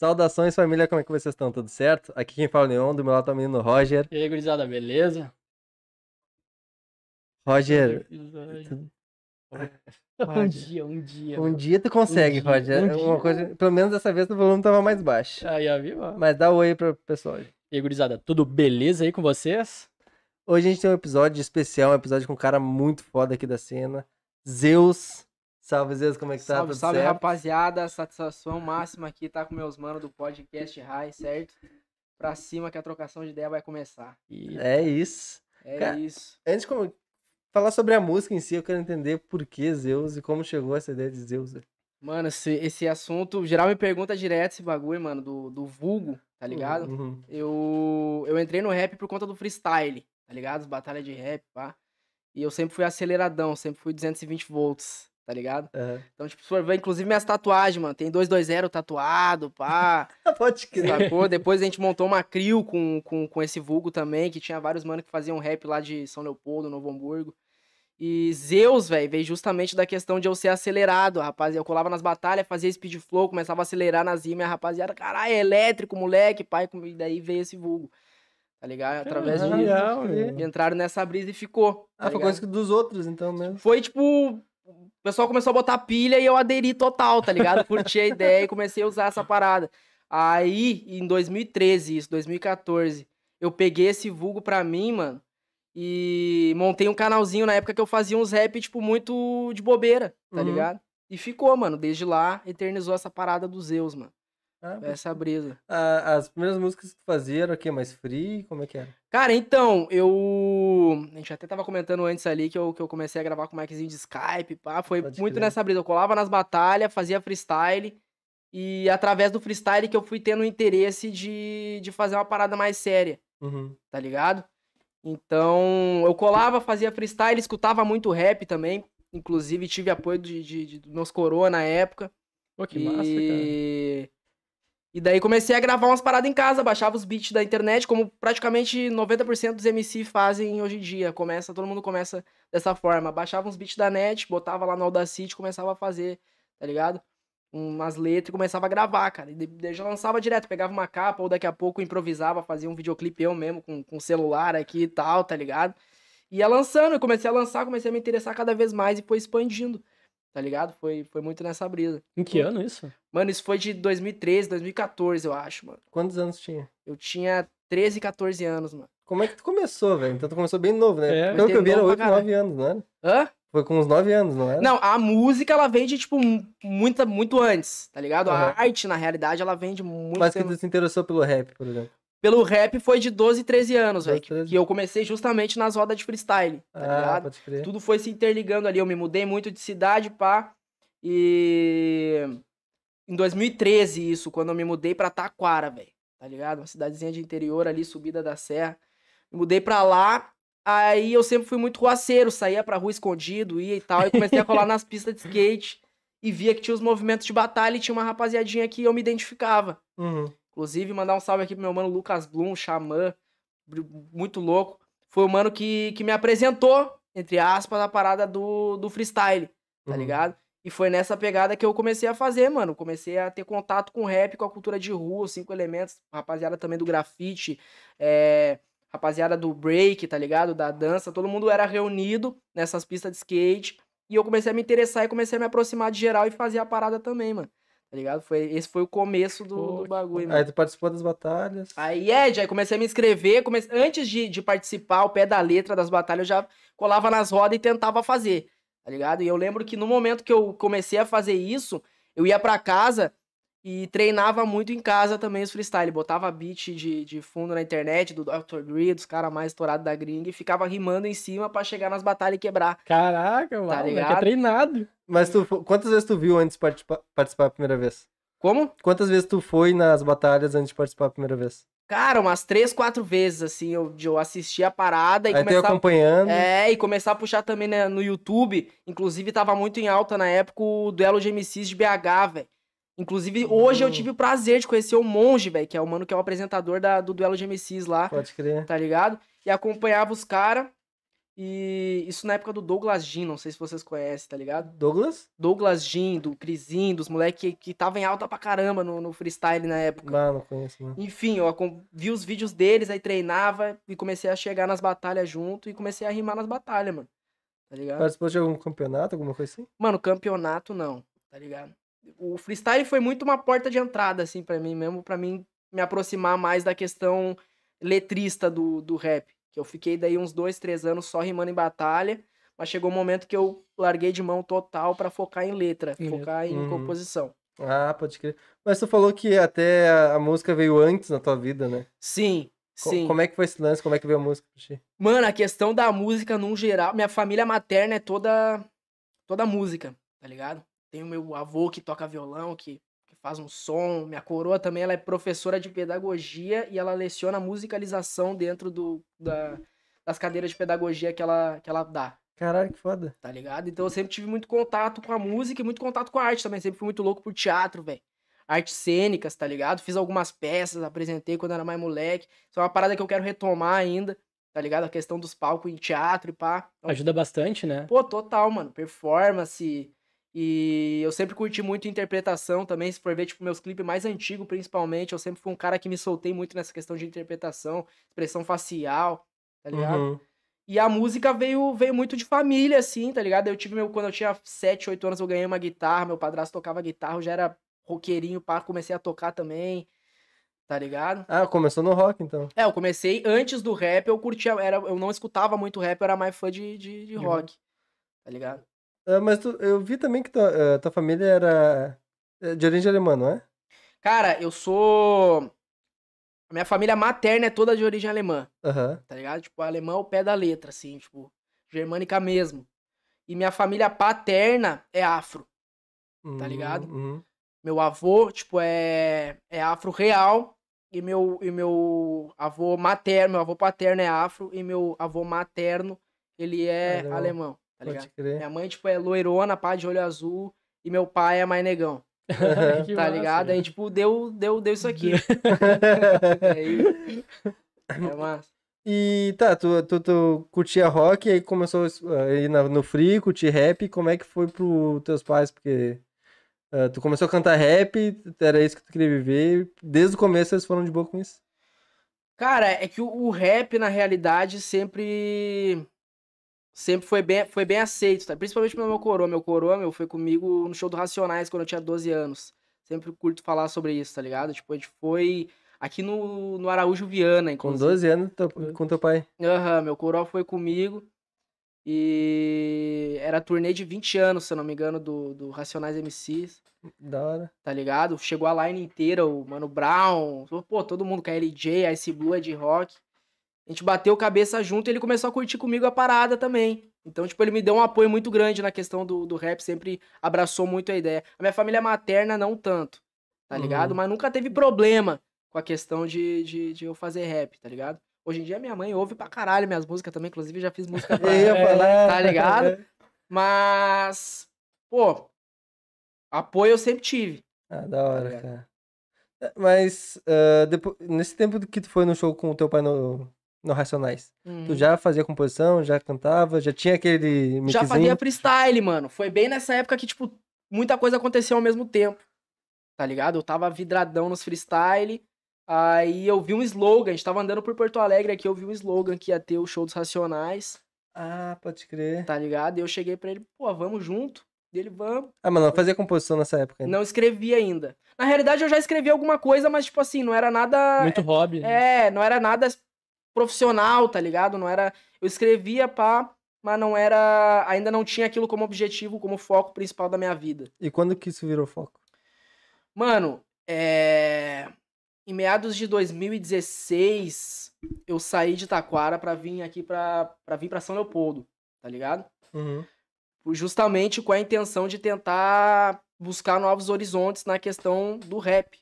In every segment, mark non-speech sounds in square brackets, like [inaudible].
Saudações, família, como é que vocês estão? Tudo certo? Aqui quem fala é o Leon, do meu lado tá o menino Roger. E aí, gurizada, beleza? Roger, [laughs] Um dia, um dia. um mano. dia tu consegue, Um dia, Roger. um É dia. coisa, pelo menos dessa vez o volume tava mais baixo. Aí, ó, viu? Mas dá oi pro pessoal. E aí, gurizada, tudo beleza aí com vocês? Hoje a gente tem um episódio especial, um episódio com um cara muito foda aqui da cena. Zeus. Salve, Zeus, como é que tá? Salve, Tudo salve, certo? rapaziada. Satisfação máxima aqui tá com meus manos do podcast High, certo? Pra cima que a trocação de ideia vai começar. E É isso. É Cara, isso. Antes de falar sobre a música em si, eu quero entender por que Zeus e como chegou essa ideia de Zeus. Mano, esse, esse assunto, geral me pergunta direto esse bagulho, mano, do, do vulgo, tá ligado? Uhum. Eu, eu entrei no rap por conta do freestyle, tá ligado? As batalhas de rap, pá. E eu sempre fui aceleradão, sempre fui 220 volts, tá ligado? Aham. Então, tipo, se for ver, inclusive minhas tatuagens, mano, tem 220 tatuado, pá. [laughs] Pode crer. Sacou? Depois a gente montou uma crew com, com, com esse vulgo também, que tinha vários manos que faziam rap lá de São Leopoldo, Novo Hamburgo. E Zeus, velho, veio justamente da questão de eu ser acelerado, rapaz. Eu colava nas batalhas, fazia speed flow, começava a acelerar nas rimas, a rapaziada, caralho, é elétrico, moleque, pai. E daí veio esse vulgo, tá ligado? Através crer. meu. Entraram nessa brisa e ficou. Ah, tá foi ligado? coisa dos outros, então mesmo. Foi tipo. O pessoal começou a botar pilha e eu aderi total, tá ligado? Curti a ideia e comecei a usar essa parada. Aí, em 2013, isso, 2014, eu peguei esse vulgo pra mim, mano, e montei um canalzinho na época que eu fazia uns rap, tipo, muito de bobeira, tá Uhum. ligado? E ficou, mano, desde lá, eternizou essa parada dos Zeus, mano. Ah, Essa brisa. a- as primeiras músicas que tu fazia eram o quê? Mais free? Como é que era? Cara, então, eu. A gente até tava comentando antes ali que eu, que eu comecei a gravar com o miczinho de Skype, pá. Foi Pode muito crer. nessa brisa. Eu colava nas batalhas, fazia freestyle. E através do freestyle que eu fui tendo o interesse de, de fazer uma parada mais séria, Uhum. tá ligado? Então, eu colava, fazia freestyle, escutava muito rap também. Inclusive, tive apoio de, de, de- dos meus coroa na época. Pô, que massa, cara. E... Daí comecei a gravar umas paradas em casa, baixava os beats da internet, como praticamente 90% dos MC fazem hoje em dia. Começa, todo mundo começa dessa forma. Baixava uns beats da net, botava lá no Audacity, começava a fazer, tá ligado? Umas letras e começava a gravar, cara. E daí já lançava direto, pegava uma capa ou daqui a pouco improvisava, fazia um videoclipe eu mesmo com, com celular aqui e tal, tá ligado? Ia lançando, eu comecei a lançar, comecei a me interessar cada vez mais e foi expandindo, tá ligado? Foi, foi muito nessa brisa. Em que ano isso? Mano, isso foi de 2013, 2014, eu acho, mano. Quantos anos tinha? Eu tinha 13, 14 anos, mano. Como é que tu começou, velho? Então tu começou bem novo, né? É. Pelo que eu vi, era Novo 8, pra caralho. 9 anos, não era? Hã? Foi com uns 9 anos, não era? Não, a música, ela vem de, tipo, mu- muita, muito antes, tá ligado? Aham. A arte, na realidade, ela vem de muito Mas que tu se interessou pelo rap, por exemplo. Pelo rap foi de 12, 13 anos, 12, velho. Que, 13. que eu comecei justamente nas rodas de freestyle, tá ah, ligado? pode crer. Tudo foi se interligando ali. Eu me mudei muito de cidade, pá. E. Em 2013, isso, quando eu me mudei pra Taquara, velho. Tá ligado? Uma cidadezinha de interior ali, subida da serra. Me mudei pra lá. Aí eu sempre fui muito ruaceiro, saía pra rua escondido, ia e tal. E comecei a colar nas [laughs] pistas de skate. E via que tinha os movimentos de batalha e tinha uma rapaziadinha que eu me identificava. Uhum. Inclusive, mandar um salve aqui pro meu mano Lucas Blum, xamã, muito louco. Foi o mano que, que me apresentou, entre aspas, a parada do, do freestyle, tá Uhum. ligado? E foi nessa pegada que eu comecei a fazer, mano. Comecei a ter contato com rap, com a cultura de rua, os cinco elementos, rapaziada também do grafite, é, rapaziada do break, tá ligado? Da dança, todo mundo era reunido nessas pistas de skate. E eu comecei a me interessar e comecei a me aproximar de geral e fazer a parada também, mano. Tá ligado? Foi, esse foi o começo do, Pô, do bagulho, mano. Aí tu participou das batalhas. Aí, Ed, aí comecei a me inscrever. Comece... Antes de, de participar ao pé da letra das batalhas, eu já colava nas rodas e tentava fazer, tá ligado? E eu lembro que no momento que eu comecei a fazer isso, eu ia pra casa e treinava muito em casa também os freestyle. Botava beat de, de fundo na internet, do Dr. Dre, dos caras mais estourados da gringa, e ficava rimando em cima pra chegar nas batalhas e quebrar. Caraca, mano. moleque ligado? É treinado. Mas tu, quantas vezes tu viu antes de participa- participar a primeira vez? Como? Quantas vezes tu foi nas batalhas antes de participar a primeira vez? Cara, umas três, quatro vezes, assim, eu, de eu assistir a parada e Aí começar acompanhando. É, e começar a puxar também né, no YouTube. Inclusive, tava muito em alta na época o duelo de MCs de BH, velho. Inclusive, hoje eu tive o prazer de conhecer o Monge, velho, que é o mano que é o apresentador da- do duelo de MCs lá, Pode crer. tá ligado? E acompanhava os caras. E isso na época do Douglas Jean, não sei se vocês conhecem, tá ligado? Douglas? Douglas Jean, do Crisinho, dos moleques que, que tava em alta pra caramba no, no freestyle na época. Não, não conheço, não. Enfim, eu vi os vídeos deles, aí treinava e comecei a chegar nas batalhas junto e comecei a rimar nas batalhas, mano. Tá ligado? Participou de algum campeonato, alguma coisa assim? Mano, campeonato não, tá ligado? O freestyle foi muito uma porta de entrada, assim, pra mim mesmo, pra mim me aproximar mais da questão letrista do, do rap. Que eu fiquei daí uns dois, três anos só rimando em batalha, mas chegou um momento que eu larguei de mão total pra focar em letra, letra. focar em Uhum. composição. Ah, pode crer. Mas tu falou que até a, música veio antes na tua vida, né? Sim, sim. Como é que foi esse lance? Como é que veio a música pra ti? Mano, a questão da música num geral, minha família materna é toda toda música, tá ligado? Tem o meu avô que toca violão, que, que faz um som, minha coroa também, ela é professora de pedagogia e ela leciona musicalização dentro do, da, das cadeiras de pedagogia que ela, que ela dá, Caralho, que foda. tá ligado? Então eu sempre tive muito contato com a música e muito contato com a arte também, sempre fui muito louco por teatro, velho. Artes cênicas, tá ligado? Fiz algumas peças, apresentei quando era mais moleque. Isso é uma parada que eu quero retomar ainda, tá ligado? A questão dos palcos em teatro e pá. Então, Ajuda bastante, né? Pô, total, mano. Performance. E eu sempre curti muito interpretação também. Se for ver, tipo, meus clipes mais antigos, principalmente, eu sempre fui um cara que me soltei muito nessa questão de interpretação, expressão facial, tá ligado? Uhum. E a música veio, veio muito de família, assim, tá ligado? Eu tive meu. Quando eu tinha 7, 8 anos, eu ganhei uma guitarra, meu padrasto tocava guitarra, eu já era roqueirinho, pá, comecei a tocar também, tá ligado? Ah, começou no rock, então. É, eu comecei antes do rap, eu curtia, era, eu não escutava muito rap, eu era mais fã de, de, de rock, tá ligado? Ah, mas tu- eu vi também que tua, ah, tua família era eh, de origem alemã, não é? Cara, eu sou. A minha família materna é toda de origem alemã, Aham. tá ligado? Tipo, alemão ao pé da letra, assim, tipo, germânica mesmo. E minha família paterna é afro. Tá ligado? Uhum. Meu avô, tipo, é, é afro real. E meu, e meu avô materno, meu avô paterno é afro. E meu avô materno, ele é Alemão. alemão, tá ligado? Pode crer. Minha mãe, tipo, é loirona, pá de olho azul. E meu pai é mais negão, [laughs] tá massa. ligado? Aí, tipo, deu, deu, deu isso aqui. [laughs] [laughs] Aí, é massa. E tá, tu, tu, tu curtia rock, aí começou a ir na- no free, curtir rap, como é que foi pros teus pais? Porque ah, tu começou a cantar rap, era isso que tu queria viver, desde o começo eles foram de boa com isso. Cara, é que o, o rap, na realidade, sempre. Sempre foi bem, foi bem aceito, tá? Principalmente pelo meu coroa. Meu coroa, meu, foi comigo no show do Racionais quando eu tinha 12 anos. Sempre curto falar sobre isso, tá ligado? Tipo, a gente foi aqui no, no Araújo Viana, Com inclusive. 12 anos, teu- com teu pai. Aham, meu coroa foi comigo. E era turnê de 20 anos, se eu não me engano, do, do Racionais MCs, Da hora. tá ligado? Chegou a line inteira, o Mano Brown, pô, todo mundo, KLJ, Ice Blue, Ed Rock. A gente bateu cabeça junto e ele começou a curtir comigo a parada também. Então, tipo, ele me deu um apoio muito grande na questão do, do rap, sempre abraçou muito a ideia. A minha família materna, não tanto, tá Uhum. ligado? Mas nunca teve problema com a questão de, de, de eu fazer rap, tá ligado? Hoje em dia minha mãe ouve pra caralho minhas músicas também, inclusive já fiz música pra [laughs] ela. falar. tá ligado? Mas, pô, apoio eu sempre tive. Ah, da hora, ligado? cara. É, Mas ah, depois, nesse tempo que tu foi no show com o teu pai no, no Racionais, Uhum. tu já fazia composição, já cantava, já tinha aquele Já mixzinho? fazia freestyle, mano. Foi bem nessa época que, tipo, muita coisa aconteceu ao mesmo tempo. Tá ligado? Eu tava vidradão nos freestyle. Aí eu vi um slogan, a gente tava andando por Porto Alegre aqui, eu vi um slogan que ia ter o show dos Racionais, Ah, pode crer. tá ligado? E eu cheguei pra ele, pô, vamos junto. E ele, vamos. Ah, mas não fazia composição nessa época ainda. Não escrevi ainda. Na realidade, eu já escrevi alguma coisa, mas, tipo assim, não era nada. Muito hobby. né? É, não era nada profissional, tá ligado? Não era. Eu escrevia, pá, mas não era. Ainda não tinha aquilo como objetivo, como foco principal da minha vida. E quando que isso virou foco? Mano, é. Em meados de 2016, eu saí de Taquara pra vir aqui pra, pra vir pra São Leopoldo, tá ligado? Uhum. justamente com a intenção de tentar buscar novos horizontes na questão do rap.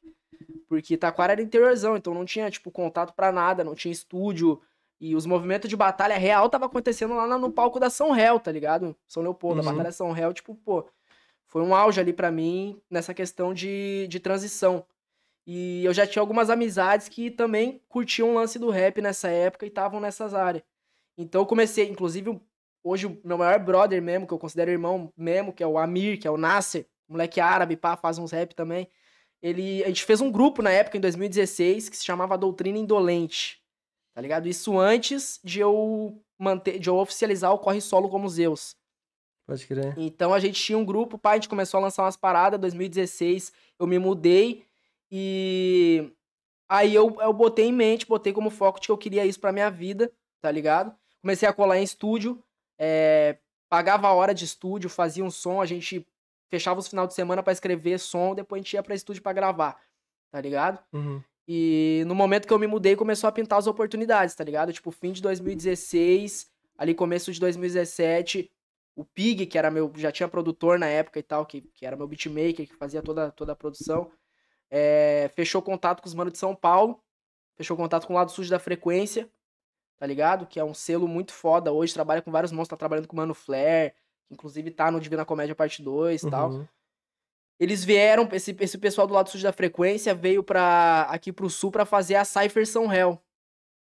Porque Taquara era interiorzão, então não tinha, tipo, contato pra nada, não tinha estúdio. E os movimentos de batalha real tava acontecendo lá no palco da São Réu, tá ligado? São Leopoldo, Uhum. a Batalha São Réu, tipo, pô, foi um auge ali pra mim nessa questão de, de transição. E eu já tinha algumas amizades que também curtiam o lance do rap nessa época e estavam nessas áreas. Então eu comecei, inclusive, hoje o meu maior brother mesmo, que eu considero irmão mesmo, que é o Amir, que é o Nasser, moleque árabe, pá, faz uns rap também. Ele, a gente fez um grupo na época, em 2016, que se chamava Doutrina Indolente. Tá ligado? Isso antes de eu manter, de eu oficializar o Corre Solo como Zeus. Pode crer. Então a gente tinha um grupo, pá, a gente começou a lançar umas paradas, 2016, eu me mudei e aí eu, eu botei em mente, botei como foco de que eu queria isso pra minha vida, tá ligado? Comecei a colar em estúdio, é, pagava a hora de estúdio, fazia um som, a gente fechava os final de semana pra escrever som, depois a gente ia pra estúdio pra gravar, tá ligado? Uhum. E no momento que eu me mudei, começou a pintar as oportunidades, tá ligado? Tipo, fim de 2016, ali começo de 2017, o Pig, que era meu, já tinha produtor na época e tal, que, que era meu beatmaker, que fazia toda, toda a produção, é, fechou contato com os manos de São Paulo, fechou contato com o lado sujo da frequência, tá ligado? Que é um selo muito foda. Hoje trabalha com vários monstros, tá trabalhando com o Mano Flair, que inclusive tá no Divina Comédia Parte 2 e tal. Uhum. Eles vieram, esse, esse pessoal do lado sujo da frequência veio pra, aqui pro sul pra fazer a Cypher São Hell,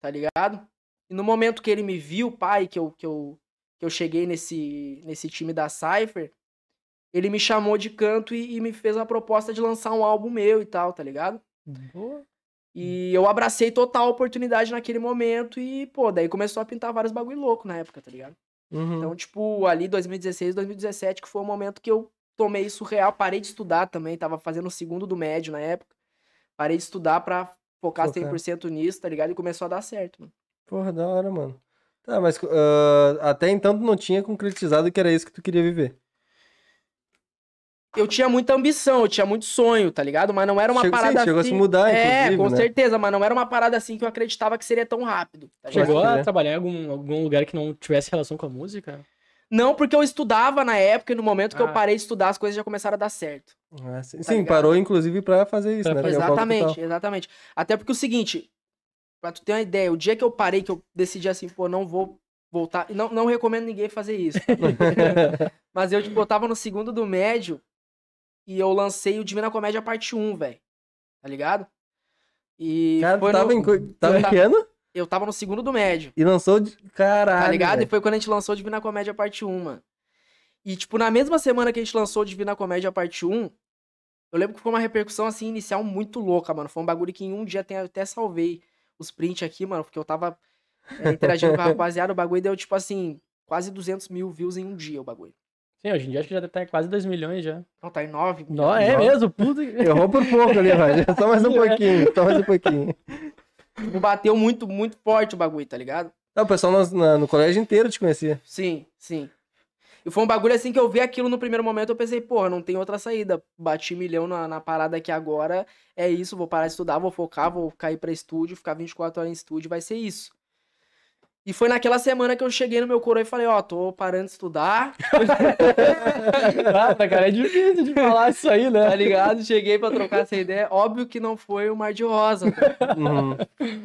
tá ligado? E no momento que ele me viu, pai, que eu, que eu, que eu cheguei nesse, nesse time da Cypher, ele me chamou de canto e, e me fez a proposta de lançar um álbum meu e tal, tá ligado? Boa. E eu abracei total a oportunidade naquele momento e, pô, daí começou a pintar vários bagulho louco na época, tá ligado? Uhum. Então, tipo, ali 2016, 2017, que foi o momento que eu tomei isso real, parei de estudar também, tava fazendo o segundo do médio na época. Parei de estudar pra focar Focar. 100% nisso, tá ligado? E começou a dar certo, mano. Porra, da hora, mano. Tá, mas ah, até então tu não tinha concretizado que era isso que tu queria viver. Eu tinha muita ambição, eu tinha muito sonho, tá ligado? Mas não era uma Chegou- sim, parada chegou a assim... se mudar, É, com né? certeza, mas não era uma parada assim que eu acreditava que seria tão rápido. Tá? Chegou a trabalhar em algum, algum lugar que não tivesse relação com a música? Não, porque eu estudava na época e no momento que eu Ah. parei de estudar, as coisas já começaram a dar certo. Ah, sim, Tá sim, parou inclusive pra fazer isso, Pra né? Exatamente, exatamente. Até porque o seguinte, pra tu ter uma ideia, o dia que eu parei, que eu decidi assim, pô, não vou voltar. Não, não recomendo ninguém fazer isso. tá? [laughs] [laughs] Mas eu, tipo, eu tava no segundo do médio e eu lancei o Divina Comédia parte 1, velho. Tá ligado? E Cara, foi tava, no- em, tava em eu [laughs] que ano? eu tava no segundo do médio. E lançou de. Caralho. Tá ligado? E velho. foi quando a gente lançou Divina Comédia Parte 1, mano. E, tipo, na mesma semana que a gente lançou Divina Comédia Parte 1, eu lembro que foi uma repercussão, assim, inicial muito louca, mano. Foi um bagulho que em um dia até, até salvei os prints aqui, mano, porque eu tava é, interagindo com a [laughs] rapaziada. O bagulho deu, tipo assim, quase 200 mil views em um dia, o bagulho. Sim, hoje em dia acho que já deve estar em quase 2 milhões já. Não, tá em 9 Não, é mesmo? Puta que... Errou por pouco ali, velho. [laughs] Só mais um [laughs] pouquinho, só mais um pouquinho. Tipo, bateu muito, muito forte o bagulho, tá ligado? Ah, o pessoal no, na- no colégio inteiro te conhecia. Sim, sim. E foi um bagulho assim que eu vi aquilo no primeiro momento, eu pensei, porra, não tem outra saída. Bati milhão na, na parada aqui agora, é isso, vou parar de estudar, vou focar, vou cair pra estúdio, ficar 24 horas em estúdio, vai ser isso. E foi naquela semana que eu cheguei no meu coro e falei, ó, tô parando de estudar, [laughs] Ah, cara, é difícil de falar isso aí, tá né? ligado? Cheguei pra trocar essa ideia. Óbvio que não foi o Mar de Rosa. tá? Uhum.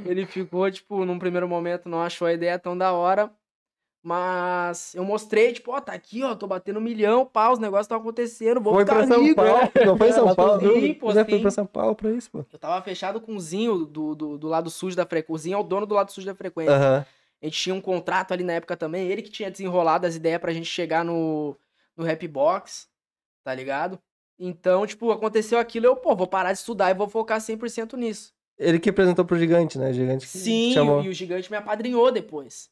Ele ficou, tipo, num primeiro momento não achou a ideia tão da hora. Mas eu mostrei, tipo, ó, tá aqui, ó, tô batendo um milhão, pá, os negócios estão acontecendo, vou Foi ficar pra São rico, Paulo. Não foi em São Mas Paulo. sim, pô, Já foi pra São Paulo pra isso, pô. Eu tava fechado com o Zinho do, do, do lado sujo da frequência. O Zinho é o dono do lado sujo da frequência. Aham. A gente tinha um contrato ali na época também. Ele que tinha desenrolado as ideias pra gente chegar no, no Rap Box, tá ligado? Então, tipo, aconteceu aquilo, eu, pô, vou parar de estudar e vou focar 100% nisso. Ele que apresentou pro gigante, né? Gigante que Sim, chamou. e o gigante me apadrinhou depois,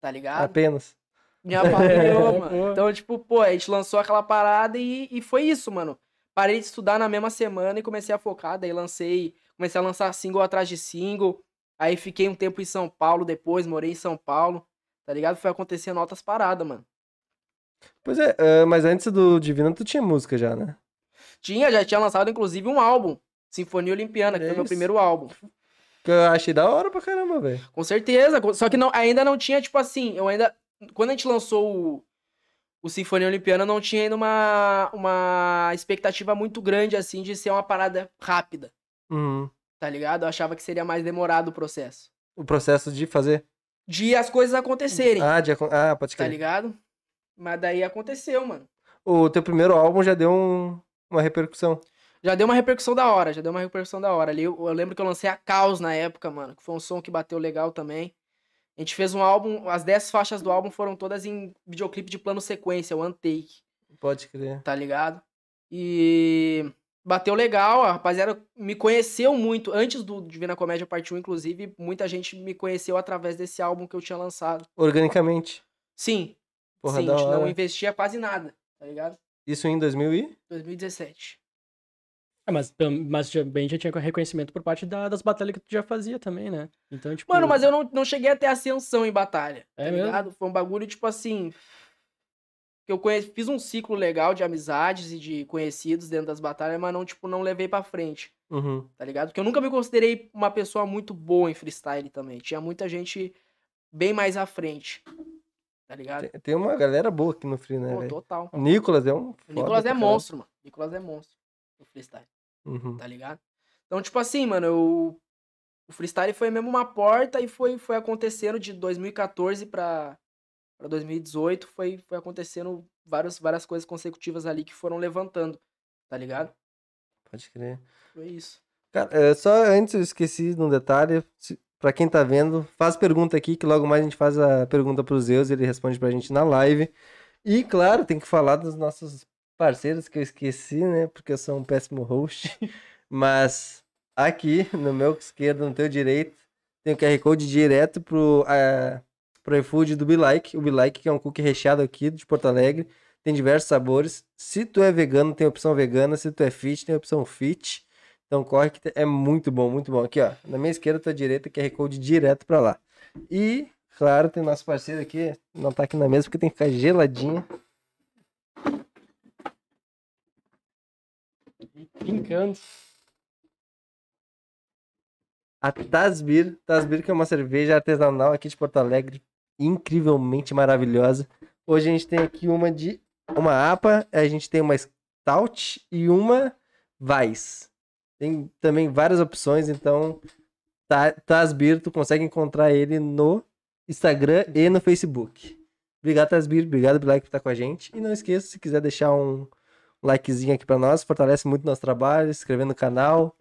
tá ligado? Apenas. Me apadrinhou, [laughs] mano. Então, tipo, pô, a gente lançou aquela parada e, e foi isso, mano. Parei de estudar na mesma semana e comecei a focar. Daí lancei, comecei a lançar single atrás de single. Aí fiquei um tempo em São Paulo depois, morei em São Paulo. Tá ligado? Foi acontecendo outras paradas, mano. Pois é, mas antes do Divino tu tinha música já, né? Tinha, já tinha lançado inclusive um álbum. Sinfonia Olimpiana, que É foi meu primeiro álbum. Que eu achei da hora pra caramba, velho. Com certeza. Só que não, ainda não tinha, tipo assim, eu ainda. Quando a gente lançou o, o Sinfonia Olimpiana, não tinha ainda uma, uma expectativa muito grande, assim, de ser uma parada rápida, Uhum. Tá ligado? Eu achava que seria mais demorado o processo. O processo de fazer. De as coisas acontecerem, Ah, de, ah, pode tá crer. ligado? Mas daí aconteceu, mano. o teu primeiro álbum já deu um- uma repercussão. Já deu uma repercussão da hora, já deu uma repercussão da hora. Ali eu, eu lembro que eu lancei a Caos na época, mano, que foi um som que bateu legal também. A gente fez um álbum, as 10 faixas do álbum foram todas em videoclipe de plano sequência, one take, Pode crer. tá ligado? E bateu legal, a rapaziada me conheceu muito, antes do Divina Comédia Parte 1, inclusive, muita gente me conheceu através desse álbum que eu tinha lançado. Organicamente. Sim, Porra, sim, da a gente não hora. investia quase nada, tá ligado? Isso em 2000 e? 2017. É, mas, mas também já tinha reconhecimento por parte da- das batalhas que tu já fazia também, né? Então, tipo. Mano, mas eu não, não cheguei a ter ascensão em batalha, tá É mesmo? ligado? Foi um bagulho, tipo assim. Eu conhe... fiz um ciclo legal de amizades e de conhecidos dentro das batalhas, mas não, tipo, não levei pra frente, Uhum. tá ligado? Porque eu nunca me considerei uma pessoa muito boa em freestyle também. Tinha muita gente bem mais à frente, tá ligado? Tem, tem uma galera boa aqui no Free, né, Pô, total. O Nicolas é um. O Nicolas é monstro, mano. O Nicolas é monstro no freestyle. Uhum. tá ligado? Então, tipo assim, mano, eu... o freestyle foi mesmo uma porta e foi, foi acontecendo de 2014 pra, pra 2018, foi, foi acontecendo várias, várias coisas consecutivas ali que foram levantando, tá ligado? Pode crer. Foi isso. Cara, é, só antes eu esqueci de um detalhe. Pra quem tá vendo, faz pergunta aqui, que logo mais a gente faz a pergunta pro Zeus ele responde pra gente na live. E, claro, tem que falar dos nossos parceiros que eu esqueci, né? Porque eu sou um péssimo host. [laughs] Mas aqui, no meu esquerdo, no teu direito, tem o QR Code direto pro, eh, pro iFood do Be Like. O Be Like, que é um cookie recheado aqui de Porto Alegre. Tem diversos sabores. Se tu é vegano, tem opção vegana. Se tu é fit, tem opção fit. Então corre que é muito bom, muito bom. Aqui, ó. Na minha esquerda, tua direita, QR Code direto pra lá. E, claro, tem nosso parceiro aqui. Não tá aqui na mesa porque tem que ficar geladinha. Brincando. A Tasbir. Tasbir que é uma cerveja artesanal aqui de Porto Alegre. Incrivelmente maravilhosa. Hoje a gente tem aqui uma de... Uma APA, a gente tem uma Stout e uma Weiss. Tem também várias opções, então... Ta- Tasbir, tu consegue encontrar ele no Instagram e no Facebook. Obrigado, Tasbir. Obrigado por estar com a gente. E não esqueça, se quiser deixar um likezinho aqui pra nós, fortalece muito nosso trabalho, se inscrever no canal.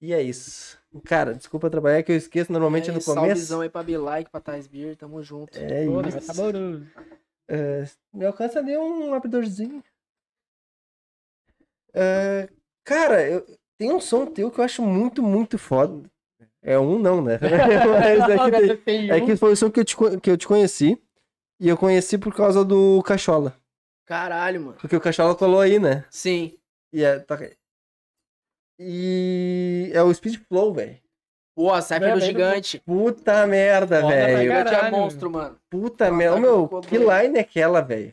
E é isso. Cara, desculpa trabalhar que eu esqueço normalmente é, no Salvezão começo. aí pra Be Like, pra Tais Beer, tamo junto. É Pô, isso. tá. É, me alcança ali um abridorzinho. É, cara, eu, tem um som teu que eu acho muito, muito foda. É um não, né? [laughs] Mas é que, tem- é que foi o som que eu, te, que eu te conheci. E eu conheci por causa do Cachola. Caralho, mano. Porque o Cachola colou aí, né? Sim. E é, aí. E é o Speed Flow, velho. Pô, a Cypher Vai, do Gigante. Puta merda, velho. Gigante é monstro, mano. Puta merda. Meu, que line é aquela, velho?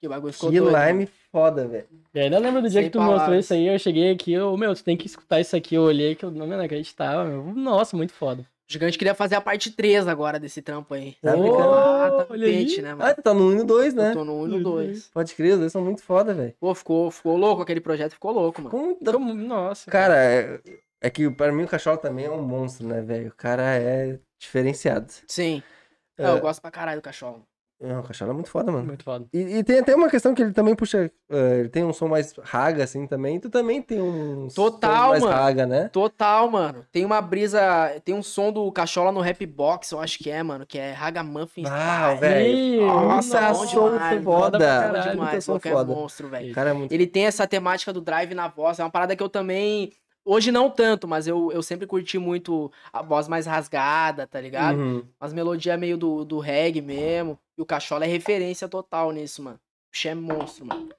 Que bagulho ficou Que line foda, velho. Eu ainda lembro do dia Sem que tu mostrou isso aí, eu cheguei aqui, eu, meu, tu tem que escutar isso aqui, eu olhei que eu não não acreditava, meu. Nossa, muito foda. O Gigante queria fazer a parte 3 agora desse trampo aí. Tá brincando? Ah, tá pente, né, Ah, mano? tu tá no 1 e no 2, né? Eu tô no 1 e no 2. Pode crer, os dois são muito foda, velho. Pô, ficou, ficou louco aquele projeto, ficou louco, mano. Ficou Como- Nossa. Cara, é, é que pra mim o cachorro também é um monstro, né, velho? O cara é diferenciado. Sim. É, eu gosto pra caralho do cachorro. Não, o cachorro é muito foda, mano. Muito foda. E, e tem até uma questão que ele também puxa. eh, ele tem um som mais raga, assim, também. Tu também tem um Total, som mais mano. raga, né? Total, mano. Tem uma brisa. Tem um som do Cachola no Rap Box, eu acho que é, mano. Que é Ragamuffin Ah, Style. velho. Ih, Nossa, bom som demais, foda. caralho, demais, som é foda. monstro, velho. É. Ele tem essa temática do drive na voz. É uma parada que eu também. Hoje não tanto, mas eu, eu sempre curti muito a voz mais rasgada, tá ligado? Uhum. Umas melodias meio do, do reggae mesmo. E o Cachola é referência total nisso, mano. O é monstro, mano.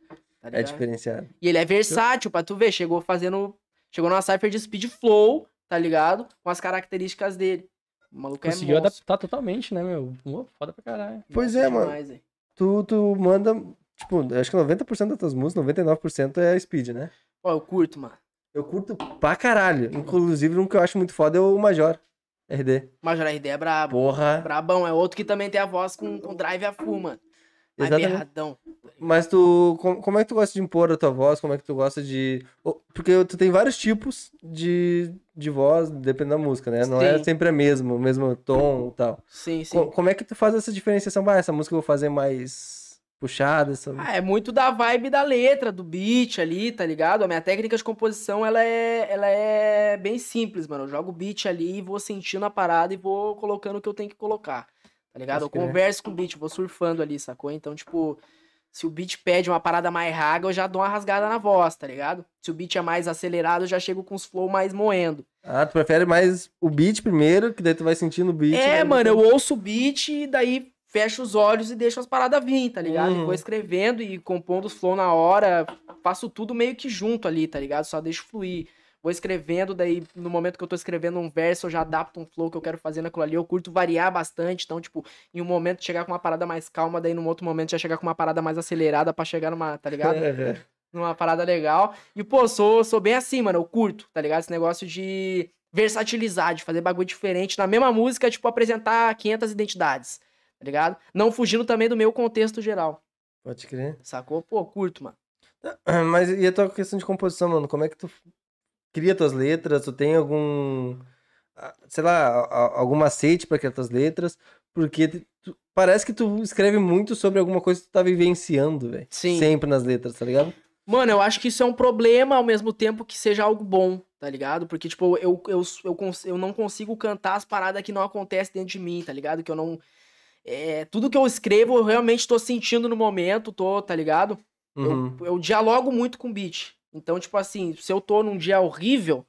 Tá É diferenciado. E ele é versátil, pra tu ver. Chegou fazendo. Chegou numa cypher de speed flow, tá ligado? Com as características dele. O maluco Conseguiu é monstro. adaptar totalmente, né, meu? Foda pra caralho. Pois Monstro é, mano. Tu, tu manda. Tipo, acho que 90% das tuas músicas, 99% é speed, né? Ó, eu curto, mano. Eu curto pra caralho. Inclusive, um que eu acho muito foda é o Major. RD. Major RD é brabo. Porra. Brabão, é outro que também tem a voz com, com drive a full, mano. Mais Exatamente. berradão. Mas tu. com- Como é que tu gosta de impor a tua voz? Como é que tu gosta de. Porque tu tem vários tipos de, de voz, dependendo da música, né? Não é Sim. sempre a mesma, o mesmo tom e tal. Sim, sim. Co- Como é que tu faz essa diferenciação? Ah, essa música eu vou fazer mais puxada. Essa... Ah, é muito da vibe da letra, do beat ali, tá ligado? A minha técnica de composição, ela é, ela é bem simples, mano. Eu jogo o beat ali, vou sentindo a parada e vou colocando o que eu tenho que colocar. tá ligado? Eu converso com o beat, vou surfando ali, sacou? Então, tipo, se o beat pede uma parada mais raga, eu já dou uma rasgada na voz, tá ligado? Se o beat é mais acelerado, eu já chego com os flow mais moendo. Ah, tu prefere mais o beat primeiro, que daí tu vai sentindo o beat. É, né? mano, eu ouço o beat e daí fecho os olhos e deixo as paradas vir, tá ligado? Uhum. E vou escrevendo e compondo os flow na hora, faço tudo meio que junto ali, tá ligado? Só deixo fluir. Vou escrevendo, daí no momento que eu tô escrevendo um verso, eu já adapto um flow que eu quero fazer naquilo ali. Eu curto variar bastante, então, tipo, em um momento chegar com uma parada mais calma, daí num outro momento já chegar com uma parada mais acelerada pra chegar numa, tá ligado? [laughs] É, numa parada legal. E, pô, sou, sou bem assim, mano. Eu curto, tá ligado? Esse negócio de versatilizar, de fazer bagulho diferente. Na mesma música, tipo, apresentar 500 identidades, tá ligado? Não fugindo também do meu contexto geral, Pode crer. sacou? Pô, curto, mano. [clears throat] Mas e a tua questão de composição, mano? Como é que tu cria tuas letras? Tu tem algum, ah, sei lá, algum macete pra criar tuas letras? Porque tu- parece que tu escreve muito sobre alguma coisa que tu tá vivenciando, velho. Sim. Sempre nas letras, tá ligado? Mano, eu acho que isso é um problema ao mesmo tempo que seja algo bom, tá ligado? Porque, tipo, eu, eu, eu, eu não consigo cantar as paradas que não acontecem dentro de mim, tá ligado? Que eu não. É, tudo que eu escrevo, eu realmente tô sentindo no momento, tô, tá ligado? Uhum. Eu, eu dialogo muito com o beat. Então, tipo assim, se eu tô num dia horrível,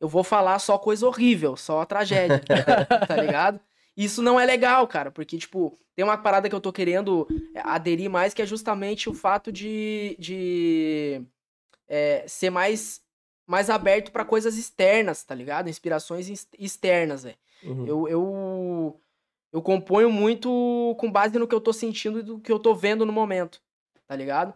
eu vou falar só coisa horrível, só tragédia, [laughs] tá ligado? Isso não é legal, cara, porque, tipo, tem uma parada que eu tô querendo é, aderir mais, que é justamente o fato de, de é, ser mais, mais aberto pra coisas externas, tá ligado? Inspirações ex- externas, velho. Uhum. Eu, eu, eu componho muito com base no que eu tô sentindo e do que eu tô vendo no momento, tá ligado?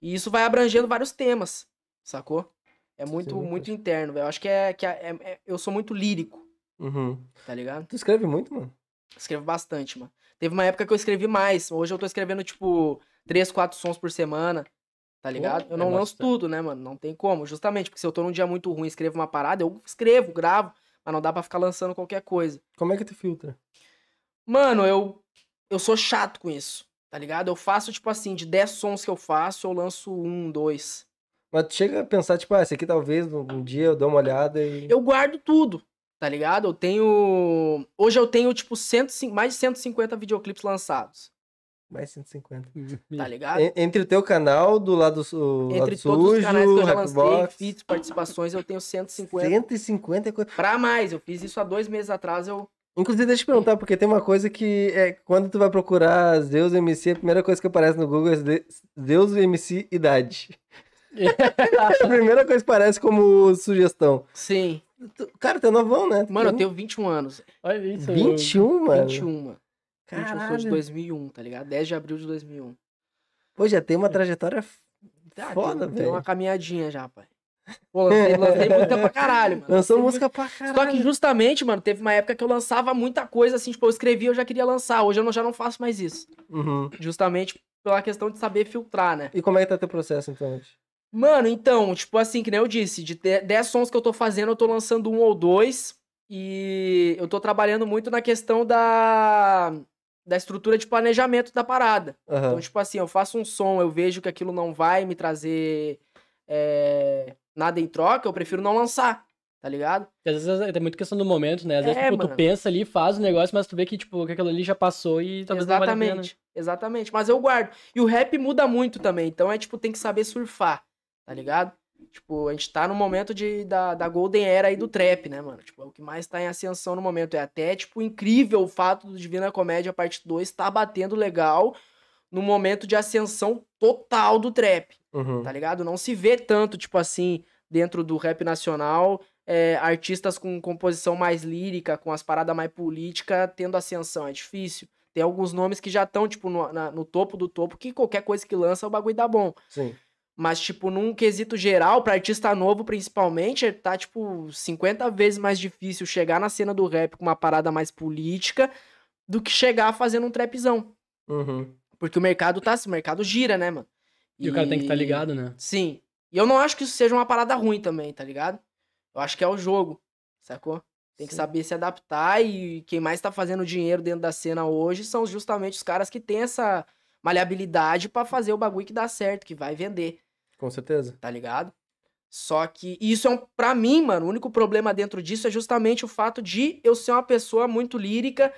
E isso vai abrangendo vários temas, sacou? É muito, Sim, muito interno, velho. Eu acho que é, que é, é- é- eu sou muito lírico, Uhum. tá ligado? Tu escreve muito, mano? Escrevo bastante, mano. Teve uma época que eu escrevi mais. Hoje eu tô escrevendo, tipo, três, quatro sons por semana. Tá ligado? Pô, eu é não lanço bastante. tudo, né, mano? Não tem como. Justamente porque se eu tô num dia muito ruim e escrevo uma parada, eu escrevo, gravo. Mas não dá pra ficar lançando qualquer coisa. Como é que tu filtra? Mano, eu, eu sou chato com isso. Tá ligado? Eu faço, tipo assim, de 10 sons que eu faço, eu lanço um, dois. Mas tu chega a pensar, tipo, ah, esse aqui talvez um dia eu dou uma olhada e. Eu guardo tudo, tá ligado? Eu tenho. Hoje eu tenho, tipo, 105 mais de 150 videoclipes lançados. Mais 150. Tá ligado? En- Entre o teu canal, do lado, su... Entre lado todos sujo, os canais que eu já lancei, feats, participações, eu tenho 150. 150 é coisa. Pra mais, eu fiz isso há dois meses atrás, eu. Inclusive, deixa eu te perguntar, porque tem uma coisa que é quando tu vai procurar Zeus MC, a primeira coisa que aparece no Google é Ze- Zeus MC idade. [laughs] a primeira coisa que aparece como sugestão. Sim. Tu- Cara, tu é novão, né? Tu Mano, eu tem tenho 21 anos. Olha isso. 21, mano. 21, mano. 21, eu sou de Caralho. 2001, tá ligado? 10 de abril de 2001. Pô, já tem uma trajetória Tá, foda, tem, tem velho. uma caminhadinha já, pai. Pô, lancei, lancei música pra caralho, mano. Lançou música pra caralho. Só que justamente, mano, teve uma época que eu lançava muita coisa, assim, tipo, eu escrevia, eu já queria lançar. Hoje eu não- já não faço mais isso. Uhum. Justamente pela questão de saber filtrar, né? E como é que tá teu processo, então? Mano, então, tipo assim, que nem eu disse, de 10 sons que eu tô fazendo, eu tô lançando um ou dois. E eu tô trabalhando muito na questão da, da estrutura de planejamento da parada. Aham. Então, tipo assim, eu faço um som, eu vejo que aquilo não vai me trazer é, nada em troca, eu prefiro não lançar, tá ligado? Porque às vezes é muito questão do momento, né? Às vezes É, tipo, tu pensa ali, faz o negócio, mas tu vê que, tipo, que aquilo ali já passou e talvez não valha a pena. exatamente, exatamente. Mas eu guardo. E o rap muda muito também, então é tipo, tem que saber surfar, tá ligado? Tipo, a gente tá no momento de, da, da Golden Era aí do trap, né, mano? Tipo, é o que mais tá em ascensão no momento. É até, tipo, incrível o fato do Divina Comédia Parte 2 tá batendo legal no momento de ascensão total do trap, Uhum. tá ligado? Não se vê tanto, tipo assim, dentro do rap nacional, é, artistas com composição mais lírica, com as paradas mais políticas, tendo ascensão. É difícil. Tem alguns nomes que já estão, tipo, no, na- no topo do topo, que qualquer coisa que lança, o bagulho dá bom. Sim. Mas, tipo, num quesito geral, pra artista novo, principalmente, tá, tipo, 50 vezes mais difícil chegar na cena do rap com uma parada mais política do que chegar fazendo um trapzão. Uhum. Porque o mercado tá assim, o mercado gira, né, mano? E, o cara tem que estar ligado, né? Sim. E eu não acho que isso seja uma parada ruim também, tá ligado? Eu acho que é o jogo, sacou? Tem que Sim. saber se adaptar e quem mais tá fazendo dinheiro dentro da cena hoje são justamente os caras que têm essa maleabilidade pra fazer o bagulho que dá certo, que vai vender, Com certeza. tá ligado? Só que isso é um, pra mim, mano, o único problema dentro disso é justamente o fato de eu ser uma pessoa muito lírica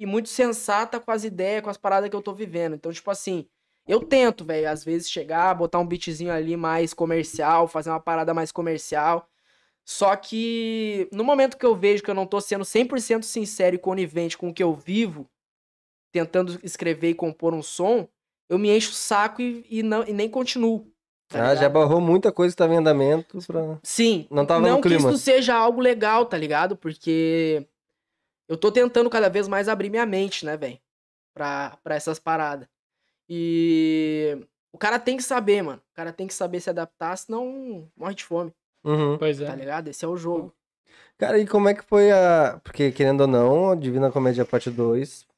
e muito sensata com as ideias, com as paradas que eu tô vivendo. Então, tipo assim, eu tento, velho, às vezes chegar, botar um beatzinho ali mais comercial, fazer uma parada mais comercial. Só que no momento que eu vejo que eu não tô sendo 100% sincero e conivente com o que eu vivo, tentando escrever e compor um som, eu me encho o saco e, e não, e nem continuo. tá Ah, ligado? já barrou muita coisa que tava em andamento pra... Sim. Não tava no não que clima. isso seja algo legal, tá ligado? Porque eu tô tentando cada vez mais abrir minha mente, né, velho? Pra, pra essas paradas. E o cara tem que saber, mano. O cara tem que saber se adaptar, senão morre de fome, Uhum. Pois tá é. ligado? Esse é o jogo. Cara, e como é que foi a... Porque, querendo ou não, a Divina Comédia Parte 2...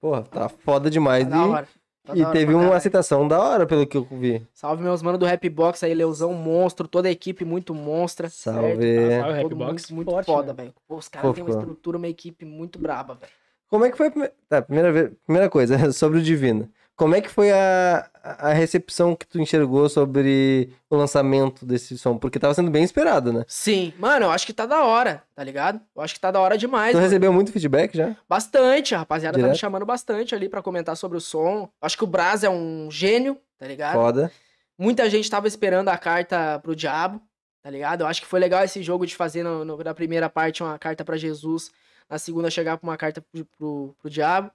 Porra, tá foda demais. Tá da e hora. Tá e teve uma caralho. aceitação da hora, pelo que eu vi. Salve meus manos do Rap Box aí, Leuzão monstro, toda a equipe muito monstra. Salve. Certo? Salve, Todo Rapbox, mundo muito forte, foda, né? velho. Pô, Os caras têm uma estrutura, uma equipe muito braba, velho. Como é que foi a primeira... Tá, primeira, vez... primeira coisa, [laughs] sobre o Divina. Como é que foi a... a recepção que tu enxergou sobre o lançamento desse som? Porque tava sendo bem esperado, né? Sim, mano, eu acho que tá da hora, tá ligado? Eu acho que tá da hora demais. Tu mano. recebeu muito feedback já? Bastante, a rapaziada tá me Direto? chamando bastante ali pra comentar sobre o som. Acho que o Braz é um gênio, tá ligado? Foda. Muita gente tava esperando a carta pro diabo, tá ligado? Eu acho que foi legal esse jogo de fazer no- no- na primeira parte uma carta pra Jesus, na segunda chegar com uma carta pro, pro, pro diabo.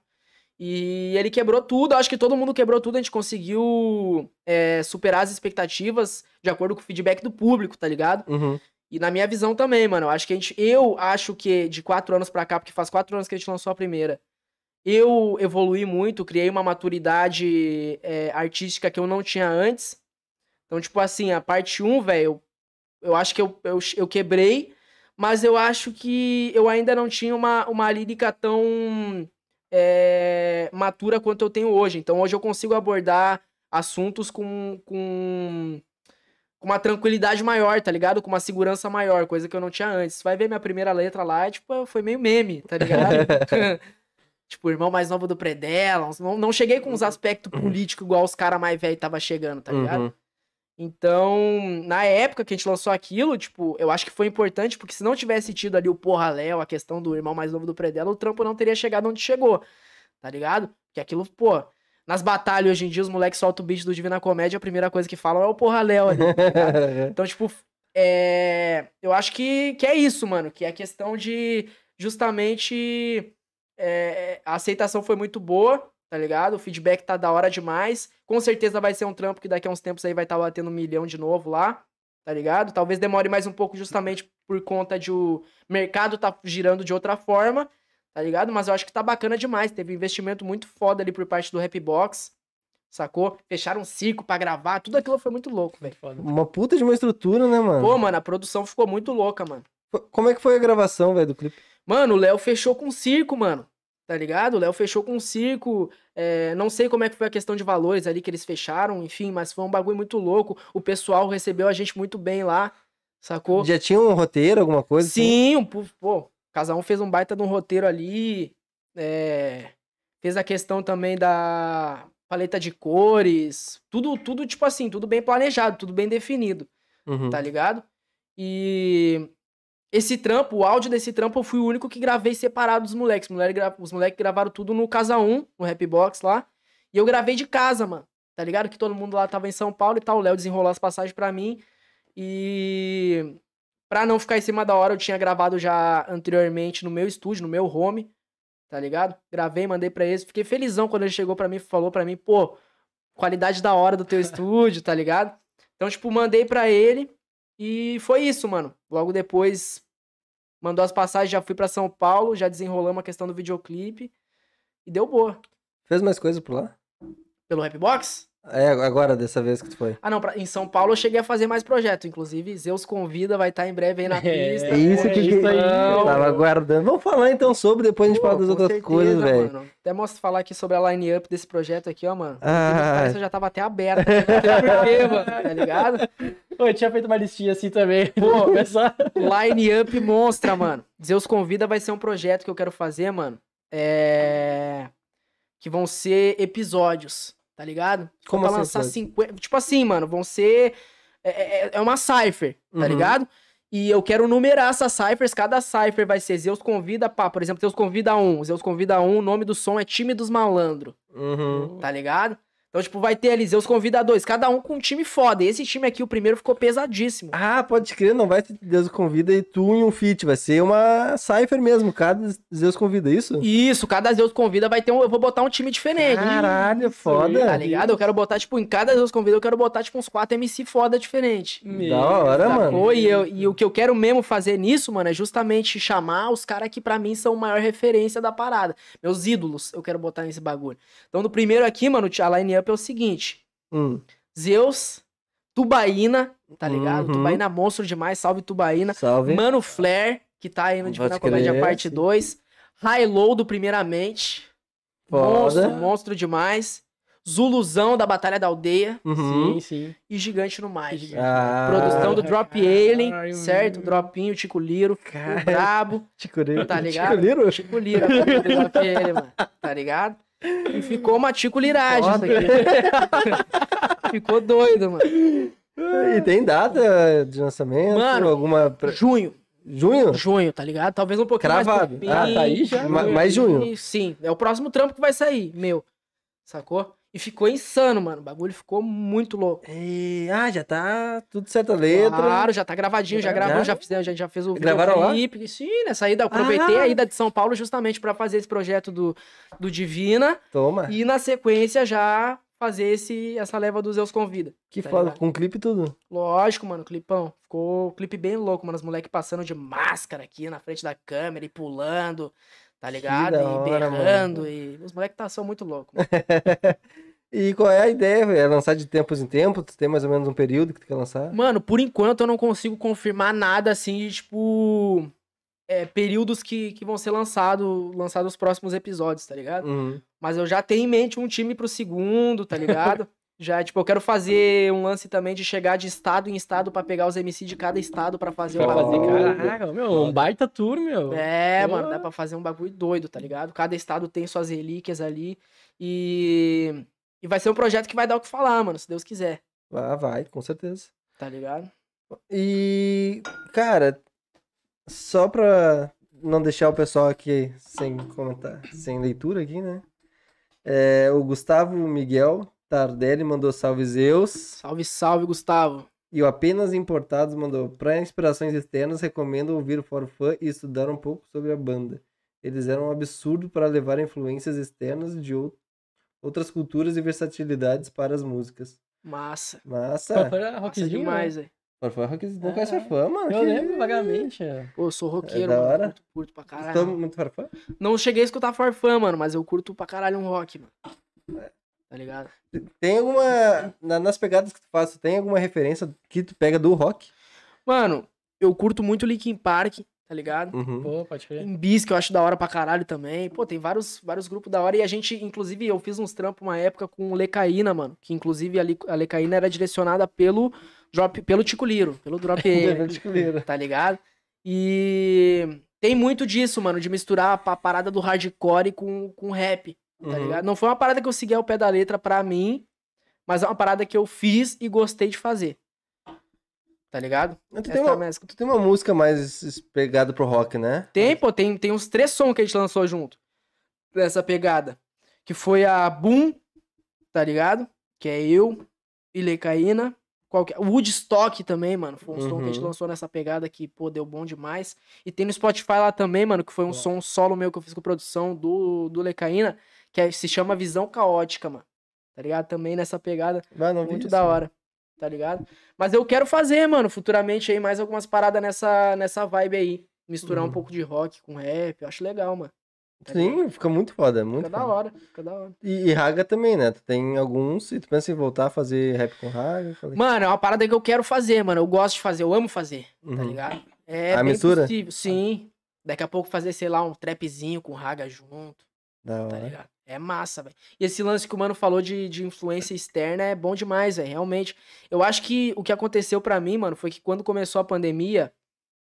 E ele quebrou tudo, acho que todo mundo quebrou tudo, a gente conseguiu é, superar as expectativas de acordo com o feedback do público, tá ligado? Uhum. E na minha visão também, mano. Acho que a gente. Eu acho que de quatro anos pra cá, porque faz quatro anos que a gente lançou a primeira. Eu evolui muito, criei uma maturidade é, artística que eu não tinha antes. Então, tipo assim, a parte 1, velho, eu, eu acho que eu, eu, eu quebrei, mas eu acho que eu ainda não tinha uma, uma lírica tão é, matura quanto eu tenho hoje. Então, hoje eu consigo abordar assuntos com, com com uma tranquilidade maior, tá ligado? Com uma segurança maior, coisa que eu não tinha antes. Vai ver minha primeira letra lá, tipo, foi meio meme, tá ligado? [laughs] tipo, o irmão mais novo do Predella. uns- Não, não cheguei com uns aspectos políticos igual os caras mais velhos tava chegando, tá ligado? Uhum. Então, na época que a gente lançou aquilo, tipo, eu acho que foi importante, porque se não tivesse tido ali o Porra Léo, a questão do irmão mais novo do Predella, o trampo não teria chegado onde chegou, tá ligado? Porque aquilo, pô, nas batalhas hoje em dia, os moleques soltam o beat do Divina Comédia, a primeira coisa que falam é o Porra Léo ali, tá ligado? [laughs] Então, tipo, é... eu acho que, que é isso, mano. Que é questão de justamente é, a aceitação foi muito boa, tá ligado? O feedback tá da hora demais. Com certeza vai ser um trampo que daqui a uns tempos aí vai estar batendo um milhão de novo lá, tá ligado? Talvez demore mais um pouco justamente por conta de o mercado tá girando de outra forma, tá ligado? Mas eu acho que tá bacana demais. Teve um investimento muito foda ali por parte do Rapbox, sacou? Fecharam um circo pra gravar, tudo aquilo foi muito louco, velho. Uma puta de uma estrutura, né, mano? Pô, mano, a produção ficou muito louca, mano. Como é que foi a gravação, velho, do clipe? Mano, o Léo fechou com circo, mano. Tá ligado? O Léo fechou com circo. é, não sei como é que foi a questão de valores ali que eles fecharam, enfim, mas foi um bagulho muito louco. O pessoal recebeu a gente muito bem lá, sacou? Já tinha um roteiro, alguma coisa? assim? Sim, um, pu- pô, cada um fez um baita de um roteiro ali. é, fez a questão também da paleta de cores. Tudo, tudo, tipo assim, tudo bem planejado, tudo bem definido Uhum. tá ligado? E esse trampo, o áudio desse trampo, eu fui o único que gravei separado dos moleques. Os moleques, gravaram tudo no Casa 1, no Rapbox lá. E eu gravei de casa, mano. Tá ligado? Que todo mundo lá tava em São Paulo e tal. O Léo desenrolou as passagens pra mim. E pra não ficar em cima da hora, eu tinha gravado já anteriormente no meu estúdio, no meu home. Tá ligado? Gravei, mandei pra eles. Fiquei felizão quando ele chegou pra mim e falou pra mim, pô, qualidade da hora do teu [laughs] estúdio, tá ligado? Então, tipo, mandei pra ele. E foi isso, mano. Logo depois, mandou as passagens, já fui pra São Paulo, já desenrolamos a questão do videoclipe. E deu boa. Fez mais coisa por lá? Pelo Rapbox? É, agora, dessa vez que tu foi. Ah, não, pra- em São Paulo eu cheguei a fazer mais projeto. Inclusive, Zeus convida, vai estar em breve aí na É, pista. É isso que, isso que aí, eu tava aguardando. Vamos falar então sobre, depois a gente Pô, fala das outras certeza, coisas, velho. Até mostro falar aqui sobre a line-up desse projeto aqui, ó, mano. Ah. Que já tava até aberta. Por quê, [laughs] mano? Tá ligado? Pô, eu tinha feito uma listinha assim também. [laughs] Pô, começar. Line-up monstra, mano. Zeus Convida vai ser um projeto que eu quero fazer, mano. É. Que vão ser episódios, tá ligado? Como pra assim, lançar episódios? 50. Tipo assim, mano, vão ser. É, é- é uma cipher, tá Uhum. ligado? E eu quero numerar essas ciphers. Cada cipher vai ser Zeus convida, pá. Por exemplo, Zeus convida um. Zeus convida um. O nome do som é Time dos Malandro. Uhum. Tá ligado? Então, tipo, vai ter ali Zeus convida dois. Cada um com um time foda. E esse time aqui, o primeiro, ficou pesadíssimo. Ah, pode crer, não vai ter Deus convida e tu em um feat, vai ser uma cipher mesmo, cada Deus convida, isso? Isso, cada Zeus convida vai ter um. Eu vou botar um time diferente. Caralho, foda. Tá ligado? Eu quero botar, tipo, em cada Zeus convida, eu quero botar, tipo, uns quatro MC foda diferente. Da hora, mano. Sacou? E, eu- e o que eu quero mesmo fazer nisso, mano, é justamente chamar os caras que pra mim são a maior referência da parada. Meus ídolos, eu quero botar nesse bagulho. Então, no primeiro aqui, mano, a é o seguinte: Hum, Zeus, Tubaína, tá ligado? Uhum. Tubaína monstro demais, salve Tubaína. salve. Mano Flair, que tá aí no Pode Divina Comédia crer, Parte sim. 2. High Low do Primeiramente. Foda. Monstro, monstro demais. Zuluzão da Batalha da Aldeia. Uhum. Sim, sim. E Gigante no Mais. Ah, Produção do Drop Alien, certo? Dropinho, Tico Liro, Cara. o Brabo, Tico Liro. Tá ligado? Tico Liro? Tico Liro, Drop Alien, mano. Tá ligado? E ficou uma Tico Liragem isso aqui. [laughs] ficou doido, mano. E tem data de lançamento? Mano, alguma. Junho, Junho? junho, tá ligado? Talvez um pouquinho Cravado. mais fim. Ah, tá aí já? Ma- mais junho. Sim, é o próximo trampo que vai sair, meu. Sacou? E ficou insano, mano. O bagulho ficou muito louco. E- ah, já tá tudo certa letra. Claro, já tá gravadinho, já Já? gravou, já fizemos, já, já fez o Gravaram lá? Sim, nessa ida, eu aproveitei Ah. a ida de São Paulo justamente pra fazer esse projeto do, do Divina Toma. e na sequência já fazer esse, essa leva dos Zeus Convida. Que tá foda, ligado? com clipe e tudo. Lógico, mano, clipão. Ficou um clipe bem louco, mano. Os moleques passando de máscara aqui na frente da câmera e pulando, tá ligado? da e hora, mano. berrando. E os moleques tá, são muito loucos. [laughs] E qual é a ideia? velho? É lançar de tempos em tempos? Tu tem mais ou menos um período que tu quer lançar? Mano, por enquanto eu não consigo confirmar nada assim de tipo. É, períodos que, que vão ser lançados lançado os próximos episódios, tá ligado? Uhum. Mas eu já tenho em mente um time pro segundo, tá ligado? [laughs] já, tipo, eu quero fazer um lance também de chegar de estado em estado pra pegar os MC de cada estado pra fazer o fazer, bagulho. caraca, meu, um baita tour, meu. É, Pô. mano, dá pra fazer um bagulho doido, tá ligado? Cada estado tem suas relíquias ali. E. E vai ser um projeto que vai dar o que falar, mano, se Deus quiser, Ah, vai, com certeza. tá ligado? E, cara, só pra não deixar o pessoal aqui sem comentar, sem leitura aqui, né? É, o Gustavo Miguel Tardelli mandou salve Zeus. Salve, salve, Gustavo. E o Apenas Importados mandou, para inspirações externas, recomendo ouvir o For Fun e estudar um pouco sobre a banda. Eles eram um absurdo para levar influências externas de ou- outras culturas e versatilidades para as músicas. Massa. Massa! Era Massa rockzinho, demais, né? velho. For Fun, rock- não Ah, conhece For Fun, mano? Eu Que- lembro vagamente. é. Pô, eu sou roqueiro, da mano. hora. Curto, curto pra caralho. Muito For Fun? Não cheguei a escutar Farfã, mano, mas eu curto pra caralho um rock, mano. Tá ligado? Tem alguma. na- nas pegadas que tu faz, tu tem alguma referência que tu pega do rock? Mano, eu curto muito Linkin Park, tá ligado? Uhum. Pô, pode crer. Bis, que eu acho da hora pra caralho também. Pô, tem vários, vários grupos da hora. E a gente, inclusive, eu fiz uns trampos uma época com o Lecaína, mano. Que inclusive a, Lecaína era direcionada pelo, drop, pelo Tico Liro, pelo Drop [laughs] Ele, tá ligado? E tem muito disso, mano, de misturar a parada do hardcore com, com rap, tá Uhum. ligado? Não foi uma parada que eu segui ao pé da letra pra mim, mas é uma parada que eu fiz e gostei de fazer. Tá ligado? Tu tem, Essa uma, tu tem uma música mais pegada pro rock, né? Tem, pô, tem, tem uns três sons que a gente lançou junto. Dessa pegada. Que foi a Boom, tá ligado? Que é eu e Lecaína. Qualquer... O Woodstock também, mano. Foi um som que a gente Uhum. lançou nessa pegada que, pô, deu bom demais. E tem no Spotify lá também, mano, que foi um Boa. som solo meu que eu fiz com produção do, do Lecaína, que é- se chama Visão Caótica, mano. Tá ligado? Também nessa pegada. Vi Muito isso. da hora, tá ligado? Mas eu quero fazer, mano, futuramente aí mais algumas paradas nessa, nessa vibe aí. Misturar Uhum. um pouco de rock com rap, eu acho legal, mano. Tá? Sim, fica muito foda, muito Fica da foda. hora, fica da hora. E, e Raga também, né? Tu tem alguns e tu pensa em voltar a fazer rap com Raga? Falei. Mano, é uma parada que eu quero fazer, mano. Eu gosto de fazer, eu amo fazer, tá Uhum. ligado? É A bem mistura? possível, sim. Daqui a pouco fazer, sei lá, um trapzinho com raga junto, Da tá ligado? É massa, velho. E esse lance que o mano falou de, de influência externa é bom demais, velho. Realmente. Eu acho que o que aconteceu pra mim, mano, foi que quando começou a pandemia,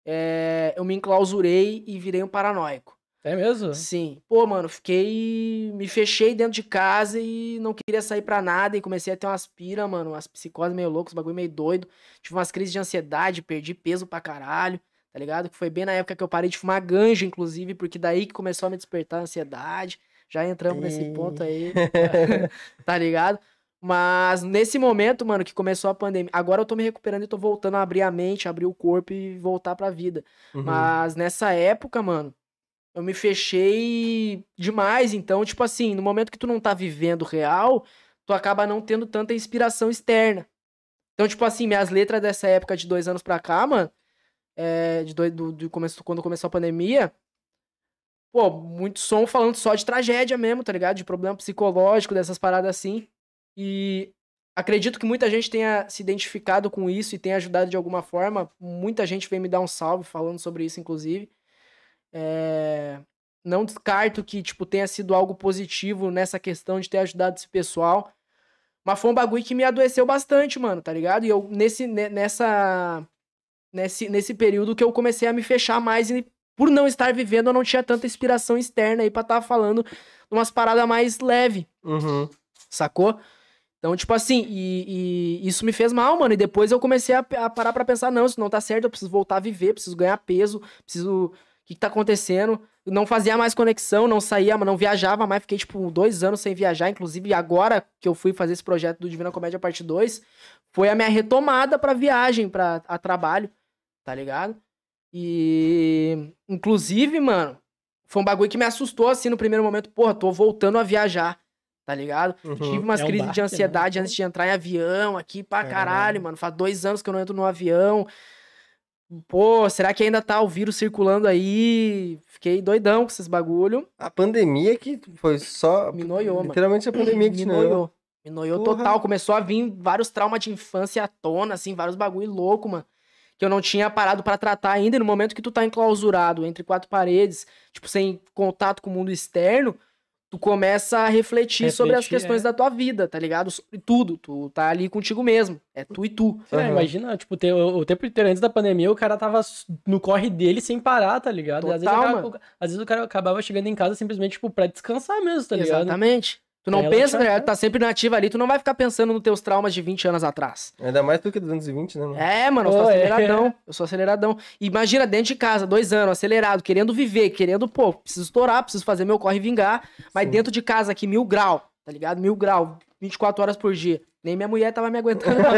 é, eu me enclausurei e virei um paranoico. É mesmo? Sim. Pô, mano, fiquei. Me fechei dentro de casa e não queria sair pra nada. E comecei a ter umas pira, mano, umas psicoses meio loucas, bagulho meio doido. Tive umas crises de ansiedade, perdi peso pra caralho, tá ligado? Que foi bem na época que eu parei de fumar ganja, inclusive, porque daí que começou a me despertar a ansiedade. Já entramos nesse Ih. ponto aí, [laughs] [laughs] tá ligado? Mas nesse momento, mano, que começou a pandemia. Agora eu tô me recuperando e tô voltando a abrir a mente, abrir o corpo e voltar pra vida. Uhum. Mas nessa época, mano, eu me fechei demais. Então, tipo assim, no momento que tu não tá vivendo real, tu acaba não tendo tanta inspiração externa. Então, tipo assim, minhas letras dessa época de dois anos pra cá, mano, é, de do, do começo, quando começou a pandemia, pô, muito som falando só de tragédia mesmo, tá ligado? De problema psicológico, dessas paradas assim. E acredito que muita gente tenha se identificado com isso e tenha ajudado de alguma forma. Muita gente veio me dar um salve falando sobre isso, inclusive. É, Não descarto que, tipo, tenha sido algo positivo nessa questão de ter ajudado esse pessoal. Mas foi um bagulho que me adoeceu bastante, mano, tá ligado? E eu, nesse, ne- nessa, nesse, nesse período que eu comecei a me fechar mais e por não estar vivendo, eu não tinha tanta inspiração externa aí pra estar falando de umas paradas mais leve, Uhum. sacou? Então, tipo assim, e, e isso me fez mal, mano. E depois eu comecei a, a parar pra pensar, não, isso não tá certo, eu preciso voltar a viver, preciso ganhar peso, preciso. O que, que tá acontecendo? Não fazia mais conexão, não saía, não viajava mais, fiquei, tipo, dois anos sem viajar. Inclusive, agora que eu fui fazer esse projeto do Divina Comédia Parte 2, foi a minha retomada pra viagem, pra a trabalho, tá ligado? E. Inclusive, mano, foi um bagulho que me assustou assim no primeiro momento. Porra, tô voltando a viajar, tá ligado? Uhum. Tive umas É um crises baque, de né? ansiedade antes de entrar em avião aqui pra caralho, Caralho. mano. Faz dois anos que eu não entro no avião. Pô, será que ainda tá o vírus circulando aí? Fiquei doidão com esses bagulho. A pandemia que foi só. Me noiou, mano. Literalmente a pandemia que Me te noiou. noiou. Me noiou Porra. total. Começou a vir vários traumas de infância à tona, assim, vários bagulho louco, mano. Que eu não tinha parado pra tratar ainda. E no momento que tu tá enclausurado entre quatro paredes, tipo, sem contato com o mundo externo, tu começa a refletir, sobre as Refletir, questões é. da tua vida, tá ligado? Sobre tudo. Tu tá ali contigo mesmo. É tu e tu. É, Aham. imagina, tipo, ter, o, o tempo inteiro antes da pandemia, o cara tava no corre dele sem parar, tá ligado? E às, vezes Total, o cara- às vezes o cara acabava chegando em casa simplesmente, tipo, pra descansar mesmo, tá ligado? Exatamente. Tu não pensa, né? né? tá sempre nativa ali, tu não vai ficar pensando nos teus traumas de 20 anos atrás. Ainda mais tu que é 220, né, mano? É, mano, eu sou é. aceleradão. Eu sou aceleradão. Imagina, dentro de casa, dois anos, acelerado, querendo viver, querendo, pô, preciso estourar, preciso fazer meu corre e vingar. Mas Sim. dentro de casa aqui, mil grau, tá ligado? Mil grau, 24 horas por dia. Nem minha mulher tava me aguentando. [laughs]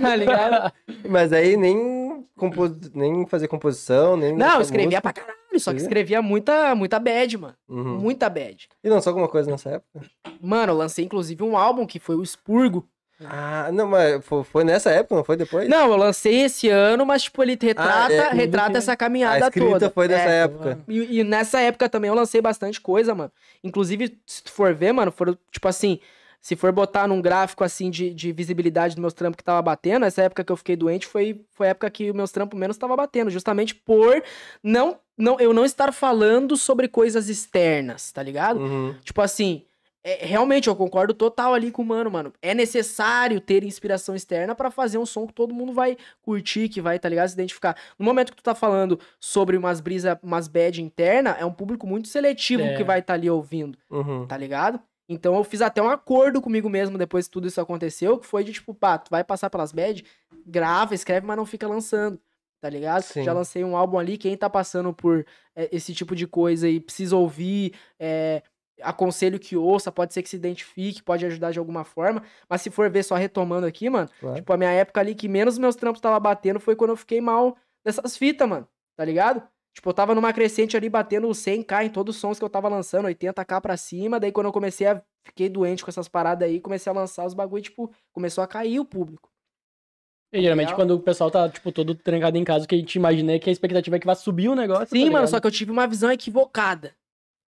tá ligado? Mas aí nem, compos... nem fazer composição, nem. Não, escrevia música. pra caralho, só que Escrevia? muita, muita bad, mano. Uhum. Muita bad. E lançou alguma coisa nessa época? Mano, eu lancei inclusive um álbum que foi o Expurgo. Ah, não, mas fo- foi nessa época, não foi depois? Não, eu lancei esse ano, mas, tipo, ele retrata, é, tudo retrata que- essa A caminhada escrita toda. foi dessa É, época. E, e nessa época também eu lancei bastante coisa, mano. Inclusive, se tu for ver, mano, foram, tipo assim, se for botar num gráfico, assim, de, de visibilidade dos meus trampos que tava batendo, essa época que eu fiquei doente foi, foi a época que os meus trampos menos tava batendo, justamente por não, não, eu não estar falando sobre coisas externas, tá ligado? Uhum. Tipo assim, é, realmente eu concordo total ali com o mano, mano. É necessário ter inspiração externa pra fazer um som que todo mundo vai curtir, que vai, tá ligado? Se identificar. No momento que tu tá falando sobre umas brisa, umas bad interna, é um público muito seletivo É. que vai estar ali ouvindo, Uhum. tá ligado? Então eu fiz até um acordo comigo mesmo depois que tudo isso aconteceu, que foi de tipo, pá, tu vai passar pelas bad, grava, escreve, mas não fica lançando. Tá ligado? Sim. Já lancei um álbum ali, quem tá passando por é, esse tipo de coisa e precisa ouvir, é, aconselho que ouça, pode ser que se identifique, pode ajudar de alguma forma. Mas se for ver só retomando aqui, mano, Claro. tipo, a minha época ali que menos meus trampos tava batendo foi quando eu fiquei mal dessas fitas, mano. Tá ligado? Tipo, eu tava numa crescente ali batendo 100k em todos os sons que eu tava lançando, 80k pra cima. Daí quando eu comecei a. Fiquei doente com essas paradas aí, comecei a lançar os bagulho, tipo, começou a cair o público. E geralmente Real. quando o pessoal tá, tipo, todo trancado em casa, o que a gente imagina é que a expectativa é que vai subir o negócio. Sim, mano, só que eu tive uma visão equivocada.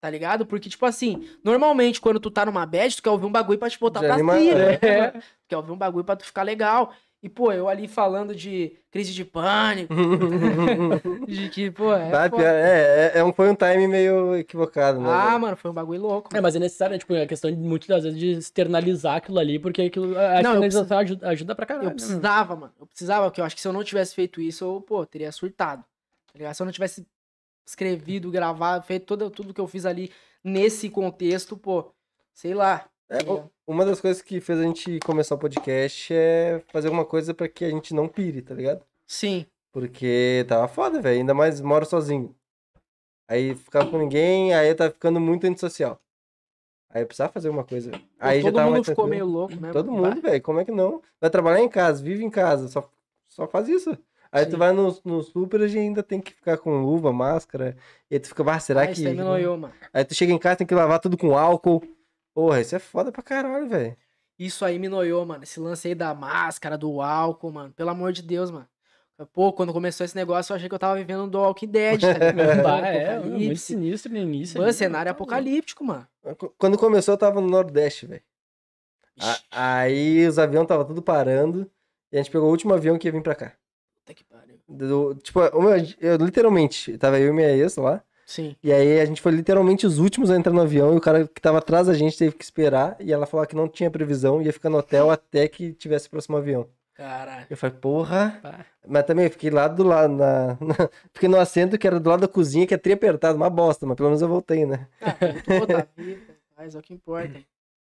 Tá ligado? Porque, tipo assim, normalmente quando tu tá numa bad, tu quer ouvir um bagulho pra te botar De pra cima. É. né? Tu quer ouvir um bagulho pra tu ficar legal. E, pô, eu ali falando de crise de pânico, [laughs] de que, pô, é. Tá, foda. pior- é, é, é um, foi um time meio equivocado, né? Ah, mano, foi um bagulho louco. É, mas é necessário, né? Tipo, a questão de muitas das vezes de externalizar aquilo ali, porque aquilo, a Não, externalização ajuda, ajuda pra caralho. Eu né, precisava, mano. Eu precisava, porque eu acho que se eu não tivesse feito isso, eu, pô, teria surtado. Tá ligado? Se eu não tivesse escrevido, gravado, feito todo, tudo que eu fiz ali nesse contexto, pô, sei lá. É, uma das coisas que fez a gente começar o podcast é fazer alguma coisa pra que a gente não pire, tá ligado? Sim. Porque tava foda, velho. Ainda mais moro sozinho. Aí ficava com ninguém, aí eu tava ficando muito antissocial. Aí eu precisava fazer uma coisa. Aí já todo tava mundo ficou meio louco, né? Todo mundo, velho. Como é que não? Vai trabalhar em casa, vive em casa, só, só faz isso. Aí Sim. tu vai no, no super e ainda tem que ficar com luva, máscara. E aí tu fica, ah, será Ah, que. isso aí me noiou, mano. Aí tu chega em casa tem que lavar tudo com álcool. Porra, isso é foda pra caralho, velho. Isso aí me noiou, mano. Esse lance aí da máscara, do álcool, mano. Pelo amor de Deus, mano. Pô, quando começou esse negócio, eu achei que eu tava vivendo do Walking Dead, tá [laughs] ligado? Bah, é, muito sinistro no início. Mano, cenário tá apocalíptico, mano. Qu- Quando começou, eu tava no Nordeste, velho. Aí os aviões tava tudo parando. E a gente pegou o último avião que ia vir pra cá. Puta que pariu. Do- tipo, o meu- eu, literalmente, tava eu e minha ex lá. Sim. E aí a gente foi literalmente os últimos a entrar no avião. E o cara que tava atrás da gente teve que esperar. E ela falou que não tinha previsão. Ia ficar no hotel até que tivesse o próximo avião. Caralho. Eu falei, porra. Pá. Mas também eu fiquei lá do lado, na, na- [laughs] fiquei no assento que era do lado da cozinha, que é tri apertado, uma bosta, mas pelo menos eu voltei, né? Ah, vivo, mas é o que importa,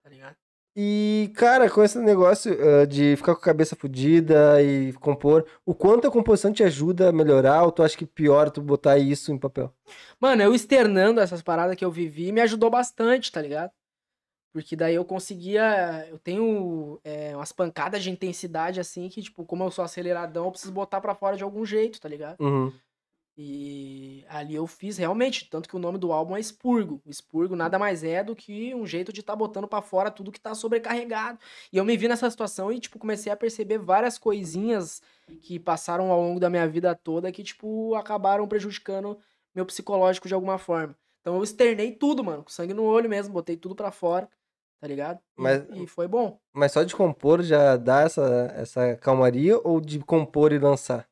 tá ligado? E, cara, com esse negócio ah, de ficar com a cabeça fodida e compor, o quanto a composição te ajuda a melhorar ou tu acha que pior tu botar isso em papel? Mano, eu externando essas paradas que eu vivi me ajudou bastante, tá ligado? Porque daí eu conseguia. Eu tenho é, umas pancadas de intensidade assim que, tipo, como eu sou aceleradão, eu preciso botar pra fora de algum jeito, tá ligado? Uhum. E ali eu fiz realmente, tanto que o nome do álbum é Expurgo. O Expurgo nada mais é do que um jeito de estar botando pra fora tudo que tá sobrecarregado. E eu me vi nessa situação e, tipo, comecei a perceber várias coisinhas que passaram ao longo da minha vida toda que, tipo, acabaram prejudicando meu psicológico de alguma forma. Então eu externei tudo, mano, com sangue no olho mesmo, botei tudo pra fora, tá ligado? E- Mas- E, foi bom. Mas só de compor já dá essa, essa calmaria ou de compor e lançar?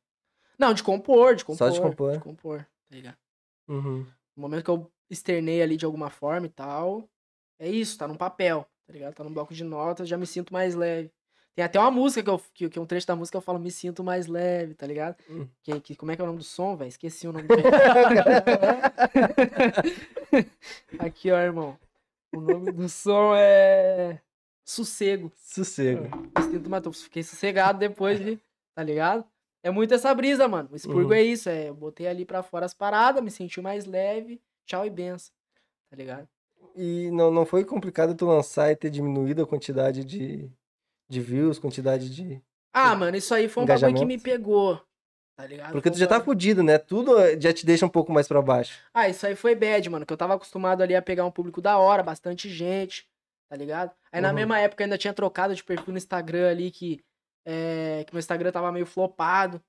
Não, de compor, de compor. Só de compor. De compor, tá ligado? Uhum. No momento que eu externei ali de alguma forma e tal, é isso, tá num papel, tá ligado? Tá num bloco de notas, já me sinto mais leve. Tem até uma música que eu que, que um trecho da música eu falo me sinto mais leve, tá ligado? Hum. Que, que, como é que é o nome do som, velho? Esqueci o nome do [laughs] [laughs] Aqui, ó, irmão. O nome do som é Sossego. Sossego. Me sinto mais, fiquei sossegado depois de, tá ligado? É muito essa brisa, mano. O expurgo Uhum. é isso, é, eu botei ali pra fora as paradas, me senti mais leve, tchau e benção, tá ligado? E não, não foi complicado tu lançar e ter diminuído a quantidade de, de views, quantidade de. Ah, mano, isso aí foi um bagulho que me pegou, tá ligado? Porque tu já tá fudido, né? Tudo já te deixa um pouco mais pra baixo. Ah, isso aí foi bad, mano, que eu tava acostumado ali a pegar um público da hora, bastante gente, tá ligado? Aí na Uhum. mesma época ainda tinha trocado de perfil no Instagram ali, que, é, que meu Instagram tava meio flopado,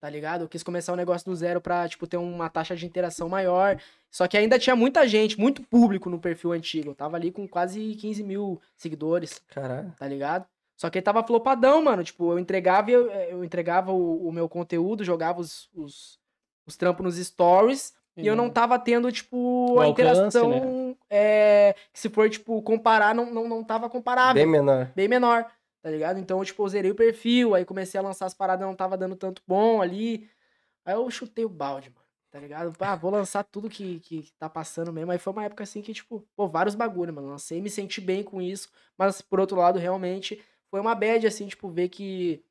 tá ligado? Eu quis começar o negócio do zero pra, tipo, ter uma taxa de interação maior. Só que ainda tinha muita gente, muito público no perfil antigo. Eu tava ali com quase 15 mil seguidores, Caralho. tá ligado? Só que ele tava flopadão, mano. Tipo, eu entregava, eu, eu entregava o, o meu conteúdo, jogava os, os, os trampos nos stories. E eu não tava tendo, tipo, O a alcance, interação. É, que se for, tipo, comparar, não, não, não tava comparável. Bem Bem... menor. Tá ligado? Então, tipo, eu zerei o perfil, aí comecei a lançar as paradas, não tava dando tanto bom ali. Aí eu chutei o balde, mano. Tá ligado? Ah, vou lançar tudo que, que, que tá passando mesmo. Aí foi uma época assim que, tipo, pô, vários bagulho, mano. Lancei, me senti bem com isso. Mas, por outro lado, realmente, foi uma bad, assim, tipo, ver que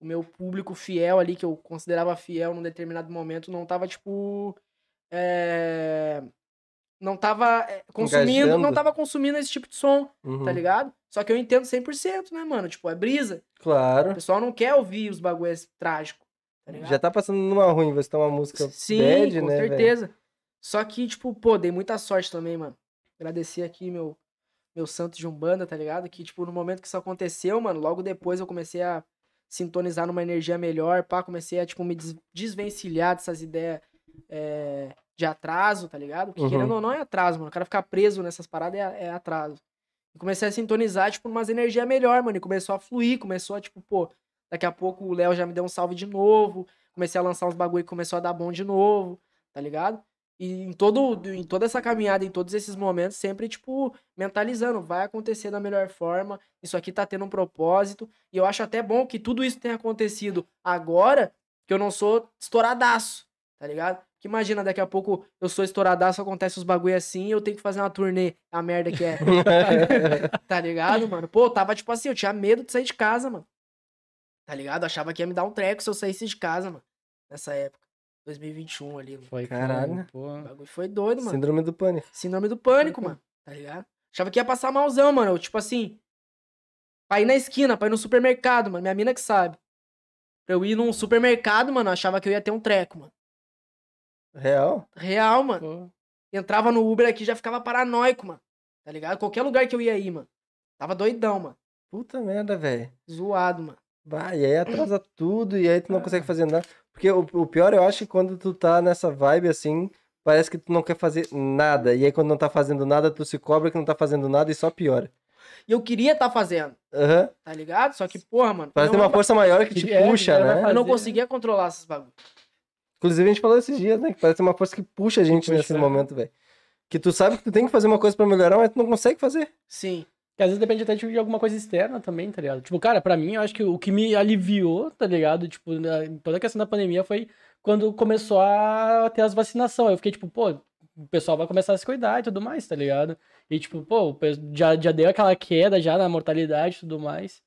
o meu público fiel ali, que eu considerava fiel num determinado momento, não tava, tipo. É... Não tava é, consumindo, não Engajando. tava consumindo esse tipo de som, Uhum. tá ligado? Só que eu entendo 100%, né, mano? Tipo, é brisa. O Claro. pessoal não quer ouvir os bagulhos trágicos, tá ligado? Já tá passando numa ruim, você tá uma música Sim, bad, com né? certeza. Só que, tipo, pô, dei muita sorte também, mano. Agradecer aqui meu, meu santo de Umbanda, tá ligado? Que, tipo, no momento que isso aconteceu, mano, logo depois eu comecei a sintonizar numa energia melhor, pá, comecei a, tipo, me des- desvencilhar dessas ideias é, de atraso, tá ligado? Porque Uhum. querendo ou não é atraso, mano. O cara ficar preso nessas paradas é, é atraso. E comecei a sintonizar, tipo, umas energias melhor, mano. E começou a fluir, começou a, tipo, pô, daqui a pouco o Léo já me deu um salve de novo. Comecei a lançar uns bagulho que começou a dar bom de novo, tá ligado? E em, todo, em toda essa caminhada, em todos esses momentos, sempre, tipo, mentalizando, vai acontecer da melhor forma, isso aqui tá tendo um propósito. E eu acho até bom que tudo isso tenha acontecido agora, que eu não sou estouradaço, tá ligado? Que imagina, daqui a pouco eu sou estouradaço, acontece os bagulho assim, eu tenho que fazer uma turnê. A merda que é. [laughs] tá ligado, mano? Pô, tava tipo assim, eu tinha medo de sair de casa, mano. Tá ligado? Eu achava que ia me dar um treco se eu saísse de casa, mano. Nessa época. 2021 ali, mano. Foi Caralho. pô. O bagulho foi doido, mano. Síndrome do pânico. Síndrome do pânico, mano. Tá ligado? Achava que ia passar malzão, mano. Eu, tipo assim. Pra ir na esquina, pra ir no supermercado, mano. Minha mina que sabe. Pra eu ir num supermercado, mano, eu achava que eu ia ter um treco, mano. Real? Real, mano. Pô. Entrava no Uber aqui já ficava paranoico, mano. Tá ligado? Qualquer lugar que eu ia ir, mano. Tava doidão, mano. Puta merda, velho. Zoado, mano. Vai, e aí atrasa [clears throat] tudo e aí tu não consegue fazer nada. Porque o, o pior eu acho que quando tu tá nessa vibe assim, parece que tu não quer fazer nada. E aí quando não tá fazendo nada, tu se cobra que não tá fazendo nada e só piora. E eu queria estar fazendo, Aham. tá ligado? Só que, porra, mano. Parece ter uma força maior que [laughs] te É, puxa, né? eu não conseguia controlar esses bagulhos. Inclusive a gente falou esses dias, né? Que parece uma força que puxa a gente puxa, nesse é. momento, velho. Que tu sabe que tu tem que fazer uma coisa pra melhorar, mas tu não consegue fazer. Sim. Que às vezes depende até de alguma coisa externa também, tá ligado? Tipo, cara, pra mim, eu acho que o que me aliviou, tá ligado? Tipo, na- toda a questão da pandemia foi quando começou a ter as vacinações. Eu fiquei tipo, pô, o pessoal vai começar a se cuidar e tudo mais, tá ligado? E tipo, pô, já, já deu aquela queda já na mortalidade e tudo mais.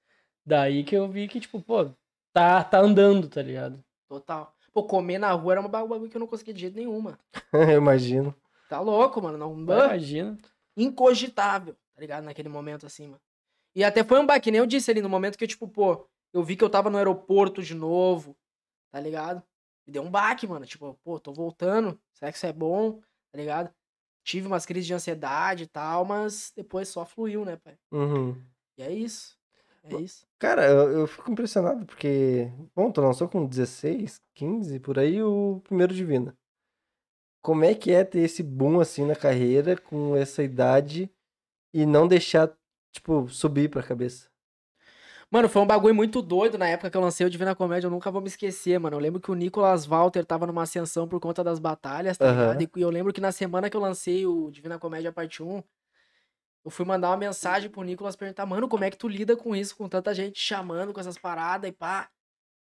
Daí que eu vi que, tipo, pô, tá, tá andando, tá ligado? Total. Pô, comer na rua era um bagulho que eu não conseguia de jeito nenhum, mano. [laughs] eu imagino. Tá louco, mano. Não, Imagina. incogitável, tá ligado? Naquele momento assim, mano. E até foi um baque, que nem eu disse ali, no momento que, tipo, pô, eu vi que eu tava no aeroporto de novo, tá ligado? Me deu um baque, mano. Tipo, pô, tô voltando, será que isso é bom, tá ligado? Tive umas crises de ansiedade e tal, mas depois só fluiu, né, pai? Uhum. E é isso. É isso. Cara, eu, eu fico impressionado porque, bom, tu lançou com 16, 15, por aí o primeiro Divina. Como é que é ter esse boom assim na carreira com essa idade e não deixar, tipo, subir pra cabeça? Mano, foi um bagulho muito doido na época que eu lancei o Divina Comédia, eu nunca vou me esquecer, mano. Eu lembro que o Nicolas Walter tava numa ascensão por conta das batalhas, tá Aham. ligado? E eu lembro que na semana que eu lancei o Divina Comédia Parte 1, eu fui mandar uma mensagem pro Nicolas perguntar, mano, como é que tu lida com isso, com tanta gente te chamando, com essas paradas e pá.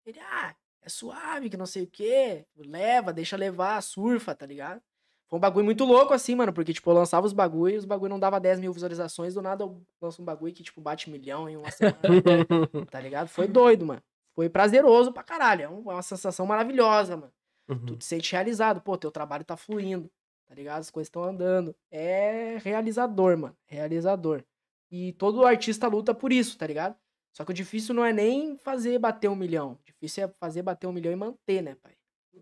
Ele, ah, é suave, que não sei o quê, leva, deixa levar, surfa, tá ligado? Foi um bagulho muito louco assim, mano, porque, tipo, eu lançava os bagulhos, os bagulho não dava 10 mil visualizações, do nada eu lanço um bagulho que, tipo, bate milhão em uma semana [laughs] tá ligado? Foi doido, mano. Foi prazeroso pra caralho. É é uma sensação maravilhosa, mano. Uhum. Tu te sente realizado. Pô, teu trabalho tá fluindo, tá ligado? As coisas estão andando. É realizador, mano. Realizador. E todo artista luta por isso, tá ligado? Só que o difícil não é nem fazer bater um milhão. O difícil é fazer bater um milhão e manter, né, pai?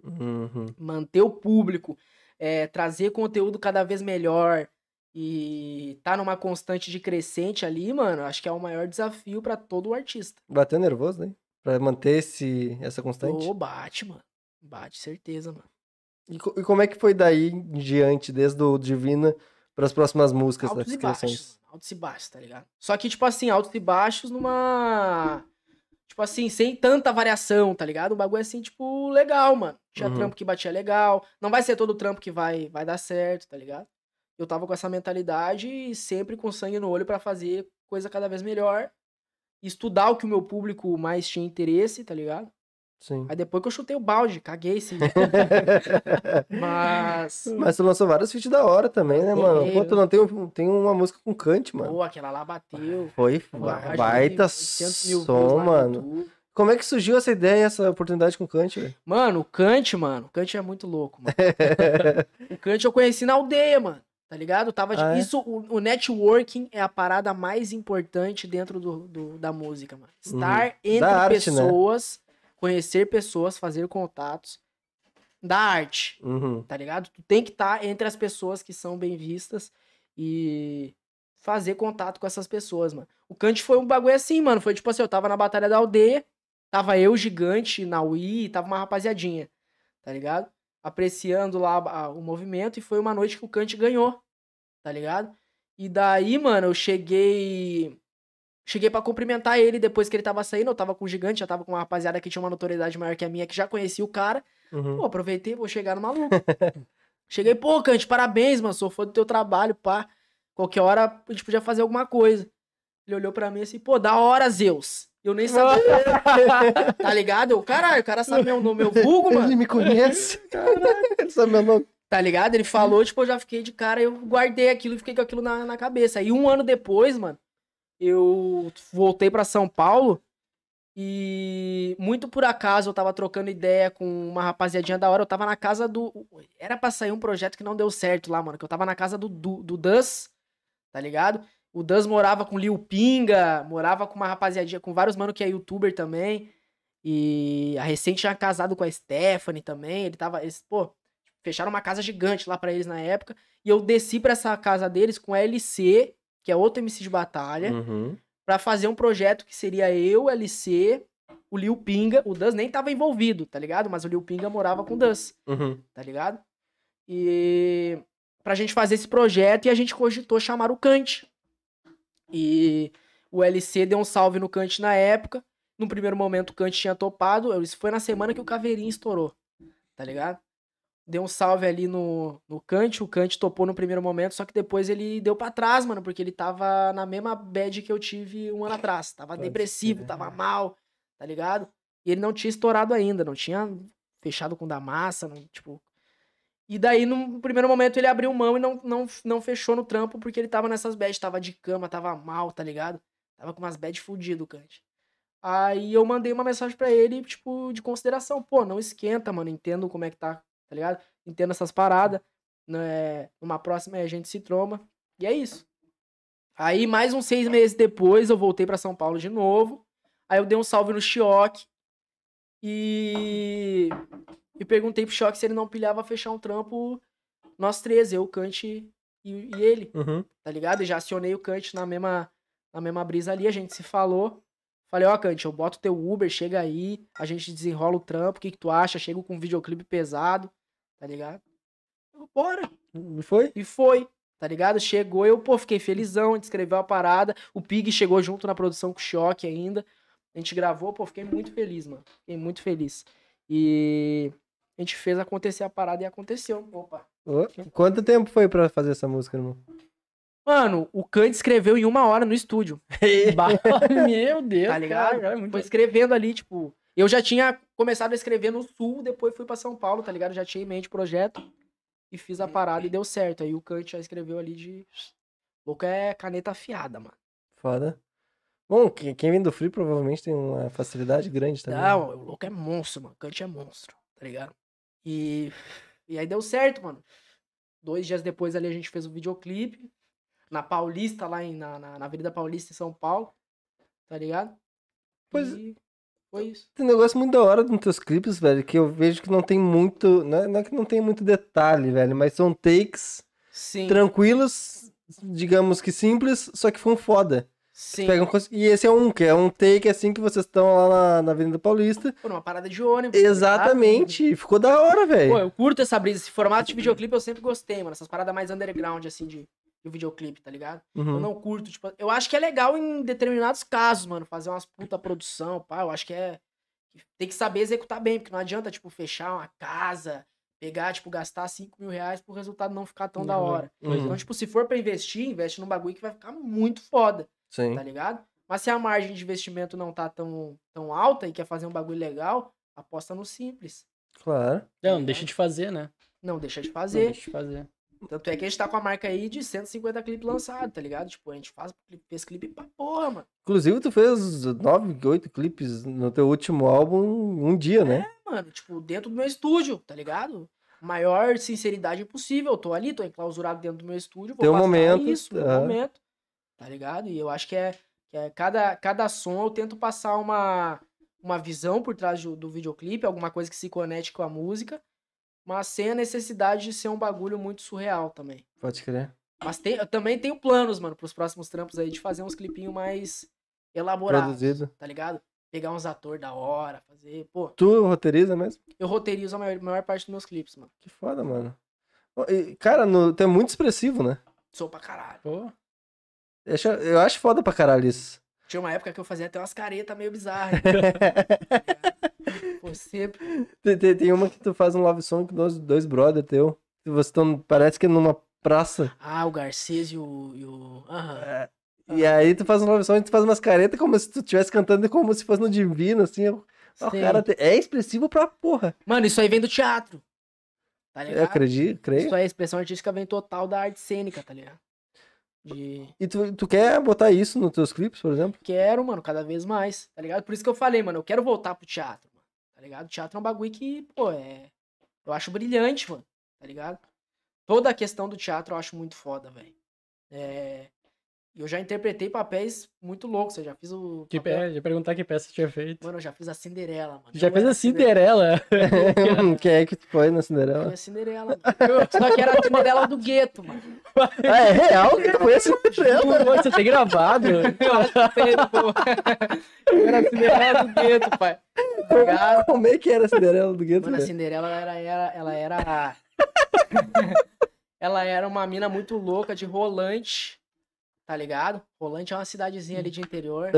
Uhum. manter o público, é, trazer conteúdo cada vez melhor e tá numa constante de crescente ali, mano, acho que é o maior desafio pra todo artista. Bateu nervoso, né? Pra manter esse, essa constante. Ô, bate, mano. Bate, certeza, mano. E, e como é que foi daí em diante, desde o Divina para as próximas músicas Altos das e baixos. criações? mano, Altos e baixos, tá ligado? Só que, tipo assim, altos e baixos numa. Tipo assim, sem tanta variação, tá ligado? O bagulho é assim, tipo, legal, mano. Tinha Uhum. trampo que batia legal. Não vai ser todo trampo que vai, vai dar certo, tá ligado? Eu tava com essa mentalidade e sempre com sangue no olho pra fazer coisa cada vez melhor. Estudar o que o meu público mais tinha interesse, tá ligado? Sim. Aí depois que eu chutei o balde, caguei sim. [laughs] Mas. Mas tu lançou vários feats da hora também, né, mano? Pô, tu não tem, tem uma música com Kant, mano. Pô, aquela lá bateu. Foi baita 800 mil views som, mano. Como é que surgiu essa ideia, essa oportunidade com o Kant, velho? Mano, o Kant, mano. O Kant é muito louco, mano. [laughs] o Kant eu conheci na aldeia, mano. Tá ligado? Eu Tava de- Ah, é? Isso, o, o networking é a parada mais importante dentro do, do- da música, mano. Estar entre Uhum. arte, né? Conhecer pessoas, fazer contatos. Da arte, Uhum. tá ligado? Tu tem que estar entre as pessoas que são bem vistas e fazer contato com essas pessoas, mano. O Kant foi um bagulho assim, mano. Foi tipo assim, eu tava na Batalha da Aldeia, tava eu, Gigante, na Wii, e tava uma rapaziadinha, tá ligado? Apreciando lá o movimento, e foi uma noite que o Kant ganhou, tá ligado? E daí, mano, eu cheguei... Cheguei pra cumprimentar ele depois que ele tava saindo, eu tava com o Gigante, já tava com uma rapaziada que tinha uma notoriedade maior que a minha, que já conhecia o cara. Uhum. Pô, aproveitei, vou chegar no maluco. [laughs] Cheguei, pô, Cante, parabéns, mano. Sou fã do teu trabalho, pá. Qualquer hora a gente podia fazer alguma coisa. Ele olhou pra mim assim, pô, da hora, Zeus. Eu nem sabia. [laughs] tá ligado? Eu, caralho, o cara sabe meu nome, meu vulgo, mano. Ele me conhece. [laughs] Ele sabe meu nome. Tá ligado? Ele falou, tipo, eu já fiquei de cara, eu guardei aquilo e fiquei com aquilo na, na cabeça. Aí um ano depois, mano, eu voltei pra São Paulo e muito por acaso eu tava trocando ideia com uma rapaziadinha da hora. Eu tava na casa do. Era pra sair um projeto que não deu certo lá, mano. Que eu tava na casa do, do, do Dus, tá ligado? O Dus morava com Lil Pinga, morava com uma rapaziadinha, com vários mano que é youtuber também. E a recente tinha casado com a Stephanie também. Ele tava. Eles, pô, fecharam uma casa gigante lá pra eles na época. E eu desci pra essa casa deles com a LC, que é outro MC de batalha, Uhum. pra fazer um projeto que seria eu, LC, o Lil Pinga. O Dus nem tava envolvido, tá ligado? Mas o Lil Pinga morava com o Dus, Uhum. tá ligado? E pra gente fazer esse projeto e a gente cogitou chamar o Kant. E o LC deu um salve no Kant na época. No primeiro momento o Kant tinha topado. Isso foi na semana que o Caveirinho estourou, tá ligado? Deu um salve ali no, no Kant, o Kant topou no primeiro momento, só que depois ele deu pra trás, mano, porque ele tava na mesma bad que eu tive um ano atrás. Tava Pode depressivo, crer. tava mal, tá ligado? E ele não tinha estourado ainda, não tinha fechado com o da massa, não, tipo. E daí, no primeiro momento, ele abriu mão e não, não, não fechou no trampo porque ele tava nessas bad, tava de cama, tava mal, tá ligado? Tava com umas bad fudido, Kant. Aí eu mandei uma mensagem pra ele, tipo, de consideração. Pô, não esquenta, mano. Entendo como é que tá, tá ligado? Entendo essas paradas. Né? Numa próxima a gente se tromba. E é isso. Aí, mais uns seis meses depois, eu voltei pra São Paulo de novo. Aí eu dei um salve no Chioque. E. E perguntei pro Chioque se ele não pilhava fechar um trampo. Nós três, eu, o Kant e, e ele Uhum. tá ligado? E já acionei o Kant na mesma, na mesma brisa ali, a gente se falou. Falei, ó, Kant, eu boto teu Uber, chega aí, a gente desenrola o trampo, o que, que tu acha? Chego com um videoclipe pesado, tá ligado? Eu, Bora! E foi? E foi, tá ligado? Chegou, eu, pô, fiquei felizão, a gente escreveu a parada. O Pig chegou junto na produção com o Choque ainda. A gente gravou, pô, fiquei muito feliz, mano. Fiquei muito feliz. E a gente fez acontecer a parada e aconteceu. Opa. Ô, Quanto tempo foi pra fazer essa música, irmão? Mano, o Kant escreveu em uma hora no estúdio. [laughs] [laughs] Meu Deus, Tá ligado? cara, é muito- Foi escrevendo ali, tipo. Eu já tinha começado a escrever no sul, depois fui pra São Paulo, tá ligado? Já tinha em mente o projeto e fiz a parada e deu certo. Aí o Kant já escreveu ali de. Louco é caneta afiada, mano. Foda. Bom, quem quem vem do Free provavelmente tem uma facilidade grande também. Não, o louco é monstro, mano. Kant é monstro, tá ligado? E. E aí deu certo, mano. Dois dias depois ali a gente fez o videoclipe. Na Paulista, lá em, na, na, na Avenida Paulista, em São Paulo. Tá ligado? Pois- E foi isso. Tem um negócio muito da hora nos teus clipes, velho, que eu vejo que não tem muito. Não é, não é que não tem muito detalhe, velho, mas são takes Sim. tranquilos, digamos que simples, só que foram foda. Sim. Pegam E esse é um, que é um take assim que vocês estão lá na, na Avenida Paulista. Pô, numa parada de ônibus. tá? Exatamente. Ficou da hora, Pô, velho. eu curto essa brisa. Esse formato de videoclipe eu sempre gostei, mano. Essas paradas mais underground, assim, de, de videoclipe, tá ligado? Eu Uhum. não curto, tipo, eu acho que é legal em determinados casos, mano, fazer umas puta produção, pá, eu acho que é. Tem que saber executar bem, porque não adianta, tipo, fechar uma casa, pegar, tipo, gastar 5 mil reais pro resultado não ficar tão da Uhum. hora. Uhum. Então, tipo, se for pra investir, investe num bagulho que vai ficar muito foda, Sim. tá ligado? Mas se a margem de investimento não tá tão, tão alta e quer fazer um bagulho legal, aposta no simples. Claro. Não, deixa de fazer, né? Não deixa de Não fazer. deixa de fazer. Tanto é que a gente tá com a marca aí de 150 clipes lançados, tá ligado? Tipo, a gente faz, fez clipe pra porra, mano. Inclusive, tu fez nove, oito clipes no teu último álbum um dia, né? mano, tipo, dentro do meu estúdio, tá ligado? Maior sinceridade possível. Eu tô ali, tô enclausurado dentro do meu estúdio. Vou Teu passar momento, Isso, aham. momento. Tá ligado? E eu acho que é, que é cada, cada som eu tento passar uma, uma visão por trás do, do videoclipe, alguma coisa que se conecte com a música, mas sem a necessidade de ser um bagulho muito surreal também. Pode crer. Mas tem, eu também tenho planos, mano, pros próximos trampos aí de fazer uns clipinhos mais elaborados, Produzido. tá ligado? Pegar uns atores da hora, fazer. Pô, Tu roteiriza mesmo? eu roteirizo a maior, maior parte dos meus clipes, mano. Que foda, mano. E, Cara, no, tu é muito expressivo, né? Sou pra caralho. Pô, Eu acho, eu acho foda pra caralho isso. Tinha uma época que eu fazia até umas caretas meio bizarras. [laughs] sempre. Tem, tem- tem uma que tu faz um love song com dois, dois brother teu. Vocês estão, parece que é numa praça. Ah, o Garcês e o. E o... Aham. É, E aí tu faz uma versão e tu faz umas caretas como se tu estivesse cantando como se fosse no divino, assim. O Sim. cara é expressivo pra porra. Mano, isso aí vem do teatro. Tá Eu ligado? acredito, creio. Isso aí, a expressão artística vem total da arte cênica, tá ligado? De. E tu, tu quer botar isso nos teus clipes, por exemplo? Quero, mano, cada vez mais, tá ligado? Por isso que eu falei, mano, eu quero voltar pro teatro, ligado? Teatro é um bagulho que, pô, é. Eu acho brilhante, mano, tá ligado? Toda a questão do teatro eu acho muito foda, velho. É. E eu já interpretei papéis muito loucos, eu já fiz o. Que papel- pe... ia perguntar que peça você tinha feito. Mano, eu já fiz a Cinderela, mano. Já Eu fez a Cinderela. [laughs] Quem é que tu foi na Foi Cinderela? a Cinderela, mano. Só que era a Cinderela do gueto, mano. Ah, é real que tu foi a Cinderela? Pô, Você tem gravado? [laughs] Eu. Eu era a Cinderela do gueto, pai. Como é que era a Cinderela do gueto? Mano, a? Cinderela era, era, ela era. [laughs] ela era uma mina muito louca de Rolante, tá ligado? Rolante é uma cidadezinha ali de interior,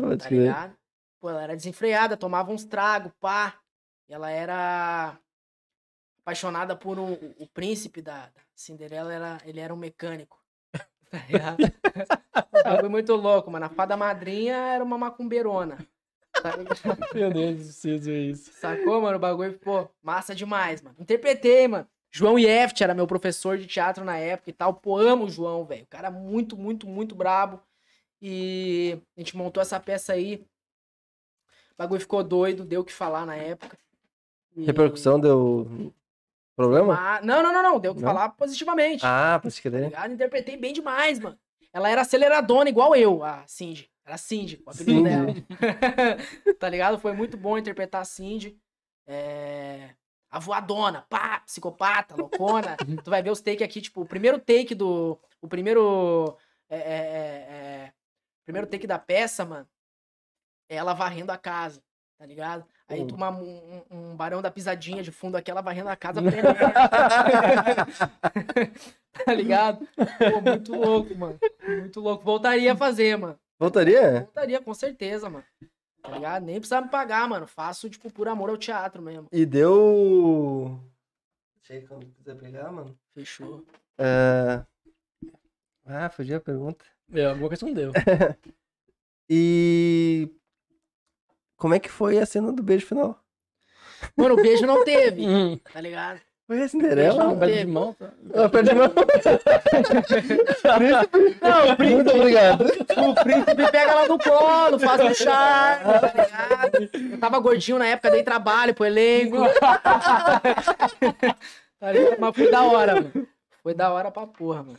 pode tá ligado? Pô, ela era desenfreada, tomava uns tragos, pá. E ela era apaixonada por um, o, príncipe da, Cinderela, era, ele era um mecânico. [laughs] Tá ligado? Bagulho muito louco, mano. A fada madrinha era uma macumbeirona. Tá? [laughs] Meu Deus, preciso ver isso. Sacou, mano? O bagulho ficou massa demais, mano. Interpretei, mano. João Yeft era meu professor de teatro na época e tal. Pô, amo o João, velho. O cara muito, muito, muito brabo. E a gente montou essa peça aí. O bagulho ficou doido, deu o que falar na época. E- Repercussão deu problema? Ma- Não, não, não, não. Deu o que Não? falar positivamente. Ah, pode Tá crer. ligado? Interpretei bem demais, mano. Ela era aceleradona igual eu, a Cindy. Era Cindy, o apelido dela. [laughs] tá ligado? Foi muito bom interpretar a Cindy. É... A voadona, pá, psicopata, loucona. [laughs] tu vai ver os takes aqui, tipo, o primeiro take do. O primeiro. É, é, é, é, primeiro take da peça, mano. É ela varrendo a casa, tá ligado? Aí Hum. tu uma, um, um barão da pisadinha de fundo aqui, ela varrendo a casa. [laughs] [laughs] tá ligado? Pô, muito louco, mano. Muito louco. Voltaria a fazer, mano. Voltaria? Voltaria, com certeza, mano. Tá ligado? Nem precisava me pagar, mano. Faço, tipo, por amor ao teatro mesmo. E deu. Deixa aí quando quiser pegar, mano. Fechou. É, Ah, fugi a pergunta. É, alguma coisa não deu. [laughs] E. Como é que foi a cena do beijo final? Mano, o beijo não teve, [laughs] Hum, tá ligado? Foi a Cinderela? Não, um belo de mão. tá? Ah, perdi a mão. Não, o príncipe, Muito obrigado. o príncipe pega ela no colo, faz um charme, tá ligado? Eu tava gordinho na época, dei trabalho pro elenco. [laughs] tá ligado? Mas foi da hora, mano. Foi da hora pra porra, mano.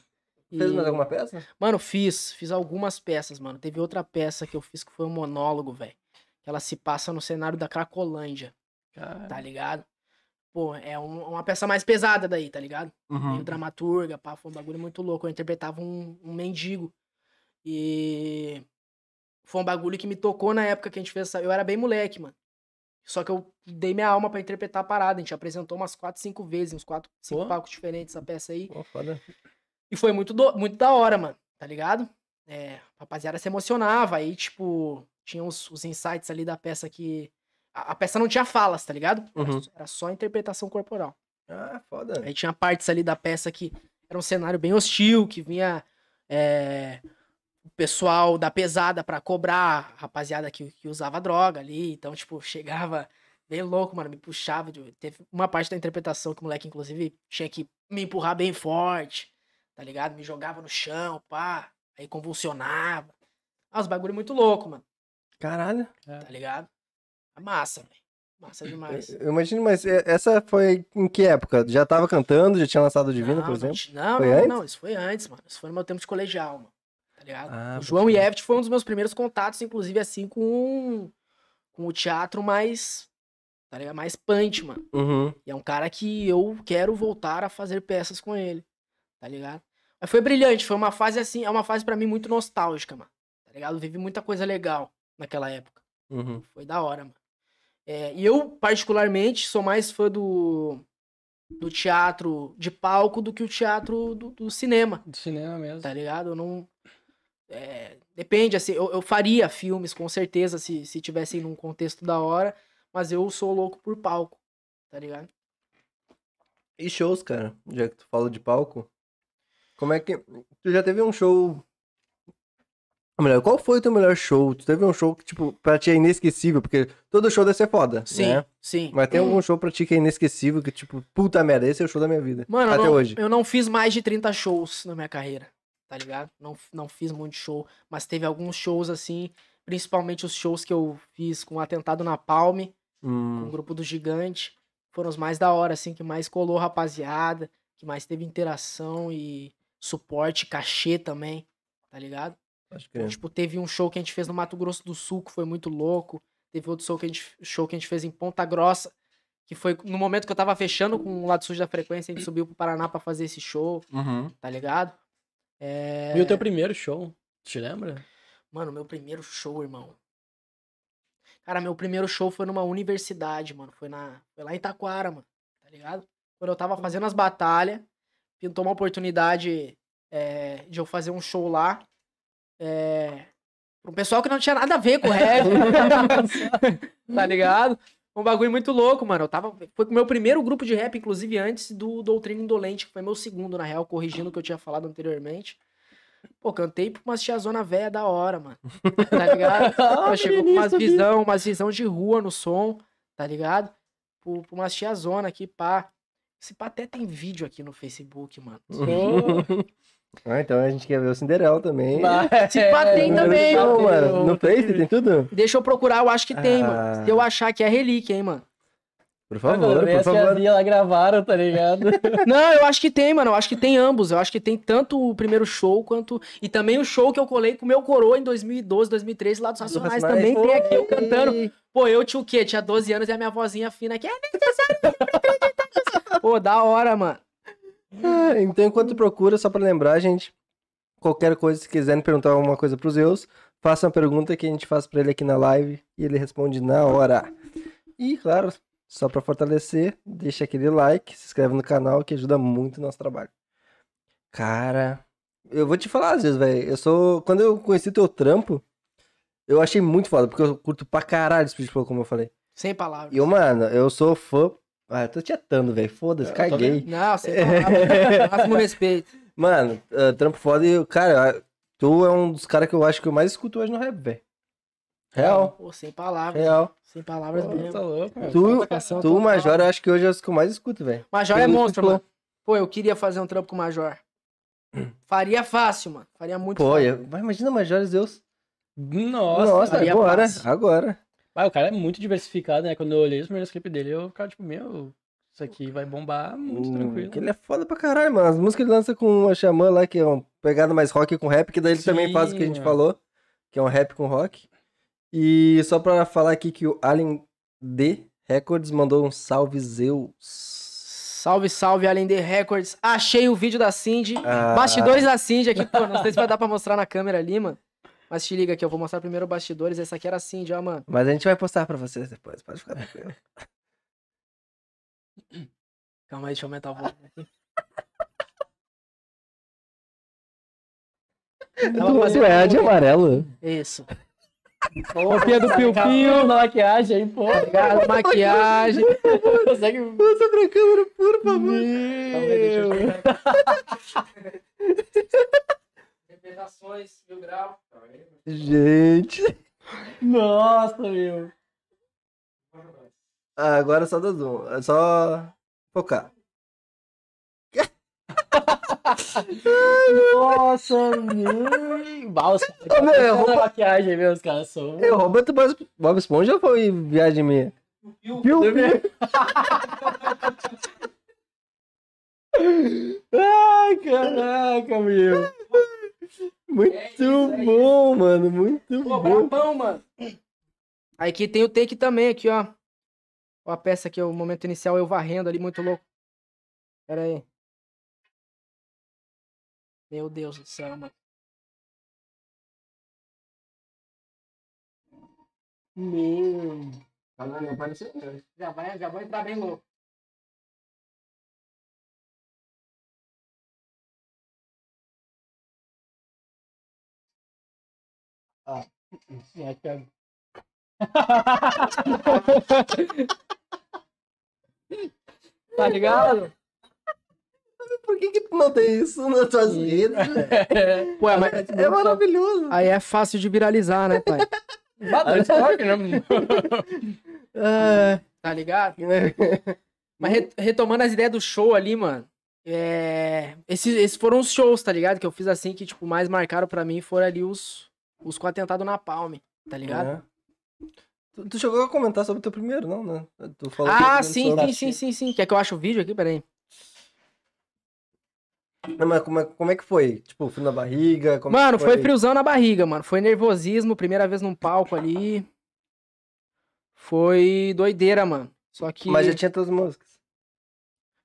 E- Fez mais alguma peça? Mano, fiz. Fiz algumas peças, mano. Teve outra peça que eu fiz que foi um monólogo, velho. Que ela se passa no cenário da Cracolândia, Cara, tá ligado? Pô, é um- uma peça mais pesada daí, tá ligado? Uhum. Meio dramaturga, pá, foi um bagulho muito louco. Eu interpretava um, um mendigo. E foi um bagulho que me tocou na época que a gente fez essa. Eu era bem moleque, mano. Só que eu dei minha alma pra interpretar a parada. A gente apresentou umas quatro, cinco vezes, uns quatro, cinco Pô. palcos diferentes essa peça aí. Pô, foda. E foi muito, do- muito da hora, mano, tá ligado? É, a rapaziada se emocionava, aí, tipo, tinha os, os insights ali da peça que. A, a peça não tinha falas, tá ligado? Era, Uhum. só- era só interpretação corporal. Ah, foda. Aí tinha partes ali da peça que era um cenário bem hostil, que vinha é, o pessoal da pesada pra cobrar a rapaziada que, que usava droga ali. Então, tipo, [laughs] chegava bem louco, mano, me puxava. de- Teve uma parte da interpretação que o moleque, inclusive, tinha que me empurrar bem forte, tá ligado? Me jogava no chão, pá. Aí convulsionava. Ah, os bagulho muito louco, mano, Caralho. tá ligado? Massa, velho. Massa demais. Eu imagino, mas é- essa foi em que época? Já tava cantando, já tinha lançado o Divino, não, por exemplo? Não, Foi não, antes? não, isso foi antes, mano. Isso foi no meu tempo de colegial, mano. Tá ligado? Ah, o João crer. Yeft foi um dos meus primeiros contatos, inclusive, assim, com, com o teatro mais. Tá ligado? Mais punch, mano. Uhum. E é um cara que eu quero voltar a fazer peças com ele. Tá ligado? Mas foi brilhante, foi uma fase assim, é uma fase pra mim muito nostálgica, mano. Tá ligado? Eu vivi muita coisa legal naquela época. Uhum. Foi da hora, mano. É, e eu, particularmente, sou mais fã do, do teatro de palco do que o teatro do, do cinema, Do cinema mesmo. tá ligado? Eu não. é, depende, assim, eu, eu faria filmes, com certeza, se, se tivessem num contexto da hora, mas eu sou louco por palco, tá ligado? E shows, cara? Já que tu fala de palco. Como é que. Tu já teve um show Melhor, qual foi o teu melhor show? Tu teve um show que, tipo, pra ti é inesquecível? Porque todo show deve ser foda, Sim, né? sim. Mas tem algum show pra ti que é inesquecível, que, tipo, puta merda, esse é o show da minha vida. Mano, eu até não, hoje. eu não fiz mais de 30 shows na minha carreira, tá ligado? Não, não fiz muito show, mas teve alguns shows assim, principalmente os shows que eu fiz com o Atentado na Palme, com o Hum, grupo do Gigante, foram os mais da hora, assim, que mais colou rapaziada, que mais teve interação e suporte, cachê também, tá ligado? Acho que Então, é. tipo, teve um show que a gente fez no Mato Grosso do Sul, que foi muito louco. Teve outro show que a gente, show que a gente fez em Ponta Grossa, que foi no momento que eu tava fechando com o lado sujo da frequência, a gente subiu pro Paraná pra fazer esse show, Uhum. tá ligado? É... E o teu primeiro show? Te lembra? Mano, meu primeiro show, irmão. Cara, meu primeiro show foi numa universidade, mano. Foi, na... foi lá em Taquara, mano. Tá ligado? Quando eu tava fazendo as batalhas, pintou uma oportunidade é, de eu fazer um show lá. É... Pra um pessoal que não tinha nada a ver com o rap. [laughs] tá ligado? Um bagulho muito louco, mano. Eu tava. Foi com o meu primeiro grupo de rap, inclusive antes do Doutrina Indolente, que foi meu segundo, na real, corrigindo o que eu tinha falado anteriormente. Pô, cantei pra umas tiazona velha da hora, mano. Tá ligado? [laughs] Ah, Pô, chegou com umas visão, umas visão de rua no som, tá ligado? Por, por umas tiazona aqui, pá. Esse pá até tem vídeo aqui no Facebook, mano. [laughs] ah, então a gente quer ver o Cinderela também. Se pá, tem também, Não, mano. mano. No Face tem tudo? Deixa eu procurar, eu acho que tem, Ah. mano. Se eu achar que é relíquia, hein, mano. Por favor, por favor. as lá gravaram, tá ligado? [laughs] Não, eu acho que tem, mano. Eu acho que tem ambos. Eu acho que tem tanto o primeiro show quanto. E também o show que eu colei com o meu coroa em 2012, 2013, lá dos Racionais. Racionais. Também tem aqui eu cantando. Pô, eu tinha o quê? Tinha 12 anos e a minha vozinha fina aqui. "É necessário." Pô, da hora, mano. Ah, então, enquanto procura, só pra lembrar, gente, qualquer coisa, se quiserem perguntar alguma coisa pros Zeus, faça uma pergunta que a gente faz pra ele aqui na live e ele responde na hora. E, claro, só pra fortalecer, deixa aquele like, se inscreve no canal que ajuda muito o nosso trabalho. Cara, eu vou te falar às vezes, velho, eu sou... Quando eu conheci teu trampo, eu achei muito foda, porque eu curto pra caralho esse Speed Flow, como eu falei. Sem palavras. E eu, mano, eu sou fã... Ah, eu tô tietando, velho, foda-se, caguei. Não, sem palavras. [laughs] Máximo respeito. Mano, uh, trampo foda e, cara, tu é um dos caras que eu acho que eu mais escuto hoje no rap, velho. Real, Pô, sem palavras. real. Sem palavras Pô, mesmo. tá louco, mano. Tu, Canção tu, total. Major, eu acho que hoje é os que eu mais escuto, velho. Major é monstro, mano. Pô, eu queria fazer um trampo com o Major. Faria fácil, mano. Faria muito Pô, fácil. eu- mas imagina Major, Deus. Nossa, Nossa, agora, fácil. agora. Ah, o cara é muito diversificado, né? Quando eu olhei os primeiros clipes dele, eu ficava tipo, meu, isso aqui vai bombar muito Hum, tranquilo. que ele é foda pra caralho, mano. As músicas ele lança com a Xamã lá, que é uma pegada mais rock com rap, que daí ele também faz o que a gente Sim, falou, que é um rap com rock. E só pra falar aqui que o Alien D Records mandou um salve Zeus. Salve, salve, além de records. Achei o vídeo da Cindy. Ah. Bastidores da Cindy aqui, pô. Não sei se vai dar pra mostrar na câmera ali, mano. Mas te liga aqui, eu vou mostrar primeiro bastidores. Essa aqui era a Cindy, ó, mano. Mas a gente vai postar pra vocês depois, pode ficar tranquilo. [coughs] Calma aí, deixa eu aumentar o volume aqui. Tu, tu é de amarelo. Isso. Roupinha do Piu Piu na maquiagem, pô. Obrigado, maquiagem. Consegue. Mostra pra câmera, por favor. Calma aí, deixa eu [laughs] Representações, mil grau. Gente. Nossa, meu. Ah, agora é só do zoom. É só focar. Nossa, meu. Bah, os caras meu, eu maquiagem, meu. Os caras são. Eu, Roberto Bob- Bob Esponja foi viagem minha? Piu, piu. [laughs] Ai, caraca, meu. [laughs] Muito É bom, mano. Muito Pô, bom. brabão, mano. Aí aqui tem o take também, aqui, ó. Ó a peça aqui, o momento inicial, eu varrendo ali, muito louco. Pera aí. Meu Deus do céu, mano. Meu. Já vai, já vou entrar bem louco. É, [laughs] cara. Tá ligado? Por que, que tu não tem isso nas tuas redes? velho? [laughs] Ué, mas É maravilhoso. aí é fácil de viralizar, né, pai? [laughs] Bata estoque, né? Ah, Tá ligado? Mas re- retomando as ideias do show ali, mano. É... Esses, esses foram os shows, tá ligado? Que eu fiz assim, que, tipo, mais marcaram pra mim foram ali os, os com atentado na palme, tá ligado? É. Tu, tu chegou a comentar sobre o teu primeiro, não, né? Tu falou Ah, sim, sim, sim, sim, sim. Quer que eu ache o vídeo aqui? Pera aí. Não, Mas como é, como é que foi? Tipo, frio na barriga? Mano, foi friozão na barriga, mano. Foi nervosismo, primeira vez num palco ali. Foi doideira, mano. Só que Mas já tinha tuas músicas.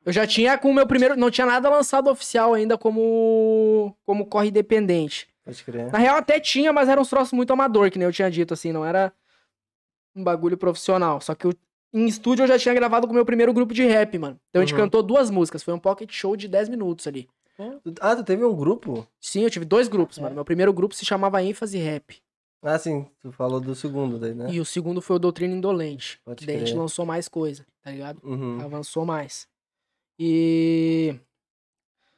eu já tinha com o meu primeiro. Não tinha nada lançado oficial ainda como. como corre independente. Pode crer. Na real até tinha, mas era uns troços muito amador, que nem eu tinha dito, assim, não era um bagulho profissional. Só que eu, em estúdio eu já tinha gravado com o meu primeiro grupo de rap, mano. Então a gente Uhum. cantou duas músicas, foi um pocket show de 10 minutos ali. Ah, tu teve um grupo? Sim, eu tive dois grupos, É. mano. Meu primeiro grupo se chamava ênfase rap. Ah, sim. Tu falou do segundo daí, né? E o segundo foi o Doutrina Indolente. Pode Daí a gente crer. lançou mais coisa, tá ligado? Uhum. Avançou mais. E.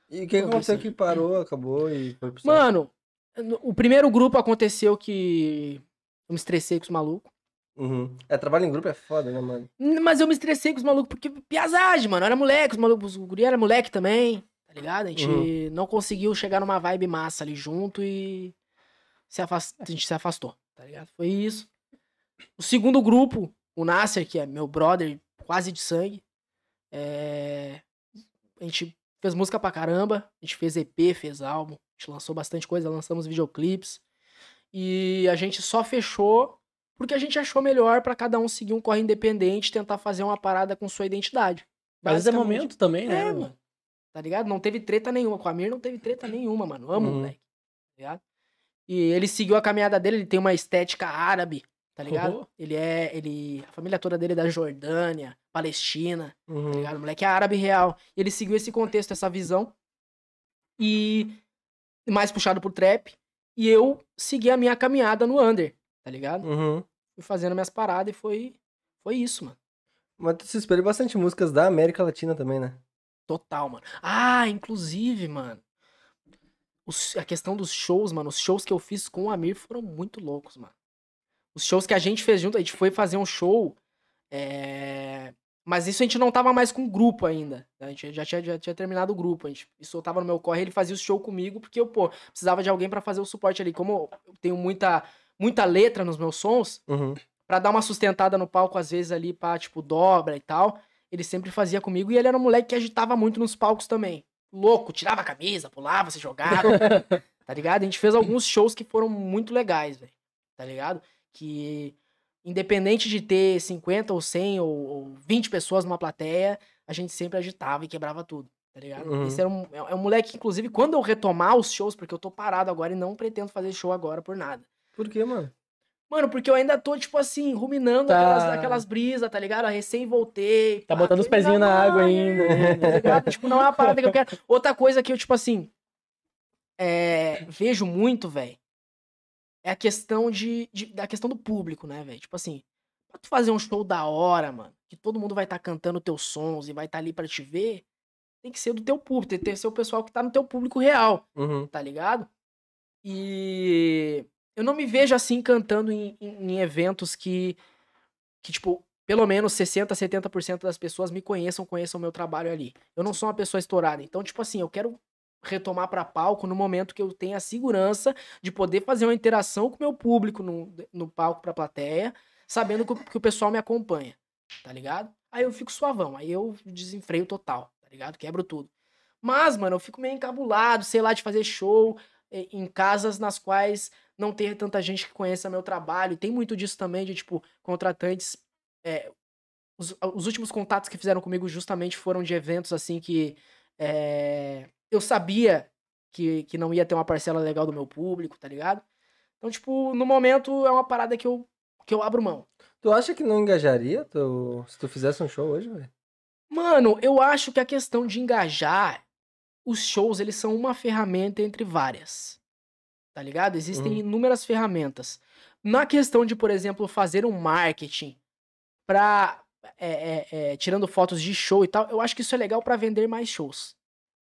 E o que aconteceu que parou, acabou e foi pro? Mano, no- o primeiro grupo aconteceu que. Eu me estressei com os malucos. Uhum. É, trabalho em grupo é foda, né, mano? Mas eu me estressei com os malucos, porque piazagem, mano. Eu era moleque, os malucos, o guri era moleque também, tá ligado? A gente Uhum. não conseguiu chegar numa vibe massa ali junto e se afast... a gente se afastou, tá ligado? Foi isso. O segundo grupo, o Nasser, que é meu brother, quase de sangue, é... a gente fez música pra caramba, a gente fez EP, fez álbum, a gente lançou bastante coisa, lançamos videoclipes. E a gente só fechou porque a gente achou melhor pra cada um seguir um corre independente, tentar fazer uma parada com sua identidade. Vezes é momento também, né? É, mano. Tá ligado? Não teve treta nenhuma. Com a Mir não teve treta nenhuma, mano. Amo o Uhum. moleque. Tá ligado? E ele seguiu a caminhada dele, ele tem uma estética árabe, tá ligado? Uhum. Ele é. Ele. A família toda dele é da Jordânia, Palestina, tá Uhum. ligado? O moleque é árabe real. E ele seguiu esse contexto, essa visão. E mais puxado pro trap. E eu segui a minha caminhada no under, tá ligado? Uhum. Fui fazendo minhas paradas e foi. Foi isso, mano. Mas tu se espelhou bastante músicas da América Latina também, né? Total, mano. Ah, inclusive, mano. os- a questão dos shows, mano. Os shows que eu fiz com o Amir foram muito loucos, mano. Os shows que a gente fez junto, a gente foi fazer um show. é, Mas isso a gente não tava mais com grupo ainda. A gente já tinha, já tinha terminado o grupo. A gente... Isso eu tava no meu corre, ele fazia o show comigo, porque eu, pô, precisava de alguém pra fazer o suporte ali. Como eu tenho muita, muita letra nos meus sons, Uhum. Pra dar uma sustentada no palco, às vezes ali, pra, tipo, dobra e tal. Ele sempre fazia comigo e ele era um moleque que agitava muito nos palcos também. Louco, tirava a camisa, pulava, se jogava. [laughs] tá ligado? A gente fez alguns shows que foram muito legais, velho. Tá ligado? Que, independente de ter 50 ou 100 ou, ou 20 pessoas numa plateia, a gente sempre agitava e quebrava tudo. Tá ligado? Uhum. Esse era um, é é um moleque, que, inclusive, quando eu retomar os shows, porque eu tô parado agora e não pretendo fazer show agora por nada. Por quê, mano? Mano, porque eu ainda tô, tipo assim, ruminando Tá. aquelas, aquelas brisas, tá ligado? Eu recém voltei. Tá pá, botando os pezinhos na água ainda. Tá ligado? tipo, não é uma parada que eu quero. [laughs] Outra coisa que eu, tipo assim, é, vejo muito, velho, é a questão de, de- da questão do público, né, velho? Tipo assim, pra tu fazer um show da hora, mano, que todo mundo vai estar cantando teus sons e vai estar ali pra te ver, tem que ser do teu público, tem que ser o pessoal que tá no teu público real Uhum. tá ligado? E eu não me vejo assim cantando em, em- em eventos que, que, tipo, pelo menos 60, 70% das pessoas me conheçam, conheçam o meu trabalho ali. Eu não sou uma pessoa estourada. Então, tipo assim, eu quero retomar pra palco no momento que eu tenha a segurança de poder fazer uma interação com o meu público no, no palco pra plateia, sabendo que, o- que o pessoal me acompanha, tá ligado? Aí eu fico suavão, aí eu desenfreio total, tá ligado? Quebro tudo. Mas, mano, eu fico meio encabulado, sei lá, de fazer show eh, em casas nas quais não tem tanta gente que conheça meu trabalho. Tem muito disso também, de, tipo, contratantes. eh, os, os últimos contatos que fizeram comigo justamente foram de eventos, assim, que eh, eu sabia que, que não ia ter uma parcela legal do meu público, tá ligado? Então, tipo, no momento é uma parada que eu, que eu abro mão. Tu acha que não engajaria tu- se tu fizesse um show hoje, velho? Mano, eu acho que a questão de engajar, os shows, eles são uma ferramenta entre várias. Tá ligado? Existem Uhum. inúmeras ferramentas. Na questão de, por exemplo, fazer um marketing pra. é, é, é, tirando fotos de show e tal, eu acho que isso é legal pra vender mais shows.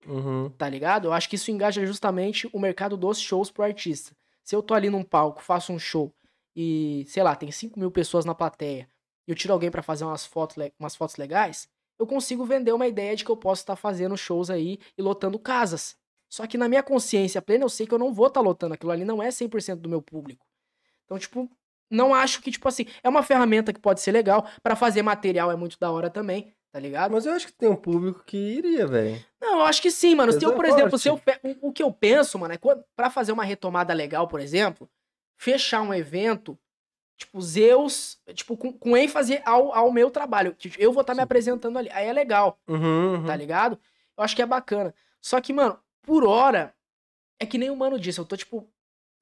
Uhum. tá ligado? Eu acho que isso engaja justamente o mercado dos shows pro artista. Se eu tô ali num palco, faço um show e, sei lá, tem 5 mil pessoas na plateia e eu tiro alguém pra fazer umas fotos, umas fotos legais, eu consigo vender uma ideia de que eu posso estar fazendo shows aí e lotando casas. Só que na minha consciência plena eu sei que eu não vou estar lotando aquilo ali, não é 100% do meu público. Então, tipo, não acho que, tipo assim, é uma ferramenta que pode ser legal. Pra fazer material é muito da hora também, tá ligado? Mas eu acho que tem um público que iria, velho. Não, eu acho que sim, mano. Se eu, Peso por é exemplo, se eu o, o que eu penso, mano, é quando, pra fazer uma retomada legal, por exemplo, fechar um evento, tipo, Zeus, tipo, com, com ênfase ao, ao meu trabalho. Eu vou estar me Sim. apresentando ali. Aí é legal, Uhum, uhum. tá ligado? Eu acho que é bacana. Só que, mano, por hora, é que nem o mano disse, eu tô, tipo,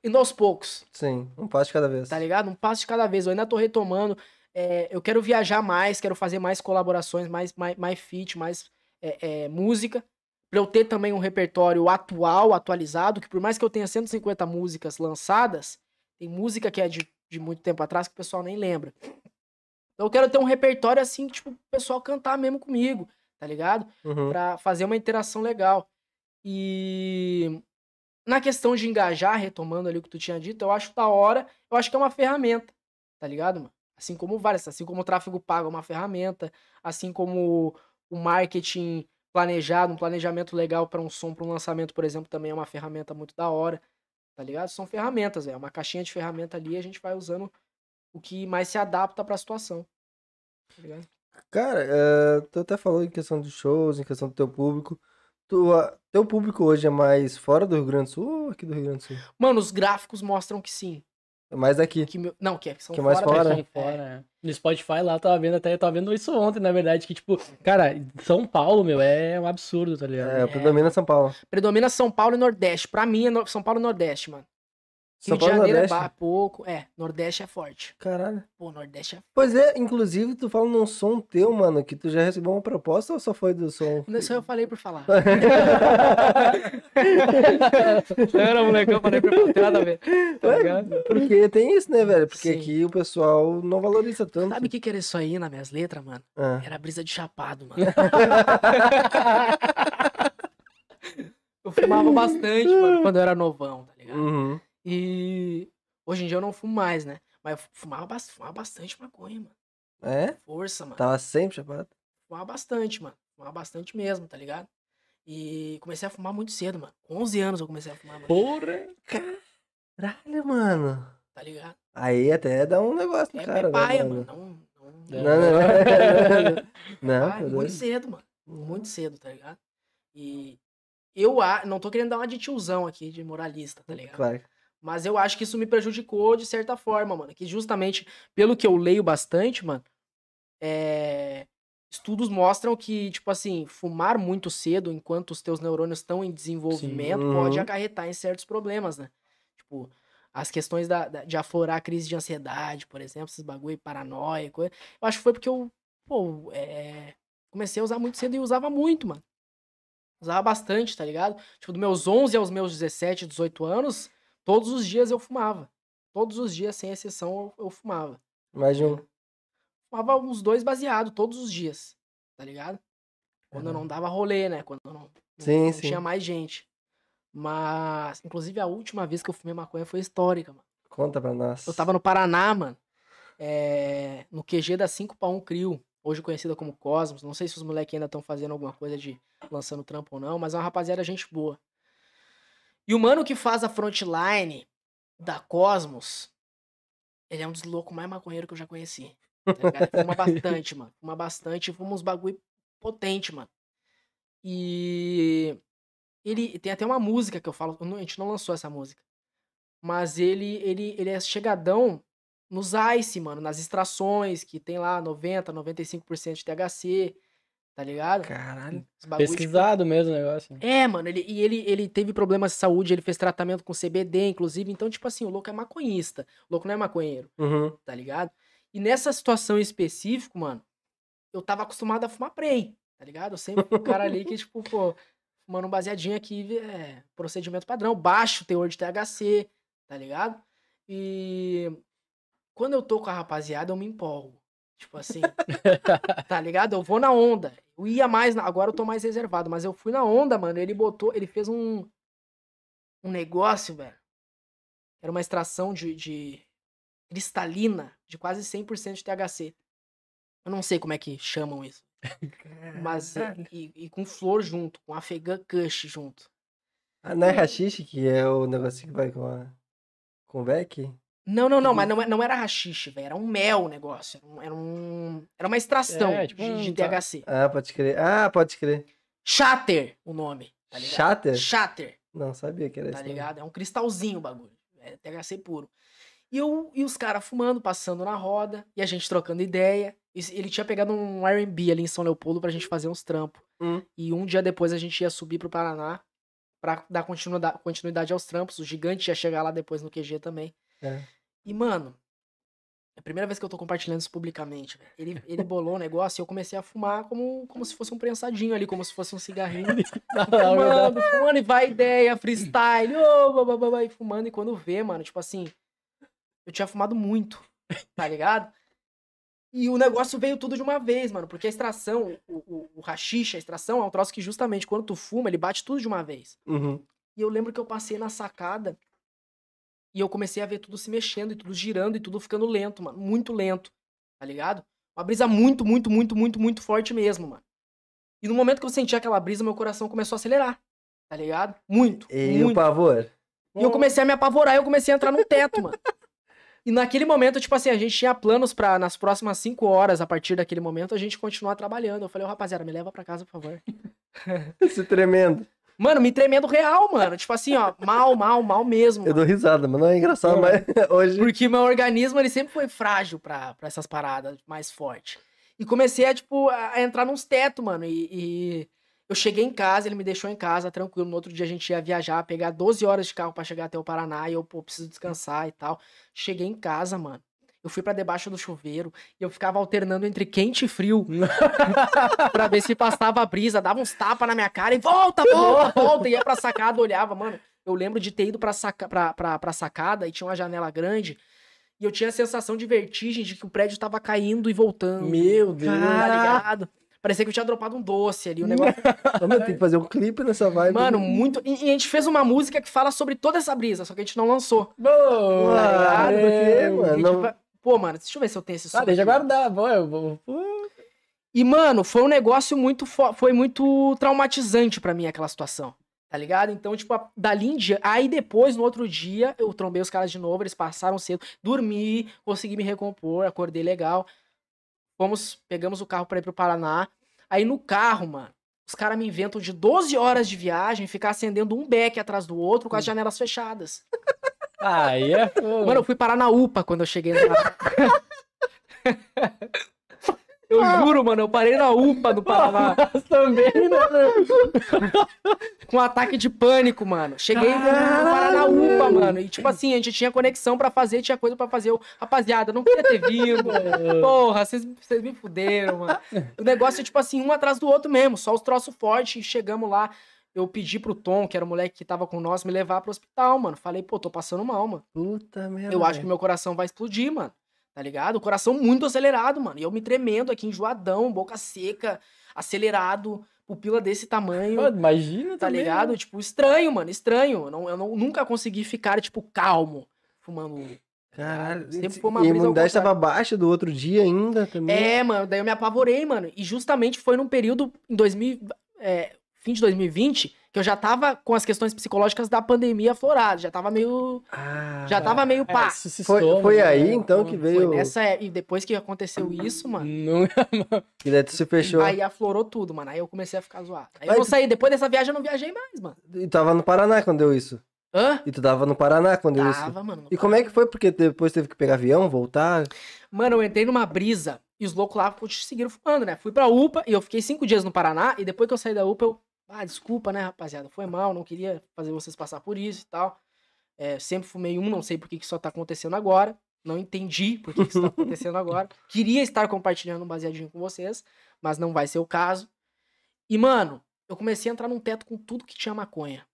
indo aos poucos. Sim, um passo de cada vez. tá ligado? Um passo de cada vez. Eu ainda tô retomando. É, eu quero viajar mais, quero fazer mais colaborações, mais, mais, mais feat, mais é, é, música. Pra eu ter também um repertório atual, atualizado, que por mais que eu tenha 150 músicas lançadas, tem música que é de, de muito tempo atrás que o pessoal nem lembra. Então eu quero ter um repertório assim, tipo, o pessoal cantar mesmo comigo, tá ligado? Uhum. Pra fazer uma interação legal. E na questão de engajar, retomando ali o que tu tinha dito, eu acho da hora, eu acho que é uma ferramenta, tá ligado, mano? Assim como várias, assim como o tráfego pago é uma ferramenta, assim como o marketing planejado, um planejamento legal pra um som, pra um lançamento, por exemplo, também é uma ferramenta muito da hora, tá ligado? São ferramentas, é uma caixinha de ferramenta ali, a gente vai usando o que mais se adapta pra situação. Tá ligado? Cara, eh, tu até falou em questão de shows, em questão do teu público. Tu, ah, teu público hoje é mais fora do Rio Grande do Sul ou aqui do Rio Grande do Sul? Mano, os gráficos mostram que sim. Mais daqui. Que meu- não, que, é, que são Que é mais fora fora, fora, é. No Spotify lá, eu tava vendo até, eu tava vendo isso ontem, na verdade, que, tipo, cara, São Paulo, meu, é um absurdo, tá ligado? É, predomina São Paulo. Predomina São Paulo e Nordeste. Pra mim é no- São Paulo e Nordeste, mano. Rio de Janeiro Nordeste? é ba- pouco. É, Nordeste é forte. Caralho. Pô, Nordeste é. Pois é, inclusive tu fala num som teu, mano, que tu já recebeu uma proposta ou só foi do som? Isso eu falei por falar. [laughs] Era molecão, falei por falar. Tem nada a ver. Tá ligado? Porque tem isso, né, velho? Porque Sim. aqui o pessoal não valoriza tanto. Sabe o que, que era isso aí nas minhas letras, mano? Ah. Era brisa de chapado, mano. [laughs] eu fumava bastante, mano, quando eu era novão, tá ligado? Uhum. E hoje em dia eu não fumo mais, né? Mas eu fumava, fumava bastante maconha, mano. É? Força, mano. Tava sempre chapado. Fumava bastante, mano. Fumava bastante mesmo, tá ligado? E comecei a fumar muito cedo, mano. Com 11 anos eu comecei a fumar, mano. Porra! Caralho, mano. Tá ligado? Aí até dá um negócio no É, cara, é paia, né, mano. Não, não, É. Não, não, [laughs] não. Não, Ah, tá muito cedo, mano. Muito cedo, tá ligado? E eu a- não tô querendo dar uma de tiozão aqui, de moralista, tá ligado? Claro. Mas eu acho que isso me prejudicou de certa forma, mano. Que justamente, pelo que eu leio bastante, mano, é, estudos mostram que, tipo assim, fumar muito cedo enquanto os teus neurônios estão em desenvolvimento Sim. pode Uhum. acarretar em certos problemas, né? Tipo, as questões da, da- de aflorar crise de ansiedade, por exemplo, esses bagulho paranoia, coisa. Eu acho que foi porque eu, pô, é, comecei a usar muito cedo e usava muito, mano. Usava bastante, tá ligado? Tipo, dos meus 11 aos meus 17, 18 anos, todos os dias eu fumava. Todos os dias, sem exceção, eu, eu fumava. Mais de um. Fumava uns dois baseados todos os dias, tá ligado? Quando eu não dava rolê, né? Quando eu não, não- Sim, não sim. tinha mais gente. Mas, inclusive, a última vez que eu fumei maconha foi histórica, mano. Conta pra nós. Eu tava no Paraná, mano. é, no QG da 5 para 1 Crio, hoje conhecida como Cosmos. Não sei se os moleques ainda estão fazendo alguma coisa de lançando trampo ou não, mas é uma rapaziada gente boa. E o mano que faz a frontline da Cosmos, ele é um dos loucos mais maconheiro que eu já conheci. Tá ligado? Fuma [laughs] bastante, mano. Fuma bastante, fuma uns bagulho potente, mano. E ele tem até uma música que eu falo, a gente não lançou essa música. Mas ele ele ele é chegadão nos ice, mano, nas extrações que tem lá 90, 95% de THC, tá ligado? Caralho. Tipo, Pesquisado mesmo o negócio. é, mano, ele, e ele, ele teve problemas de saúde, ele fez tratamento com CBD, inclusive. Então, tipo assim, o louco é maconhista. O louco não é maconheiro, Uhum. tá ligado? E nessa situação em específico, mano, eu tava acostumado a fumar prey, tá ligado? Eu sempre fui um cara ali que, [laughs] tipo, pô, fumando um baseadinho aqui, é, procedimento padrão, baixo teor de THC, tá ligado? E quando eu tô com a rapaziada, eu me empolgo. Tipo assim, tá ligado? Eu vou na onda. Eu ia mais, na- agora eu tô mais reservado, mas eu fui na onda, mano. Ele botou, ele fez um um negócio, velho. Era uma extração de, de cristalina de quase 100% de THC. Eu não sei como é que chamam isso. Mas e, e com flor junto, com afegã kush junto. Ah, não é rachixe que é o negocinho que vai com a... Com o Beck? Não, não, não, mas não, é- não era rachixe, velho. Era um mel o negócio. Era, um, era, um- uma extração É, tipo de, de tá. THC. Ah, pode crer. Ah, pode crer. Shatter, o nome. Tá ligado? Shatter? Shatter, Não, sabia que era tá isso. não. ligado? É um cristalzinho o bagulho. É THC puro. E, eu, e os caras fumando, passando na roda, e a gente trocando ideia. Ele tinha pegado um R&B ali em São Leopoldo pra gente fazer uns trampos. Hum. E um dia depois a gente ia subir pro Paraná pra dar continuidade, continuidade aos trampos. O gigante ia chegar lá depois no QG também. É. E, mano, é a primeira vez que eu tô compartilhando isso publicamente. velho. Ele, ele [laughs] bolou o negócio e eu comecei a fumar como, como se fosse um prensadinho ali, como se fosse um cigarrinho. [laughs] fumando, fumando, e vai [laughs] ideia, freestyle, babá, babá, e fumando. E quando vê, mano, tipo assim, eu tinha fumado muito, tá ligado? E o negócio veio tudo de uma vez, mano, porque a extração, o, o, o rachixe, a extração, é um troço que justamente quando tu fuma, ele bate tudo de uma vez. Uhum. E eu lembro que eu passei na sacada e eu comecei a ver tudo se mexendo e tudo girando e tudo ficando lento, mano. Muito lento, tá ligado? Uma brisa muito, muito, muito, muito, muito forte mesmo, mano. E no momento que eu senti aquela brisa, meu coração começou a acelerar, tá ligado? Muito, E muito. o pavor? E eu comecei a me apavorar e eu comecei a entrar no teto, mano. E naquele momento, tipo assim, a gente tinha planos pra, nas próximas cinco horas, a partir daquele momento, a gente continuar trabalhando. Eu falei, ô rapaziada, me leva pra casa, por favor. [laughs] Esse tremendo. Mano, me tremendo real, mano. Tipo assim, ó, mal, mal, mal mesmo. Eu mano. dou risada, mas não é engraçado, mas [laughs] hoje. Porque meu organismo, ele sempre foi frágil pra, pra essas paradas mais forte. E comecei a, tipo, a entrar nos tetos, mano. E, e eu cheguei em casa, ele me deixou em casa, tranquilo. No outro dia a gente ia viajar, pegar 12 horas de carro pra chegar até o Paraná. E eu, pô, preciso descansar e tal. Cheguei em casa, mano. Eu fui pra debaixo do chuveiro e eu ficava alternando entre quente e frio [laughs] pra ver se passava a brisa, dava uns tapas na minha cara e volta, volta, [laughs] volta. Ia pra sacada, olhava, mano. Eu lembro de ter ido pra, saca, pra, pra, pra sacada e tinha uma janela grande. E eu tinha a sensação de vertigem de que o prédio tava caindo e voltando. Meu Deus. Tá ligado? Parecia que eu tinha dropado um doce ali. O negócio. [laughs] Vamos ter que fazer um clipe nessa vibe. Mano, muito. E, e a gente fez uma música que fala sobre toda essa brisa, só que a gente não lançou. Boa! Ah, ligado? é, mano? Não- vai- Pô, mano, deixa eu ver se eu tenho esse som. Ah, deixa aqui. guardar. Pô, eu vou. E, mano, foi um negócio muito. fo- Foi muito traumatizante pra mim aquela situação. Tá ligado? Então, tipo, a- dali em dia. Aí depois, no outro dia, eu trombei os caras de novo, eles passaram cedo. Dormi, consegui me recompor, acordei legal. Fomos, pegamos o carro pra ir pro Paraná. Aí no carro, mano, os caras me inventam de 12 horas de viagem ficar acendendo um beck atrás do outro com as janelas fechadas. Aí é fogo. Mano, eu fui parar na UPA quando eu cheguei lá. [laughs] Eu juro, mano, eu parei na UPA do Paraná. Mas também, né? com um ataque de pânico, mano. Cheguei parar na UPA, mano. E tipo assim, a gente tinha conexão pra fazer, tinha coisa pra fazer. Eu, rapaziada, não queria ter vindo. Porra, vocês vocês me fuderam, mano. O negócio é tipo assim, um atrás do outro mesmo, só os troços fortes. E chegamos lá, eu pedi pro Tom, que era o moleque que tava com nós, me levar pro hospital, mano. Falei, pô, tô passando mal, mano. Puta merda. Eu acho que meu coração vai explodir, mano. Tá ligado? O coração muito acelerado, mano. E eu me tremendo aqui, enjoadão, boca seca, acelerado, pupila desse tamanho. Pô, imagina Tá também, ligado? né? Tipo, estranho, mano, estranho. Eu, não, eu não- nunca consegui ficar, tipo, calmo, fumando. Caralho. Sempre foi uma e a imunidade contrário. tava baixa do outro dia ainda também. É, mano, daí eu me apavorei, mano. E justamente foi num período, em 2000, é, fim de 2020, que eu já tava com as questões psicológicas da pandemia afloradas. Já tava meio. Ah, Já tava meio É, pá. se Foi, foi né? aí então que Foi veio. nessa. é- E depois que aconteceu isso, mano. Não... Que daí tu se fechou. Aí aflorou tudo, mano. Aí eu comecei a ficar zoado. Aí eu não saí. Depois dessa viagem eu não viajei mais, mano. E tava no Paraná quando deu isso. Hã? E tu tava no Paraná quando deu isso. Tava, mano. E como é que foi? Porque depois teve que pegar avião, voltar. Mano, eu entrei numa brisa e os loucos lá seguiram fumando, né? Fui pra UPA e eu fiquei cinco dias no Paraná. E depois que eu saí da UPA, eu. Ah, desculpa, né, rapaziada? Foi mal, não queria fazer vocês passar por isso e tal. É, sempre fumei um, não sei por que, que isso tá acontecendo agora. Não entendi por que, que isso tá acontecendo agora. [laughs] Queria estar compartilhando um baseadinho com vocês, mas não vai ser o caso. E, mano, eu comecei a entrar num teto com tudo que tinha maconha.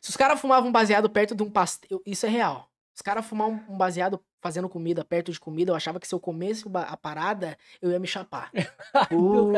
Se os caras fumavam baseado perto de um pastel. Isso é real. Os caras fumar um, um baseado fazendo comida, perto de comida, eu achava que se eu comesse a parada, eu ia me chapar. [laughs] Cara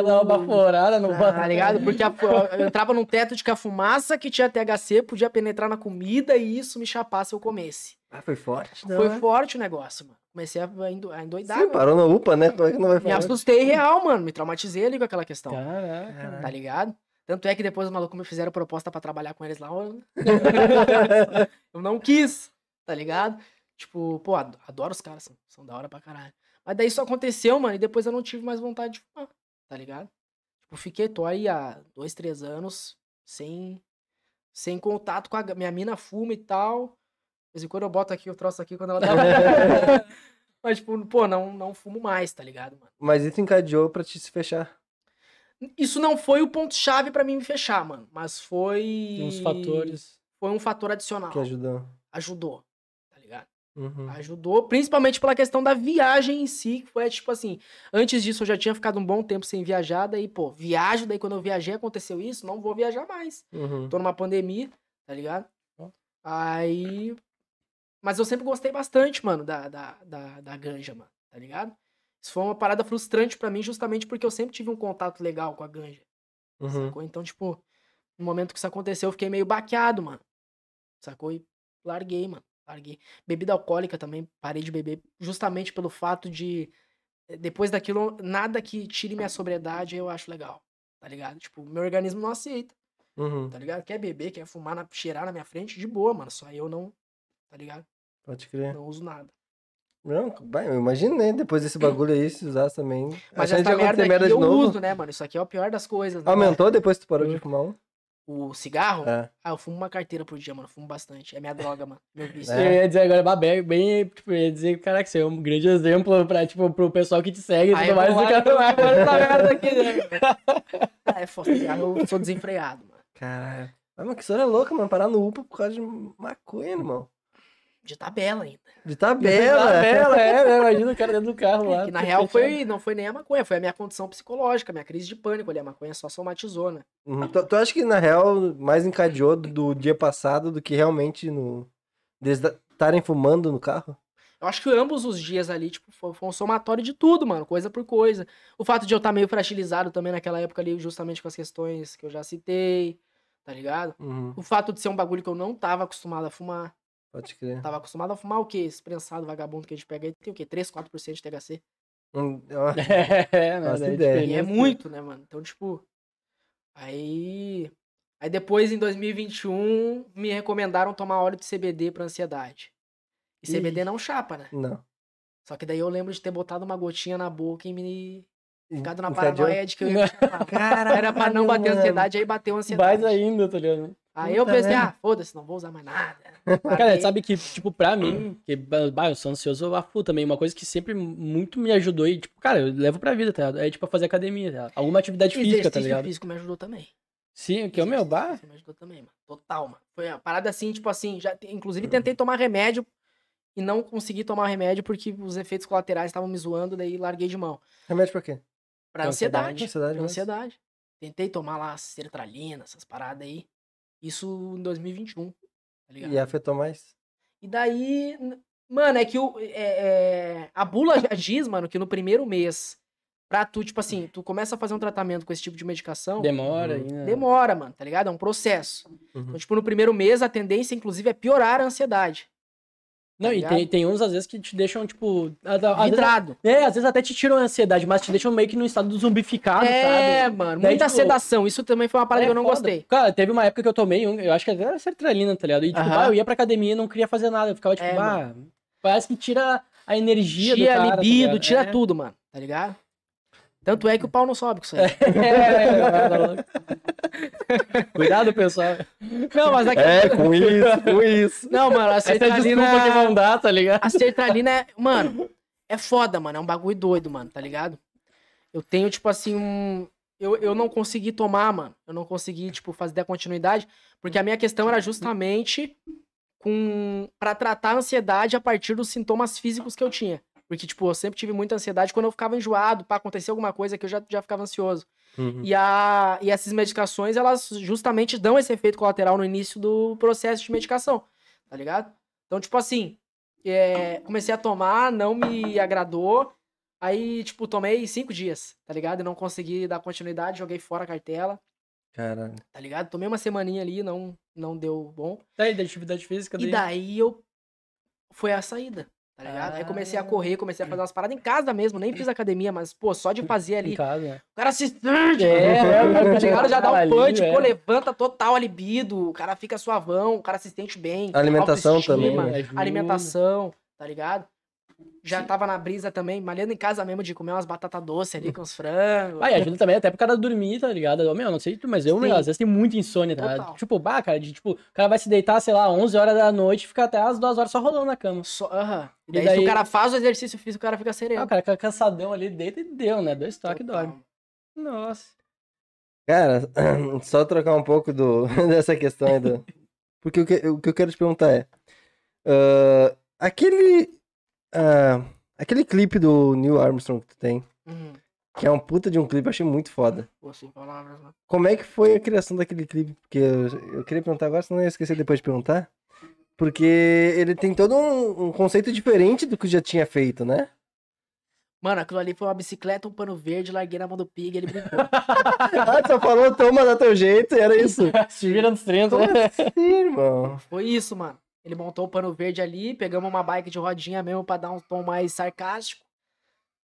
dá uma baforada no Tá ligado? Porque a eu entrava num teto de que a fumaça que tinha THC podia penetrar na comida e isso me chapar se eu comesse. Ah, foi forte. Foi forte o negócio, mano. Comecei a endo- a endoidar. Sim, mano. parou na UPA, né? Como é que não vai Me falar? assustei real, mano. Me traumatizei ali com aquela questão. Caraca. Tá ligado? Tanto é que depois os malucos me fizeram proposta pra trabalhar com eles lá. Eu, [laughs] [laughs] eu não quis, tá ligado? Tipo, pô, ad- adoro os caras, são, são da hora pra caralho. Mas daí isso aconteceu, mano, e depois eu não tive mais vontade de fumar, tá ligado? Tipo, fiquei, tô aí há dois, três anos sem, sem contato com a minha mina fuma e tal. De vez em quando eu boto aqui, eu troço aqui quando ela tá. [laughs] [laughs] Mas, tipo, pô, não, não fumo mais, tá ligado, mano? Mas isso encadeou pra te se fechar. Isso não foi o ponto-chave pra mim me fechar, mano. Mas foi. Tem uns fatores. Foi um fator adicional. Que ajudou. Ajudou? Uhum. Ajudou, principalmente pela questão da viagem em si, que foi tipo assim. Antes disso eu já tinha ficado um bom tempo sem viajar, daí, pô, viajo, daí quando eu viajei aconteceu isso, não vou viajar mais. Uhum. Tô numa pandemia, tá ligado? Aí. Mas eu sempre gostei bastante, mano, da, da, da, da ganja, mano, tá ligado? Isso foi uma parada frustrante pra mim, justamente porque eu sempre tive um contato legal com a ganja. Uhum. Sacou? Então, tipo, no momento que isso aconteceu, eu fiquei meio baqueado, mano. Sacou? E larguei, mano. Larguei. Bebida alcoólica também, parei de beber, justamente pelo fato de. eh, Depois daquilo, nada que tire minha sobriedade eu acho legal. Tá ligado? Tipo, meu organismo não aceita, Uhum. tá ligado? Quer beber, quer fumar, na- cheirar na minha frente, de boa, mano. Só eu não. Tá ligado? Pode crer. Não uso nada. Não, vai, eu imagino, né? Depois desse [clears throat] bagulho aí, se usasse também. Mas essa merda, merda de eu novo. uso, né, mano? Isso aqui é o pior das coisas. né? Aumentou depois que tu parou de fumar um? O cigarro? É. Ah, eu fumo uma carteira por dia, mano. Eu fumo bastante. É minha droga, mano. Meu vício. É. Eu ia dizer agora, Babé, bem, tipo, eu ia dizer, caraca, você é um grande exemplo pra, tipo, pro pessoal que te segue e tudo mais. lá, cara lá. merda aqui, né? Ah, é foda, eu sou desenfreado, mano. Caralho. Mas, mano, que história louca, mano. Parar no UPA por causa de maconha, irmão. De tabela ainda. De tabela. Tabela, é, né? Imagina o cara dentro do carro [laughs] lá. que na real fechado. foi, não foi nem a maconha, foi a minha condição psicológica, minha crise de pânico ali. A maconha só somatizou, né? Uhum. Tu, tu acha que, na real, mais encadeou do, do dia passado do que realmente no. Estarem fumando no carro? Eu acho que ambos os dias ali, tipo, foi, foi um somatório de tudo, mano, coisa por coisa. O fato de eu estar meio fragilizado também naquela época ali, justamente com as questões que eu já citei, tá ligado? Uhum. O fato de ser um bagulho que eu não tava acostumado a fumar. Pode crer. Tava acostumado a fumar o quê? Esse prensado vagabundo que a gente pega aí tem o quê? 3, 4% de THC. Hum, [laughs] É, né? Daí ideia. E é muito, né, mano? Então, tipo. Aí. Aí depois, em 2021, me recomendaram tomar óleo de CBD pra ansiedade. E Ih. CBD não chapa, né? Não. Só que daí eu lembro de ter botado uma gotinha na boca e me ficado na Encadeou? paranoia de que eu ia. [laughs] Caralho, Era pra não bater mano. ansiedade, aí bateu ansiedade. Mais ainda, tá ligado? Aí eu pensei, merda. ah, foda-se, não vou usar mais nada. [laughs] Cara, sabe que, tipo, pra mim, que, bah, eu sou ansioso a full também, uma coisa que sempre muito me ajudou e, tipo, cara, eu levo pra vida, tá ligado? É, tipo, fazer academia, tá ligado? Alguma atividade física, tá Exercício ligado? físico me ajudou também. Sim, que é o meu. Exercício Me ajudou também, mano. Total, mano. Foi uma parada assim, tipo assim, já, inclusive tentei tomar remédio e não consegui tomar remédio porque os efeitos colaterais estavam me zoando, daí larguei de mão. Remédio pra quê? Pra Pra ansiedade. Ansiedade Pra mesmo? ansiedade. Tentei tomar lá sertralina, essas paradas aí. Isso em 2021, tá ligado? E afetou mais? E daí, mano, é que o, é- é, a bula já diz, mano, que no primeiro mês, pra tu, tipo assim, tu começa a fazer um tratamento com esse tipo de medicação, Demora Uhum. ainda. demora, mano, tá ligado? É um processo. Uhum. Então, tipo, no primeiro mês, a tendência, inclusive, é piorar a ansiedade. Não, tá e tem, tem uns, às vezes, que te deixam, tipo. às vezes- Vidrado. é, às vezes até te tiram a ansiedade, mas te deixam meio que no estado do zumbificado, É, sabe? mano, Daí, muita tipo, sedação. Isso também foi uma parada É que eu não foda. gostei. Cara, teve uma época que eu tomei um, eu acho que até era sertralina, tá ligado? E, tipo, Aham. bah, eu ia pra academia e não queria fazer nada. Eu ficava, tipo, É, ah, parece que tira a energia do Tira cara. tá libido, ligado? tira É. tudo, mano, tá ligado? Tanto é que o pau não sobe com isso aí. É, [laughs] Cuidado, pessoal. Não, mas aqui... É, com isso, com isso. Não, mano, a Essa é a sertralina... desculpa que vão dar, tá ligado? A sertralina é. Mano, é foda, mano. É um bagulho doido, mano, tá ligado? Eu tenho, tipo assim, um. Eu, eu não consegui tomar, mano. Eu não consegui, tipo, fazer a continuidade. Porque a minha questão era justamente com. para tratar a ansiedade a partir dos sintomas físicos que eu tinha. Porque, tipo, eu sempre tive muita ansiedade quando eu ficava enjoado, pra acontecer alguma coisa que eu já, já ficava ansioso. Uhum. E, a, e essas medicações, elas justamente dão esse efeito colateral no início do processo de medicação, tá ligado? Então, tipo assim, É, comecei a tomar, não me agradou. Aí, tipo, tomei cinco dias, tá ligado? E não consegui dar continuidade, joguei fora a cartela, Caralho. tá ligado? Tomei uma semaninha ali, não, não deu bom. Tá aí, da atividade física E daí. daí eu. Foi a saída, tá ligado? Aí comecei a Ah. correr, comecei a fazer umas paradas em casa mesmo, nem fiz academia, mas, pô, só de fazer Em ali. casa, né? O cara se. É, né? O cara Tá ligado? Já dá um ali, punch, é. pô, levanta total a libido, o cara fica suavão, o cara se sente bem. Alimentação também, né? Alimentação, tá ligado? Já tava na brisa também, malhando em casa mesmo de comer umas batatas doces ali com os frangos. Ah, e ajuda também até pro cara dormir, tá ligado? Meu, não sei tu, mas eu, meu, Sim. às vezes tem muita insônia, tá? Total. Tipo, bah, cara, de, tipo, o cara vai se deitar, sei lá, 11 horas da noite e fica até as 2 horas só rolando na cama. Só, aham. E E daí, se o cara faz o exercício físico, o cara fica Ah, sereno. o cara fica cansadão ali, deita e deu, né? Dois toques e dorme. Nossa. Cara, [clears throat] só trocar um pouco do, [laughs] dessa questão aí do. [laughs] Porque o que, o que eu quero te perguntar é. ah, aquele. Ah, aquele clipe do Neil Armstrong que tu tem, Uhum. que é um puta de um clipe, eu achei muito foda. Pô, sem palavras, né? Como é que foi a criação daquele clipe? Porque eu, eu queria perguntar agora, senão eu ia esquecer depois de perguntar. Porque ele tem todo um, um conceito diferente do que já tinha feito, né? Mano, aquilo ali foi uma bicicleta, um pano verde, larguei na mão do Pig, ele brincou. [laughs] ah, só falou, toma da teu jeito, e era isso. [laughs] Se vira nos 30, Como né? assim, irmão? Foi isso, mano. Ele montou o pano verde ali, pegamos uma bike de rodinha mesmo pra dar um tom mais sarcástico.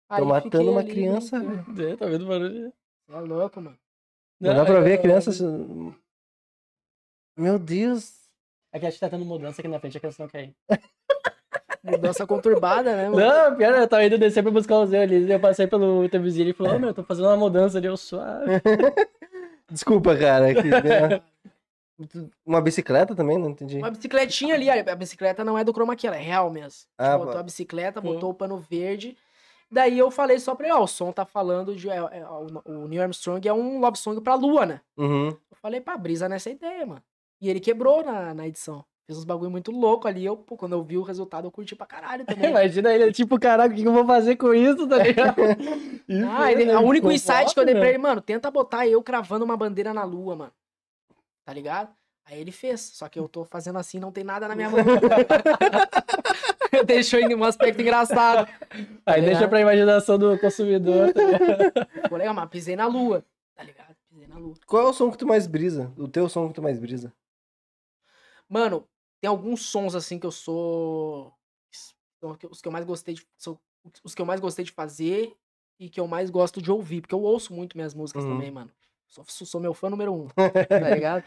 Tô Aí matando fiquei uma ali, criança, velho. É, tá vendo o barulho? É louco, mano. Não dá pra ver a criança. É Meu Deus. que a gente tá tendo mudança aqui na frente, a criança não quer ir. [laughs] Mudança conturbada, né, mano? Não, pior, eu tava indo descer pra buscar o Zé ali. Eu passei pelo teu vizinho e ele falou: Ô meu, tô fazendo uma mudança ali, eu suave. [laughs] Desculpa, cara. que-? [laughs] Uma bicicleta também, não entendi. Uma bicicletinha ali, a bicicleta não é do chroma key, ela é real mesmo. A gente Ah, botou pô. a bicicleta, Pô. botou o pano verde. Daí eu falei só pra ele, ó, o som tá falando de. é- é- o, Neil Armstrong é um love song pra lua, né? Uhum. Eu falei, pá, brisa nessa ideia, mano. E ele quebrou na, na edição. Fez uns bagulho muito louco ali. Eu, pô, quando eu vi o resultado, eu curti pra caralho [laughs] também. Imagina ele, tipo, caraca, o que eu vou fazer com isso, tá ligado? [laughs] Ah, ele, né? o único insight que eu dei pra meu. ele, mano, tenta botar eu cravando uma bandeira na lua, mano. Tá ligado? Aí ele fez, só que eu tô fazendo assim, não tem nada na minha mão. [laughs] Deixou em um aspecto engraçado. Aí ligado? deixa pra imaginação do consumidor. Tá? Ficou legal, mas pisei na lua, tá ligado? Pisei na lua. Qual é o som que tu mais brisa? O teu som que tu mais brisa? Mano, tem alguns sons assim que eu sou. Os que eu mais gostei de. São os que eu mais gostei de fazer e que eu mais gosto de ouvir. Porque eu ouço muito minhas músicas Uhum. também, mano. Sou, sou meu fã número um, [laughs] tá ligado?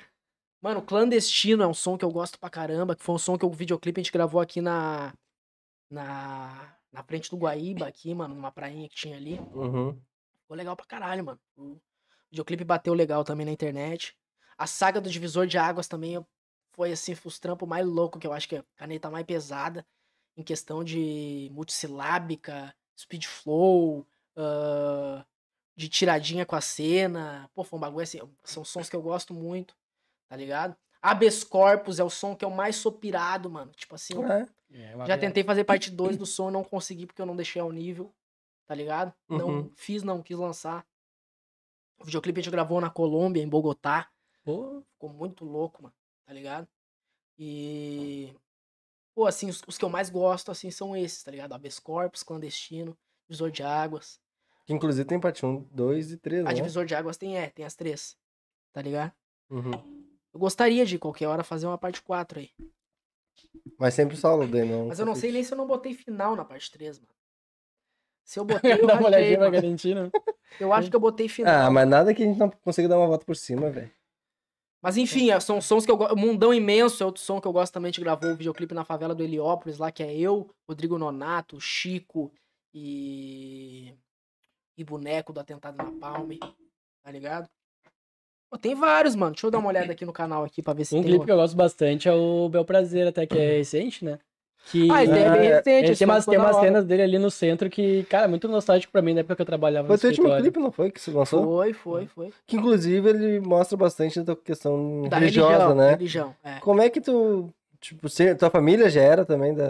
Mano, Clandestino é um som que eu gosto pra caramba. Que foi um som que o videoclipe a gente gravou aqui na. Na. Na frente do Guaíba, aqui, mano, numa prainha que tinha ali. Uhum. Ficou legal pra caralho, mano. O videoclipe bateu legal também na internet. A saga do divisor de águas também foi assim, os trampos mais loucos, que eu acho que é a caneta mais pesada em questão de multissilábica, speed flow, ah, de tiradinha com a cena. Pô, foi um bagulho assim, são sons que eu gosto muito, tá ligado? Habeas Corpus é o som que eu mais sou pirado, mano. Tipo assim, É. É, uma já tentei fazer parte 2 do som, não consegui porque eu não deixei ao nível, tá ligado? Não Uhum. fiz, não quis lançar. O videoclipe a gente gravou na Colômbia, em Bogotá. Pô, Ficou muito louco, mano, tá ligado? E. Pô, assim, os, os que eu mais gosto, assim, são esses, tá ligado? Habeas Corpus, Clandestino, Divisor de Águas. Que inclusive tem parte 1, 2 e 3, A né? Divisor de Águas tem, é, tem as três, tá ligado? Uhum. Eu gostaria de qualquer hora fazer uma parte 4 aí. Mas sempre solo, daí não. Mas eu não sei nem se eu não botei final na parte 3, mano. Se eu [laughs] botei, eu dá uma olhadinha pra garantir, né? [laughs] Eu acho que eu botei final. Ah, mas nada que a gente não consiga dar uma volta por cima, velho. Mas enfim, é, são sons que eu gosto. Mundão Imenso é outro som que eu gosto também. A gente gravou o videoclipe na favela do Heliópolis, lá que é eu, Rodrigo Nonato, Chico e. E Boneco do Atentado na Palme. Tá ligado? Pô, tem vários, mano. Deixa eu dar uma olhada aqui no canal aqui pra ver se Um tem. clipe uma- que eu gosto bastante é o Bel Prazer, até que é recente, né? Que Ah, daí é bem Ah, recente. ele tem umas, tem umas cenas dele ali no centro que, cara, é muito nostálgico pra mim, na época que eu trabalhava Foi no o teu último clipe, não foi? Que se lançou? Foi, foi, foi. Que inclusive ele mostra bastante da questão Da religiosa, religião, né? religião. É. Como é que tu. Tipo, você- tua família já era também da.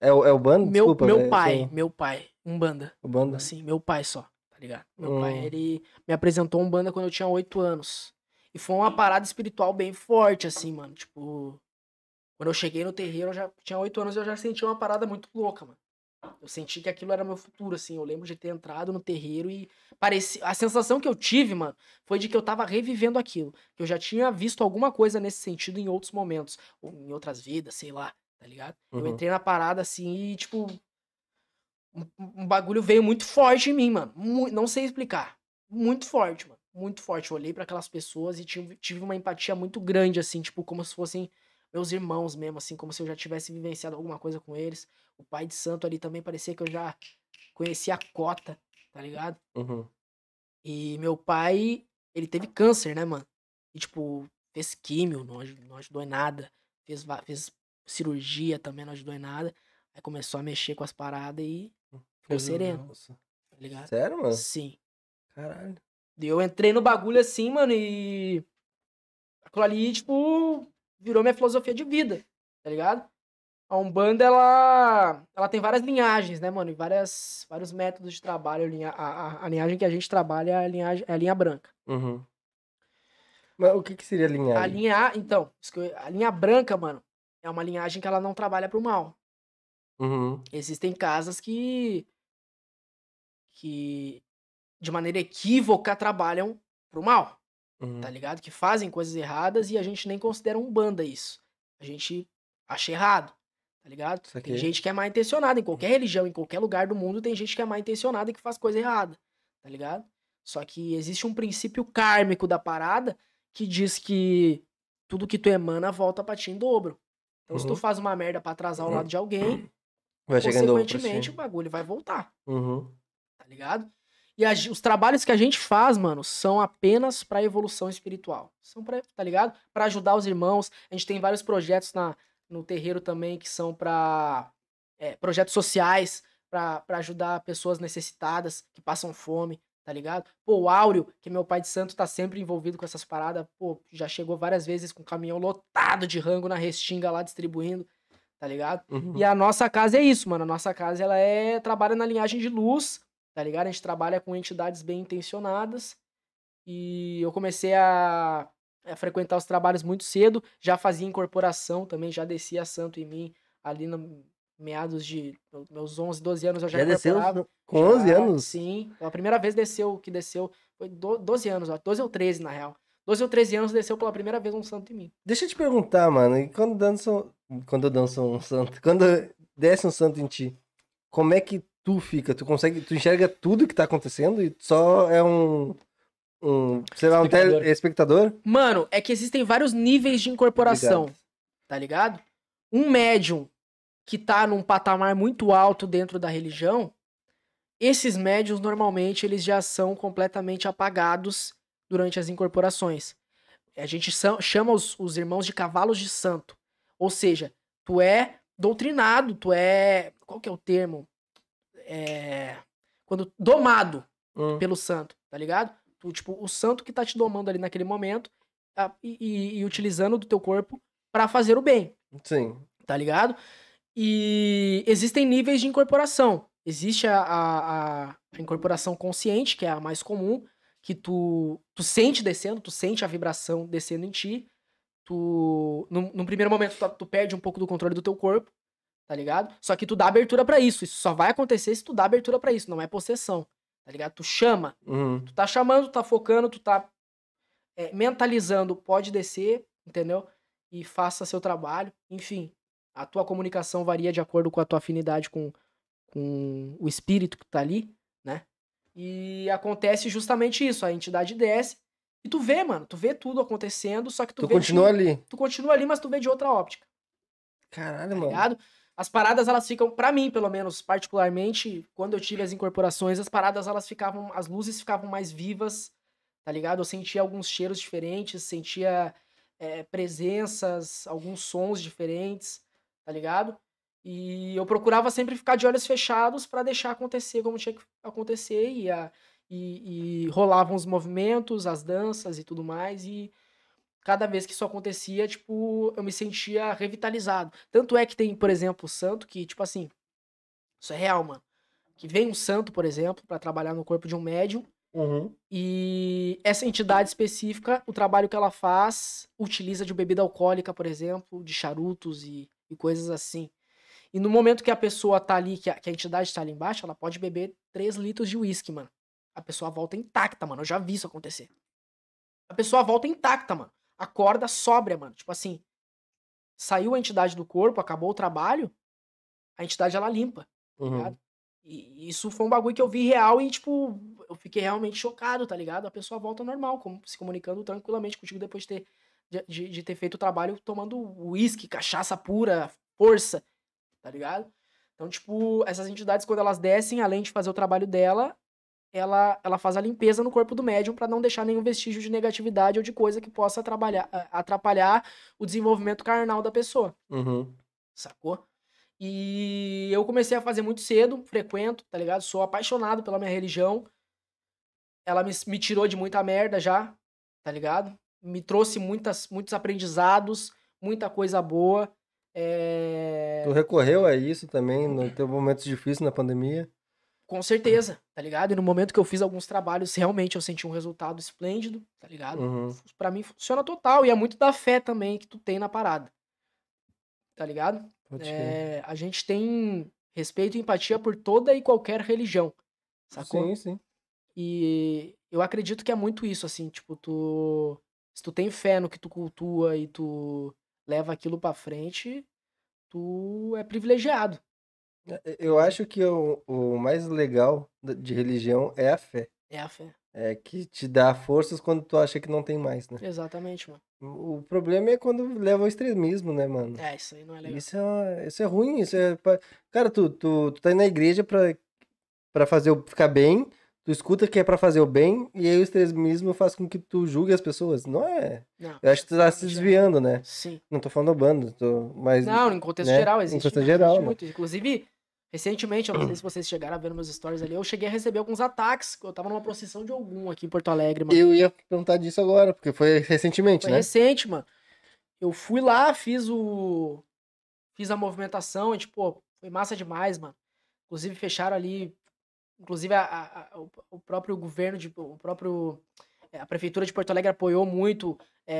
É, o- é o bando? Meu, Desculpa, meu pai, sou- meu pai, um banda. O bando. Assim, meu pai só, ligado? Meu Hum. pai, ele me apresentou um banda quando eu tinha oito anos. E foi uma parada espiritual bem forte, assim, mano. Tipo, Quando eu cheguei no terreiro, eu já tinha oito anos, eu já senti uma parada muito louca, mano. Eu senti que aquilo era meu futuro, assim. Eu lembro de ter entrado no terreiro e parecia. A sensação que eu tive, mano, foi de que eu tava revivendo aquilo. Que eu já tinha visto alguma coisa nesse sentido em outros momentos. Ou em outras vidas, sei lá, tá ligado? Eu Uhum. entrei na parada assim e, tipo. Um, um bagulho veio muito forte em mim, mano. Mu- não sei explicar. Muito forte, mano. Muito forte. Eu olhei pra aquelas pessoas e tive, tive uma empatia muito grande, assim, tipo, como se fossem meus irmãos mesmo, assim, como se eu já tivesse vivenciado alguma coisa com eles. O pai de santo ali também parecia que eu já conhecia a cota, tá ligado? Uhum. E meu pai, ele teve câncer, né, mano? E, tipo, fez químio, não, não ajudou em nada. Fez, fez cirurgia também, não ajudou em nada. Aí começou a mexer com as paradas e ficou sereno, Nossa. tá ligado? Sério, mano? Sim. Caralho. E eu entrei no bagulho assim, mano, e. Aquilo ali, tipo, virou minha filosofia de vida, tá ligado? A Umbanda, ela, ela tem várias linhagens, né, mano? E várias, vários métodos de trabalho. A, linha- a, a- a linhagem que a gente trabalha é a, linhagem, é a linha branca. Uhum. Mas o que, que seria A linhagem? linha, então, a linha branca, mano, é uma linhagem que ela não trabalha pro mal. Uhum. Existem casas que. Que. de maneira equívoca trabalham pro mal. Uhum. tá ligado? Que fazem coisas erradas e a gente nem considera um banda isso. A gente acha errado, tá ligado? Tem gente que é mal intencionada, em qualquer religião, em qualquer lugar do mundo, tem gente que é mal intencionada e que faz coisa errada, tá ligado? Só que existe um princípio kármico da parada que diz que tudo que tu emana volta pra ti em dobro. Então, se tu Uhum. faz uma merda pra atrasar o lado de alguém, Vai consequentemente o bagulho vai voltar Uhum. Tá ligado? E a os trabalhos que a gente faz, mano, são apenas pra evolução espiritual. São pra, tá ligado? Pra ajudar os irmãos. A gente tem vários projetos na, no terreiro também que são pra é, projetos sociais, pra pra ajudar pessoas necessitadas que passam fome, tá ligado? Pô, o Áureo, que é meu pai de santo, tá sempre envolvido com essas paradas. Pô, já chegou várias vezes com um caminhão lotado de rango na restinga lá distribuindo, tá ligado? Uhum. E a nossa casa é isso, mano. A nossa casa, ela é... Trabalha na linhagem de luz, tá ligado? A gente trabalha com entidades bem intencionadas. E eu comecei a, a frequentar os trabalhos muito cedo. Já fazia incorporação também, já descia santo em mim. Ali no meados de meus 11, 12 anos eu já, Já desceu com 11 Já, anos? Sim. A primeira vez desceu, que desceu, foi do- 12 anos, ó. 12 ou 13, na real. 12 ou 13 anos desceu pela primeira vez um santo em mim. Deixa eu te perguntar, mano. E quando dançam. Quando dançam um santo. Quando desce um santo em ti, como é que tu fica? Tu consegue. Tu enxerga tudo que tá acontecendo e só é um. Um. Sei lá, um Espectador. tele, espectador? Mano, é que existem vários níveis de incorporação. Obrigado. tá ligado? Um médium que tá num patamar muito alto dentro da religião, esses médiums normalmente eles já são completamente apagados durante as incorporações. A gente chama os, os irmãos de cavalos de santo. Ou seja, tu é doutrinado, tu é. Qual que é o termo? É. Quando. Domado Hum. pelo santo, tá ligado? Tu, tipo, o santo que tá te domando ali naquele momento tá, e, e- e utilizando do teu corpo pra fazer o bem, Sim. tá ligado? E existem níveis de incorporação. Existe a, a, a- a incorporação consciente, que é a mais comum, que tu, tu sente descendo, tu sente a vibração descendo em ti. Tu, num, num primeiro momento, tu, tu perde um pouco do controle do teu corpo, tá ligado? Só que tu dá abertura pra isso. Isso só vai acontecer se tu dá abertura pra isso, não é possessão, tá ligado? Tu chama, Uhum. Tu tá chamando, tu tá focando, tu tá é, mentalizando, pode descer, entendeu? E faça seu trabalho. Enfim, a tua comunicação varia de acordo com a tua afinidade com, com o espírito que tá ali, né? E acontece justamente isso, a entidade desce e tu vê, mano, tu vê tudo acontecendo, só que tu, Tu continua ali. tu continua ali, mas tu vê de outra óptica Caralho, tá mano. ligado? As paradas, elas ficam, pra mim, pelo menos, particularmente, quando eu tive as incorporações, as paradas, elas ficavam, as luzes ficavam mais vivas, tá ligado? Eu sentia alguns cheiros diferentes, sentia é, presenças, alguns sons diferentes, tá ligado? E eu procurava sempre ficar de olhos fechados pra deixar acontecer como tinha que acontecer e, a, e, e rolavam os movimentos, as danças e tudo mais, e cada vez que isso acontecia, tipo, eu me sentia revitalizado. Tanto é que tem, por exemplo, o santo que, tipo assim, isso é real, mano. Que vem um santo, por exemplo, pra trabalhar no corpo de um médium Uhum. E essa entidade específica, o trabalho que ela faz, utiliza de bebida alcoólica, por exemplo, de charutos e, e coisas assim. E no momento que a pessoa tá ali, que a, que a entidade tá ali embaixo, ela pode beber 3 litros de uísque, mano. A pessoa volta intacta, mano. Eu já vi isso acontecer. A pessoa volta intacta, mano. Acorda sóbria, mano. Tipo assim, saiu a entidade do corpo, acabou o trabalho, a entidade ela limpa, tá Uhum. E isso foi um bagulho que eu vi real e, tipo, eu fiquei realmente chocado, tá ligado? A pessoa volta normal, como, se comunicando tranquilamente contigo depois de ter, de- de ter feito o trabalho tomando uísque, cachaça pura, força, tá ligado? Então, tipo, essas entidades, quando elas descem, além de fazer o trabalho dela, ela, ela faz a limpeza no corpo do médium pra não deixar nenhum vestígio de negatividade ou de coisa que possa trabalhar, a- atrapalhar o desenvolvimento carnal da pessoa Uhum. sacou? E eu comecei a fazer muito cedo, frequento, tá ligado? Sou apaixonado pela minha religião. Ela me, me tirou de muita merda já, tá ligado? Me trouxe muitas, muitos aprendizados, muita coisa boa. É... Tu recorreu a isso também no teu momentos difíceis na pandemia? Com certeza, tá ligado? E no momento que eu fiz alguns trabalhos, realmente eu senti um resultado esplêndido, tá ligado? Uhum. Pra mim funciona total. E é muito da fé também que tu tem na parada. Tá ligado? É, a gente tem respeito e empatia por toda e qualquer religião. Sacou? Sim, sim. E eu acredito que é muito isso, assim, tipo, tu. Se tu tem fé no que tu cultua e tu leva aquilo pra frente, tu é privilegiado. É, Eu acho que o, o mais legal de religião é a fé. É a fé. É que te dá forças quando tu acha que não tem mais, né? Exatamente, mano. O problema é quando leva ao extremismo, né, mano? É, isso aí não é legal. Isso é, isso é ruim, isso é... Cara, tu, tu, tu tá indo na igreja pra, pra fazer ficar bem, tu escuta que é pra fazer o bem, e aí o extremismo faz com que tu julgue as pessoas. Não é... Não. Eu acho que tu tá se desviando, né? Sim. Não tô falando da banda, tô... mas... Não, em contexto né? geral Em existe. contexto existe geral, né? muito. Inclusive, recentemente, eu não sei se vocês chegaram a ver meus stories ali, eu cheguei a receber alguns ataques. Eu tava numa procissão de algum aqui em Porto Alegre, mano. Eu ia perguntar disso agora, porque foi recentemente, Foi né? recente, mano. Eu fui lá, fiz o. Fiz a movimentação, e, tipo, foi massa demais, mano. Inclusive, fecharam ali. Inclusive, a- a- o, próprio governo, de, o próprio. é, A prefeitura de Porto Alegre apoiou muito. é,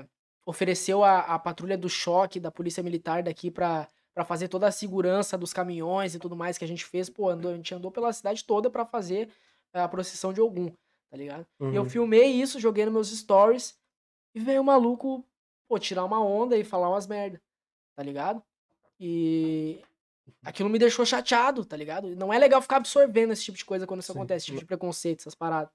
é, ofereceu a, a patrulha do choque da Polícia Militar daqui pra, pra fazer toda a segurança dos caminhões e tudo mais que a gente fez. Pô, andou, a gente andou pela cidade toda pra fazer a procissão de algum, tá ligado? E eu Uhum. filmei isso, joguei nos meus stories. E veio o maluco, pô, tirar uma onda e falar umas merda, tá ligado? E aquilo me deixou chateado, tá ligado? Não é legal ficar absorvendo esse tipo de coisa quando isso Sim. acontece, esse tipo de preconceito, essas paradas.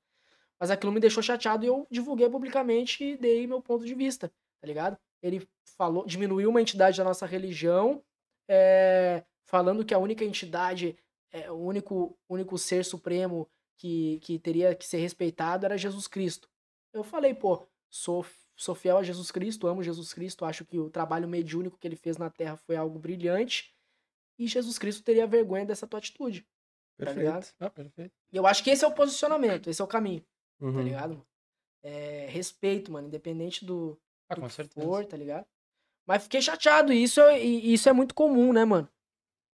Mas aquilo me deixou chateado e eu divulguei publicamente e dei meu ponto de vista, tá ligado? Ele falou, diminuiu uma entidade da nossa religião, é, falando que a única entidade, é, o único, único ser supremo que, que teria que ser respeitado era Jesus Cristo. Eu falei, pô, sou, sou fiel a Jesus Cristo, amo Jesus Cristo, acho que o trabalho mediúnico que ele fez na Terra foi algo brilhante. E Jesus Cristo teria vergonha dessa tua atitude. tá ligado? Perfeito. Ah, perfeito. E eu acho que esse é o posicionamento, esse é o caminho, tá Uhum. ligado? mano? É, respeito, mano, independente do, Ah, do com certeza. for, tá ligado? Mas fiquei chateado, e isso, é- e isso é muito comum, né, mano?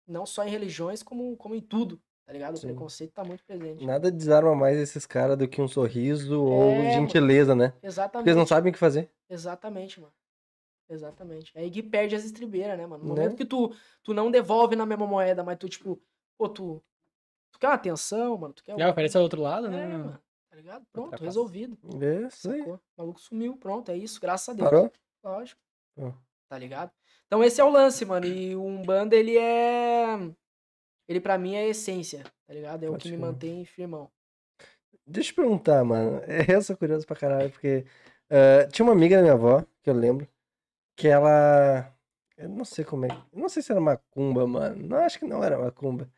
Não só em religiões, como, como em tudo, tá ligado? O Sim. preconceito tá muito presente. Nada desarma mais esses caras do que um sorriso ou É, mano. gentileza, né? Porque Exatamente. eles não sabem o que fazer. Exatamente, mano. Exatamente. É aí que perde as estribeiras, né, mano? No Né? momento que tu, tu não devolve na mesma moeda, mas tu, tipo, pô, tu, tu quer uma atenção, mano? Tu quer Já oferece ao outro lado, É, né? mano. Tá ligado? Pronto, Ultrapassa. resolvido. É isso aí. O maluco sumiu, pronto, é isso, graças a Deus. Parou? Lógico. Ó. Tá ligado? Então esse é o lance, mano. E o Umbanda, ele é. Ele pra mim é a essência, tá ligado? É o Pode que me crer. mantém firmão. Deixa eu perguntar, mano. Eu sou curioso pra caralho, porque eh, tinha uma amiga da minha avó, que eu lembro, que ela. Eu não sei como é. Eu não sei se era macumba, mano. Não, acho que não era macumba.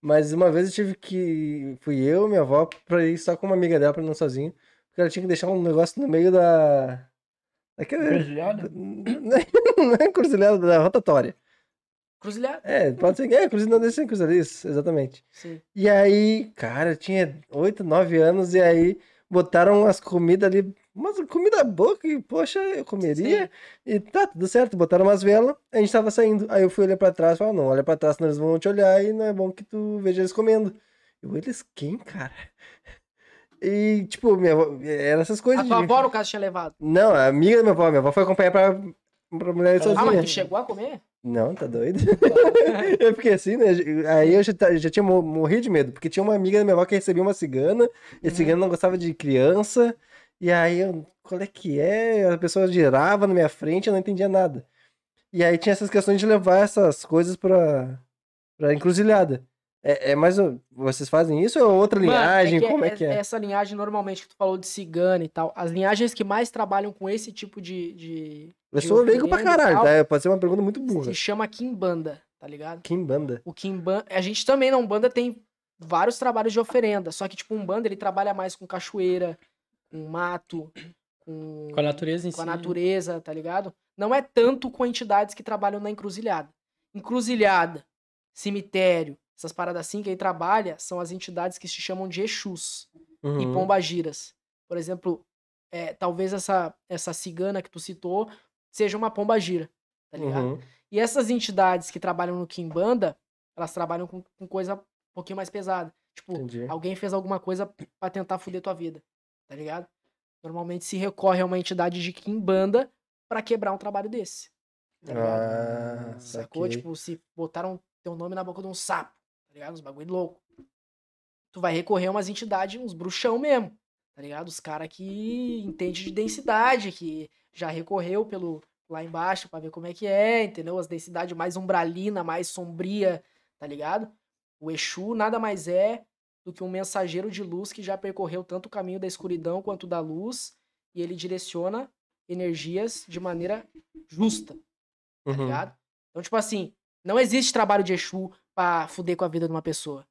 Mas uma vez eu tive que. Fui eu, minha avó, pra ir só com uma amiga dela, pra não ir sozinho. Porque ela tinha que deixar um negócio no meio da. Daquele. Encruzilhada? [laughs] Não é encruzilhada, da rotatória. Cruzilhada? É, pode ser. É, cruzilhada, não deve ser encruzilhada, isso, exatamente. Sim. E aí, cara, eu tinha 8, 9 anos e aí botaram umas comidas ali, umas comida boa que, poxa, eu comeria. Sim. E tá, tudo certo, botaram umas velas, a gente tava saindo. Aí eu fui olhar pra trás e falei, não, olha pra trás, senão eles vão te olhar e não é bom que tu veja eles comendo. Eu, eles quem, cara? E, tipo, minha avó, era essas A coisas tua de... avó, no caso, tinha levado. Não, a amiga da minha avó. Minha avó foi acompanhar pra, pra mulher Ah, sozinha. mas tu chegou a comer? Não, tá doido? [laughs] eu fiquei assim, né? Aí eu já, já tinha mo- morrido de medo, porque tinha uma amiga da minha avó que recebia uma cigana, e a Uhum. cigana não gostava de criança, e aí eu, qual é que é? A pessoa girava na minha frente, eu não entendia nada. E aí tinha essas questões de levar essas coisas pra, pra encruzilhada. É, é mais. Vocês fazem isso ou é outra Mano, linhagem? que Como é que é? Essa linhagem, normalmente, que tu falou de cigana e tal, as linhagens que mais trabalham com esse tipo de. de Eu sou leigo pra caralho, tal, tá? Pode ser uma pergunta muito burra. Se chama Kimbanda, tá ligado? Kimbanda. O Kimbanda. A gente também na Umbanda tem vários trabalhos de oferenda. Só que, tipo, um Umbanda ele trabalha mais com cachoeira, com mato, com, Com a natureza em com a si. natureza, tá ligado? Não é tanto com entidades que trabalham na encruzilhada. Encruzilhada, cemitério, essas paradas assim que aí trabalha são as entidades que se chamam de Exus e Uhum. pombagiras. Por exemplo, é, talvez essa, essa cigana que tu citou seja uma pombagira, tá ligado? Uhum. E essas entidades que trabalham no Kimbanda, elas trabalham com, com coisa um pouquinho mais pesada. Tipo, Entendi. alguém fez alguma coisa pra tentar foder tua vida, tá ligado? Normalmente se recorre a uma entidade de Kimbanda pra quebrar um trabalho desse. Tá ligado? Ah, Sacou? saquei. Tipo, se botaram teu nome na boca de um sapo, tá ligado? Uns bagulho louco. Tu vai recorrer a umas entidades, uns bruxão mesmo, tá ligado? Os caras que entende de densidade, que já recorreu pelo lá embaixo pra ver como é que é, entendeu? As densidades mais umbralina, mais sombria, tá ligado? O Exu nada mais é do que um mensageiro de luz que já percorreu tanto o caminho da escuridão quanto da luz e ele direciona energias de maneira justa, tá Uhum. ligado? Então, tipo assim, não existe trabalho de Exu pra fuder com a vida de uma pessoa.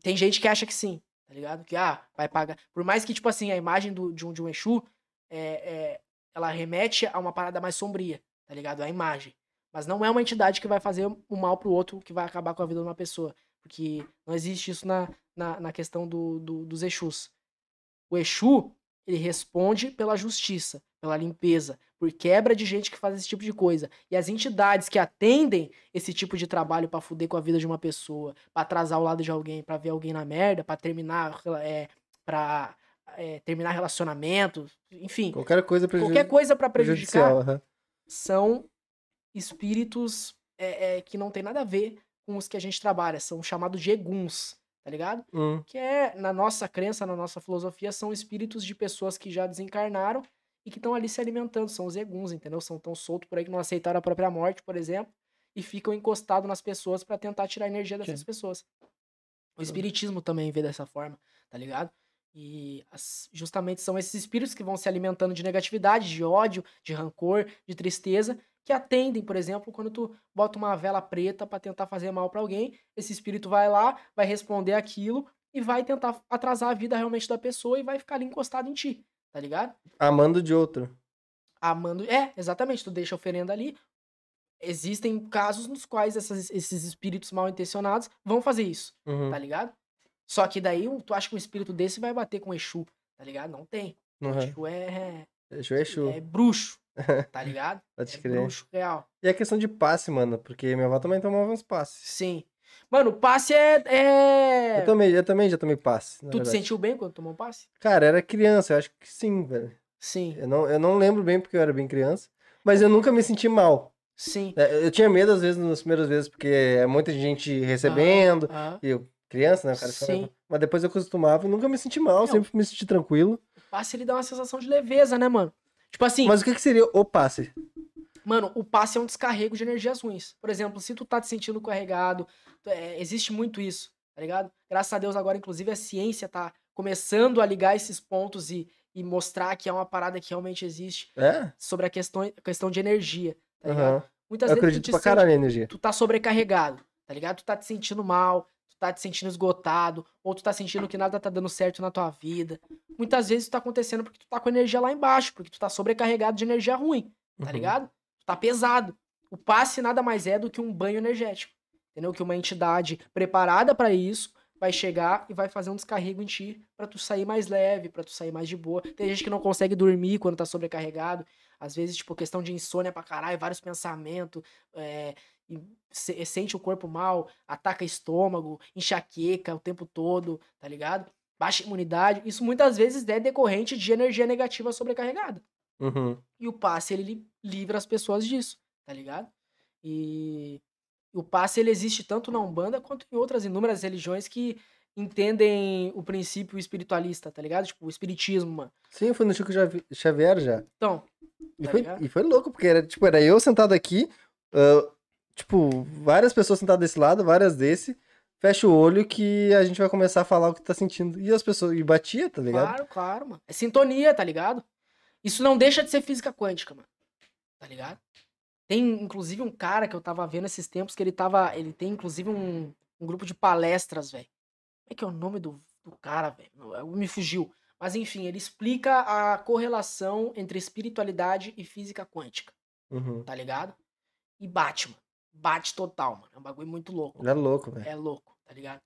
Tem gente que acha que sim, tá ligado? Que, ah, vai pagar. Por mais que, tipo assim, a imagem do, de, um, de um Exu, é, é, ela remete a uma parada mais sombria, tá ligado? A imagem. Mas não é uma entidade que vai fazer o mal pro outro, que vai acabar com a vida de uma pessoa. Porque não existe isso na, na, na questão do, do, dos Exus. O Exu, ele responde pela justiça, pela limpeza, por quebra de gente que faz esse tipo de coisa. E as entidades que atendem esse tipo de trabalho pra fuder com a vida de uma pessoa, pra atrasar o lado de alguém, pra ver alguém na merda, pra terminar, é, pra é, terminar relacionamento, enfim, Qualquer coisa prejudici- qualquer coisa pra prejudicar, aham. são espíritos é, é, que não tem nada a ver com os que a gente trabalha, são chamados de eguns, tá ligado? Hum. que é, na nossa crença, na nossa filosofia, são espíritos de pessoas que já desencarnaram e que estão ali se alimentando, são os eguns, entendeu? São tão soltos por aí que não aceitaram a própria morte, por exemplo, e ficam encostados nas pessoas pra tentar tirar a energia dessas pessoas. O espiritismo também vê dessa forma, tá ligado? E as- justamente são esses espíritos que vão se alimentando de negatividade, de ódio, de rancor, de tristeza, que atendem, por exemplo, quando tu bota uma vela preta pra tentar fazer mal pra alguém, esse espírito vai lá, vai responder aquilo e vai tentar atrasar a vida realmente da pessoa e vai ficar ali encostado em ti, tá ligado? Amando de outro. Amando. É, exatamente, tu deixa a oferenda ali. Existem casos nos quais essas- esses espíritos mal intencionados vão fazer isso, Uhum. tá ligado? Só que daí tu acha que um espírito desse vai bater com Exu, tá ligado? Não tem. Uhum. Exu é, Exu é Exu. é bruxo, tá [laughs] ligado? Pode É crer. bruxo real. E a questão de passe, mano, porque minha avó também tomava uns passes. Sim. Mano, passe é. é... Eu, também, eu também já tomei passe. Tu te verdade. sentiu bem quando tomou passe? Cara, era criança, eu acho que sim, velho. Sim, Eu não, eu não lembro bem porque eu era bem criança, mas eu nunca me senti mal. sim. É, Eu tinha medo, às vezes, nas primeiras vezes, porque é muita gente recebendo, Aham. e eu, criança, né, o cara Sim. Mas depois eu acostumava e nunca me senti mal, Não. sempre me senti tranquilo. O passe ele dá uma sensação de leveza, né, mano? Tipo assim, Mas o que, que seria o passe? Mano, o passe é um descarrego de energias ruins. Por exemplo, se tu tá te sentindo carregado, tu- é, existe muito isso, tá ligado? Graças a Deus agora, inclusive, a ciência tá começando a ligar esses pontos e, e mostrar que é uma parada que realmente existe É? sobre a questão, a questão de energia, tá ligado? Aham. Muitas Eu vezes tu acredito te pra sente- caralho energia. tu tá sobrecarregado, tá ligado? Tu tá te sentindo mal, tu tá te sentindo esgotado, ou tu tá sentindo que nada tá dando certo na tua vida. Muitas vezes isso tá acontecendo porque tu tá com energia lá embaixo, porque tu tá sobrecarregado de energia ruim, tá Uhum. ligado? Tu tá pesado. O passe nada mais é do que um banho energético, entendeu? Que uma entidade preparada pra isso vai chegar e vai fazer um descarrego em ti pra tu sair mais leve, pra tu sair mais de boa. Tem gente que não consegue dormir quando tá sobrecarregado, às vezes, tipo, questão de insônia pra caralho, vários pensamentos, é, e se- sente o corpo mal, ataca estômago, enxaqueca o tempo todo, tá ligado? baixa imunidade. Isso muitas vezes é decorrente de energia negativa sobrecarregada. Uhum. E o passe, ele li- livra as pessoas disso, tá ligado? E o passe, ele existe tanto na Umbanda quanto em outras inúmeras religiões que entendem o princípio espiritualista, tá ligado? Tipo, o espiritismo, mano. Sim, fui no Chico Xavier já. Então, E, Tá foi, ligado? e foi louco, porque era, tipo, era eu sentado aqui, ah, tipo, várias pessoas sentadas desse lado, várias desse. Fecha o olho que a gente vai começar a falar o que tá sentindo. E as pessoas. E batia, tá ligado? claro, claro, mano. É sintonia, tá ligado? Isso não deixa de ser física quântica, mano. Tá ligado? Tem, inclusive, um cara que eu tava vendo esses tempos que ele tava. Ele tem, inclusive, um, um grupo de palestras, velho. Como é que é o nome do, do cara, velho? Me fugiu. Mas enfim, ele explica a correlação entre espiritualidade e física quântica, Uhum. tá ligado? E bate, mano. Bate total, mano. É um bagulho muito louco. É louco, velho. É louco, tá ligado?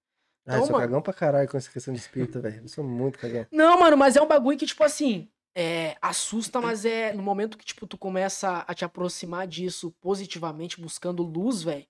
Ah, eu Então, sou mano. cagão pra caralho com essa questão de espírito, velho. Eu sou muito cagão. Não, mano, mas é um bagulho que, tipo assim, é, assusta, mas é no momento que, tipo, tu começa a te aproximar disso positivamente, buscando luz, velho.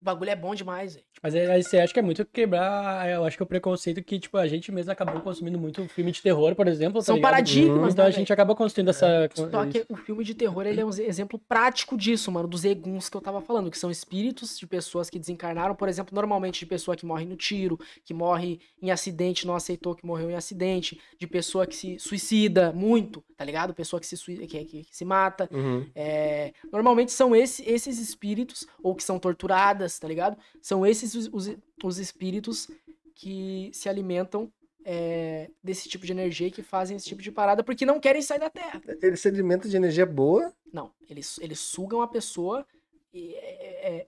O bagulho é bom demais, velho. Mas é- aí você acha que é muito quebrar, eu acho que é o preconceito que, tipo, a gente mesmo acabou consumindo muito filme de terror, por exemplo, tá São ligado? paradigmas, Então né, a gente acaba construindo essa... Só que o filme de terror, ele é um exemplo prático disso, mano, dos eguns que eu tava falando, que são espíritos de pessoas que desencarnaram, por exemplo, normalmente de pessoa que morre no tiro, que morre em acidente, não aceitou que morreu em acidente, de pessoa que se suicida muito, tá ligado? Pessoa que se, sui- que, que- que se mata. Uhum. É, normalmente são esse- esses espíritos, ou que são torturadas, tá ligado? São esses os, os- os espíritos que se alimentam é, desse tipo de energia que fazem esse tipo de parada porque não querem sair da Terra. Ele se alimenta de energia boa. Não, eles, eles sugam a pessoa e é, é,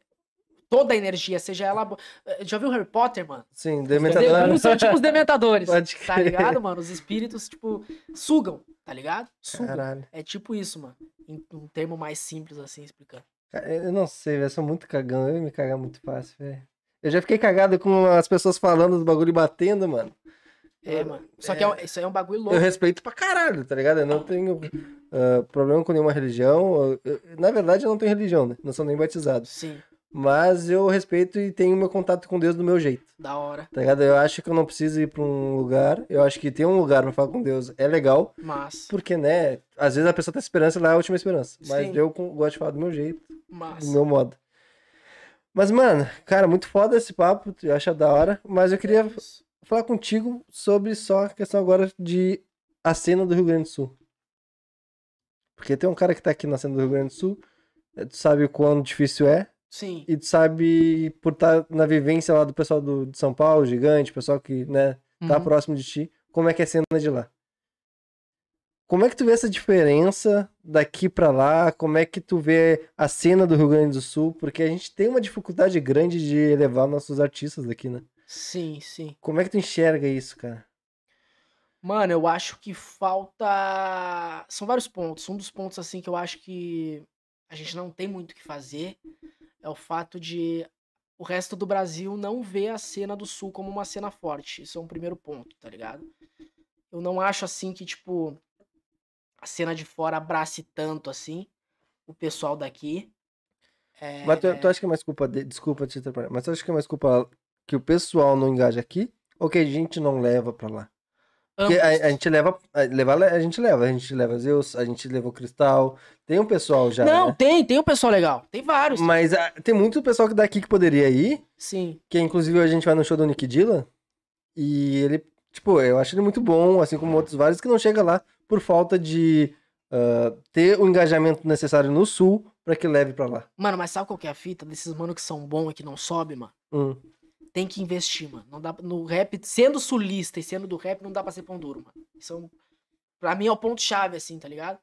toda a energia, seja ela. eh, Já viu Harry Potter, mano? Sim, Os dementador. demônios são tipo os dementadores. [laughs] Pode Tá ligado, mano? Os espíritos, tipo, sugam, tá ligado? Sugam. Caralho. É tipo isso, mano. Em um termo mais simples, assim, explicando. Eu não sei, velho. Eu sou muito cagão. Eu ia me cagar muito fácil, velho. Eu já fiquei cagado com as pessoas falando do bagulho e batendo, mano. É, mano. Só que é um- isso aí é um bagulho louco. Eu respeito pra caralho, tá ligado? Eu não tenho ah, problema com nenhuma religião. Eu- eu- na verdade, eu não tenho religião, né? Não sou nem batizado. Sim, Mas eu respeito e tenho meu contato com Deus do meu jeito, da hora. tá ligado? Eu acho que eu não preciso ir pra um lugar. Eu acho que ter um lugar pra falar com Deus é legal. Mas, Porque, né? Às vezes a pessoa tem esperança e lá é a última esperança. Mas Sim. eu gosto de falar do meu jeito, mas. do meu modo. Mas, mano, cara, muito foda esse papo. Eu acho da hora. Mas eu queria Isso. falar contigo sobre só a questão agora de a cena do Rio Grande do Sul. Porque tem um cara que tá aqui na cena do Rio Grande do Sul, tu sabe o quão difícil é, Sim. e tu sabe, por estar na vivência lá do pessoal do, de São Paulo, gigante, pessoal que, né, tá Uhum. próximo de ti, como é que é a cena de lá? Como é que tu vê essa diferença daqui pra lá? Como é que tu vê a cena do Rio Grande do Sul? Porque a gente tem uma dificuldade grande de elevar nossos artistas daqui, né? Sim, sim. Como é que tu enxerga isso, cara? Mano, eu acho que falta. São vários pontos. Um dos pontos, assim, que eu acho que a gente não tem muito o que fazer é o fato de o resto do Brasil não ver a cena do Sul como uma cena forte. Isso é um primeiro ponto, tá ligado? Eu não acho, assim, que, tipo, a cena de fora abrace tanto, assim, o pessoal daqui. É... Mas tu, tu acha que é mais culpa de... Desculpa te atrapalhar, mas tu acha que é mais culpa que o pessoal não engaja aqui? Ou que a gente não leva pra lá? A, a gente leva, a, levar, a gente leva, a gente leva Zeus, a gente leva o Cristal, tem um pessoal já, Não, né? tem, tem um pessoal legal. Tem vários. Mas ah, tem muito pessoal que daqui que poderia ir, Sim. que inclusive a gente vai no show do Nick Dilla, e ele, tipo, eu acho ele muito bom, assim como outros vários, que não chega lá por falta de ah, ter o engajamento necessário no sul pra que leve pra lá. Mano, mas sabe qual que é a fita desses mano que são bons e que não sobe, mano? Hum. Tem que investir, mano. Não dá no rap, sendo sulista e sendo do rap, não dá pra ser pão duro, mano. Isso é pra mim é o ponto chave assim, tá ligado?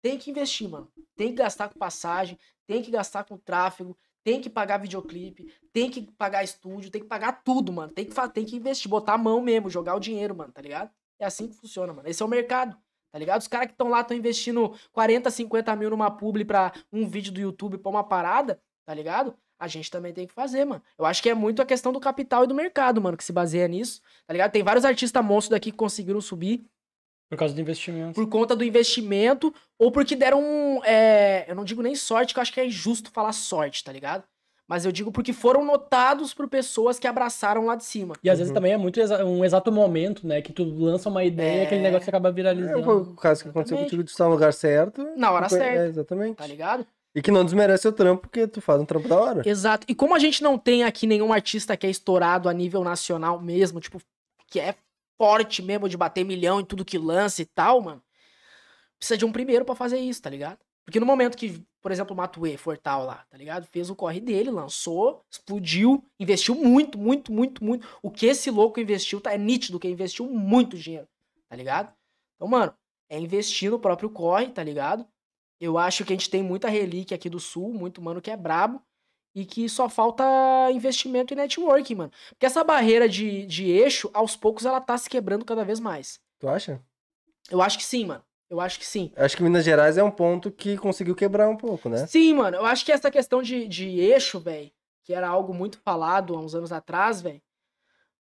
Tem que investir, mano. Tem que gastar com passagem, tem que gastar com tráfego, tem que pagar videoclipe, tem que pagar estúdio, tem que pagar tudo, mano. Tem que tem que investir, botar a mão mesmo, jogar o dinheiro, mano, tá ligado? É assim que funciona, mano. Esse é o mercado. Tá ligado? Os caras que estão lá estão investindo 40, 50 mil numa publi pra um vídeo do YouTube pra uma parada, tá ligado? A gente também tem que fazer, mano. Eu acho que é muito a questão do capital e do mercado, mano, que se baseia nisso, tá ligado? Tem vários artistas monstros daqui que conseguiram subir Por causa do investimento. por conta do investimento ou porque deram, um, é, eu não digo nem sorte, que eu acho que é injusto falar sorte, tá ligado? Mas eu digo porque foram notados por pessoas que abraçaram lá de cima. E às vezes Uhum. também é muito exa- um exato momento, né? Que tu lança uma ideia e É. aquele negócio acaba É, viralizando. foi o caso que aconteceu Exatamente. contigo de estar no lugar certo. Na hora Foi- certa. É, exatamente. Tá ligado? E que não desmerece o trampo, porque tu faz um trampo da hora. Exato. E como a gente não tem aqui nenhum artista que é estourado a nível nacional mesmo, tipo, que é forte mesmo de bater milhão em tudo que lança e tal, mano, precisa de um primeiro pra fazer isso, tá ligado? Porque no momento que, por exemplo, o Matuê, Fortal lá, tá ligado? Fez o corre dele, lançou, explodiu, investiu muito, muito, muito, muito. O que esse louco investiu, tá? É nítido que investiu muito dinheiro, tá ligado? Então, mano, é investir no próprio corre, tá ligado? Eu acho que a gente tem muita relíquia aqui do sul, muito mano que é brabo, e que só falta investimento e networking, mano. Porque essa barreira de, de eixo, aos poucos, ela tá se quebrando cada vez mais. Tu acha? Eu acho que sim, mano. Eu acho que sim. Acho que Minas Gerais é um ponto que conseguiu quebrar um pouco, né? Sim, mano. Eu acho que essa questão de, de eixo, velho, que era algo muito falado há uns anos atrás, velho,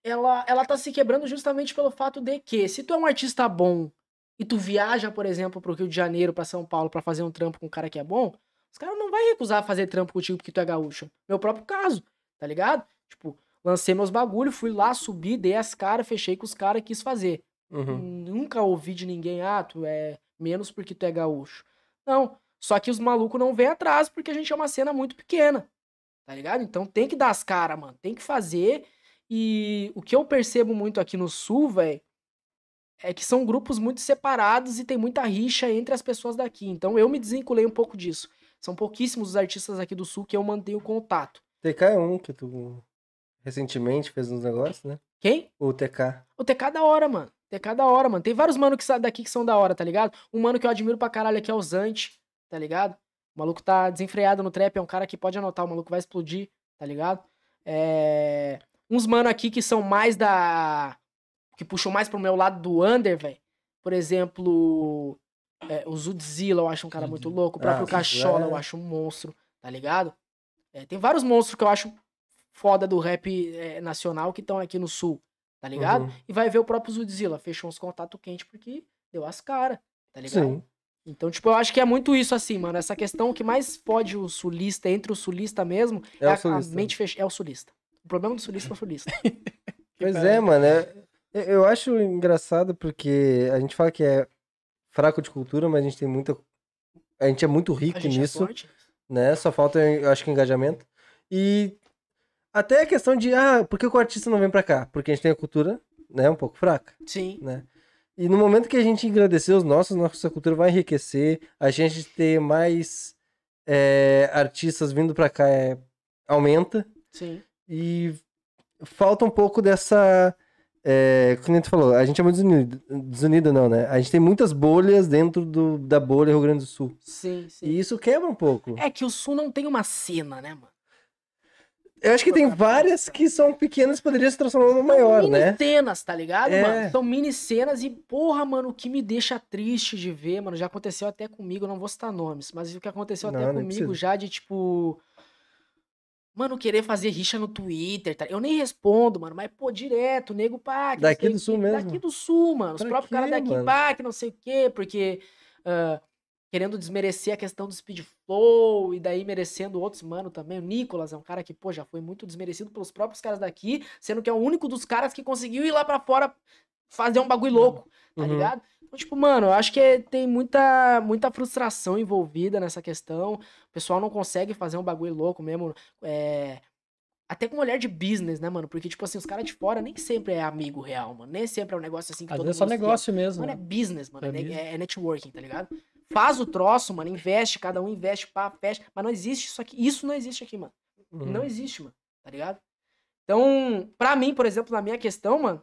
ela, ela tá se quebrando justamente pelo fato de que, se tu é um artista bom e tu viaja, por exemplo, pro Rio de Janeiro, pra São Paulo, pra fazer um trampo com um cara que é bom, os caras não vai recusar fazer trampo contigo porque tu é gaúcho. Meu próprio caso, tá ligado? Tipo, lancei meus bagulho, fui lá, subi, dei as caras, fechei com os caras e quis fazer. Uhum. Nunca ouvi de ninguém, ah, tu é menos porque tu é gaúcho. Não. Só que os malucos não vêm atrás porque a gente é uma cena muito pequena. Tá ligado? Então tem que dar as caras, mano. Tem que fazer. E o que eu percebo muito aqui no sul, velho, é que são grupos muito separados e tem muita rixa entre as pessoas daqui. Então eu me desvinculei um pouco disso. São pouquíssimos os artistas aqui do sul que eu mantenho contato. TK é um que tu recentemente fez uns negócios, né? Quem? O TK. O TK é da hora, mano. TK é da hora, mano. Tem vários mano que daqui que são da hora, tá ligado? Um mano que eu admiro pra caralho aqui é o Zante, tá ligado? O maluco tá desenfreado no trap, é um cara que pode anotar, o maluco vai explodir, tá ligado? É... Uns mano aqui que são mais da... Que puxam mais pro meu lado do under, velho. Por exemplo, é, o Zudzilla eu acho um cara muito louco. O próprio Ah, Cachola é. eu acho um monstro, tá ligado? É, tem vários monstros que eu acho foda do rap é, nacional que estão aqui no sul, tá ligado? Uhum. E vai ver o próprio Zudzilla, fechou uns contatos quentes porque deu as caras, tá ligado? Sim. Então, tipo, eu acho que é muito isso assim, mano. Essa questão que mais pode o sulista, entre o sulista mesmo, É a- o a, sulista. mente fech... é o sulista. O problema do sulista é o sulista. [laughs] Pois é, mano. é- eu- Eu acho engraçado porque a gente fala que é fraco de cultura, mas a gente tem muita. A gente é muito rico é nisso, forte. né? Só falta, eu acho que, engajamento. E até a questão de, ah, por que que o artista não vem pra cá? Porque a gente tem a cultura, né, um pouco fraca, Sim. né? E no momento que a gente engrandecer os nossos, nossa cultura vai enriquecer, a gente ter mais é, artistas vindo pra cá é, aumenta. Sim. E falta um pouco dessa. É, como tu falou, a gente é muito desunido, desunido, não, né? A gente tem muitas bolhas dentro do, da bolha Rio Grande do Sul. Sim, sim. E isso quebra um pouco. É que o sul não tem uma cena, né, mano? Eu acho que tem várias que são pequenas e poderiam se transformar numa maior, mini né? cenas, tá ligado, É. mano? São mini cenas e, porra, mano, o que me deixa triste de ver, mano, já aconteceu até comigo, não vou citar nomes, mas o que aconteceu Não, até nem comigo precisa. já de, tipo... Mano, querer fazer rixa no Twitter, tá? Eu nem respondo, mano, mas, pô, direto, nego, pá, Daqui do sul mesmo? Daqui do sul, mano. Os Pra próprios caras daqui, mano? pá, que não sei o quê, porque... ah, querendo desmerecer a questão do speed flow e daí merecendo outros, mano, também. O Nicolas é um cara que, pô, já foi muito desmerecido pelos próprios caras daqui, sendo que é o único dos caras que conseguiu ir lá pra fora fazer um bagulho louco, tá Uhum. ligado? Tipo, mano, eu acho que é- tem muita, muita frustração envolvida nessa questão. O pessoal não consegue fazer um bagulho louco mesmo. É... Até com um olhar de business, né, mano? Porque, tipo assim, os caras de fora nem sempre é amigo real, mano. Nem sempre é um negócio assim que Às todo vezes é só mundo se ama. negócio mesmo. Mano, é né? business, mano. É É, business. é- é networking, tá ligado? Faz o troço, mano. Investe, cada um investe, pá, fecha. Mas não existe isso aqui. Isso não existe aqui, mano. Uhum. Não existe, mano. Tá ligado? Então, pra mim, por exemplo, na minha questão, mano,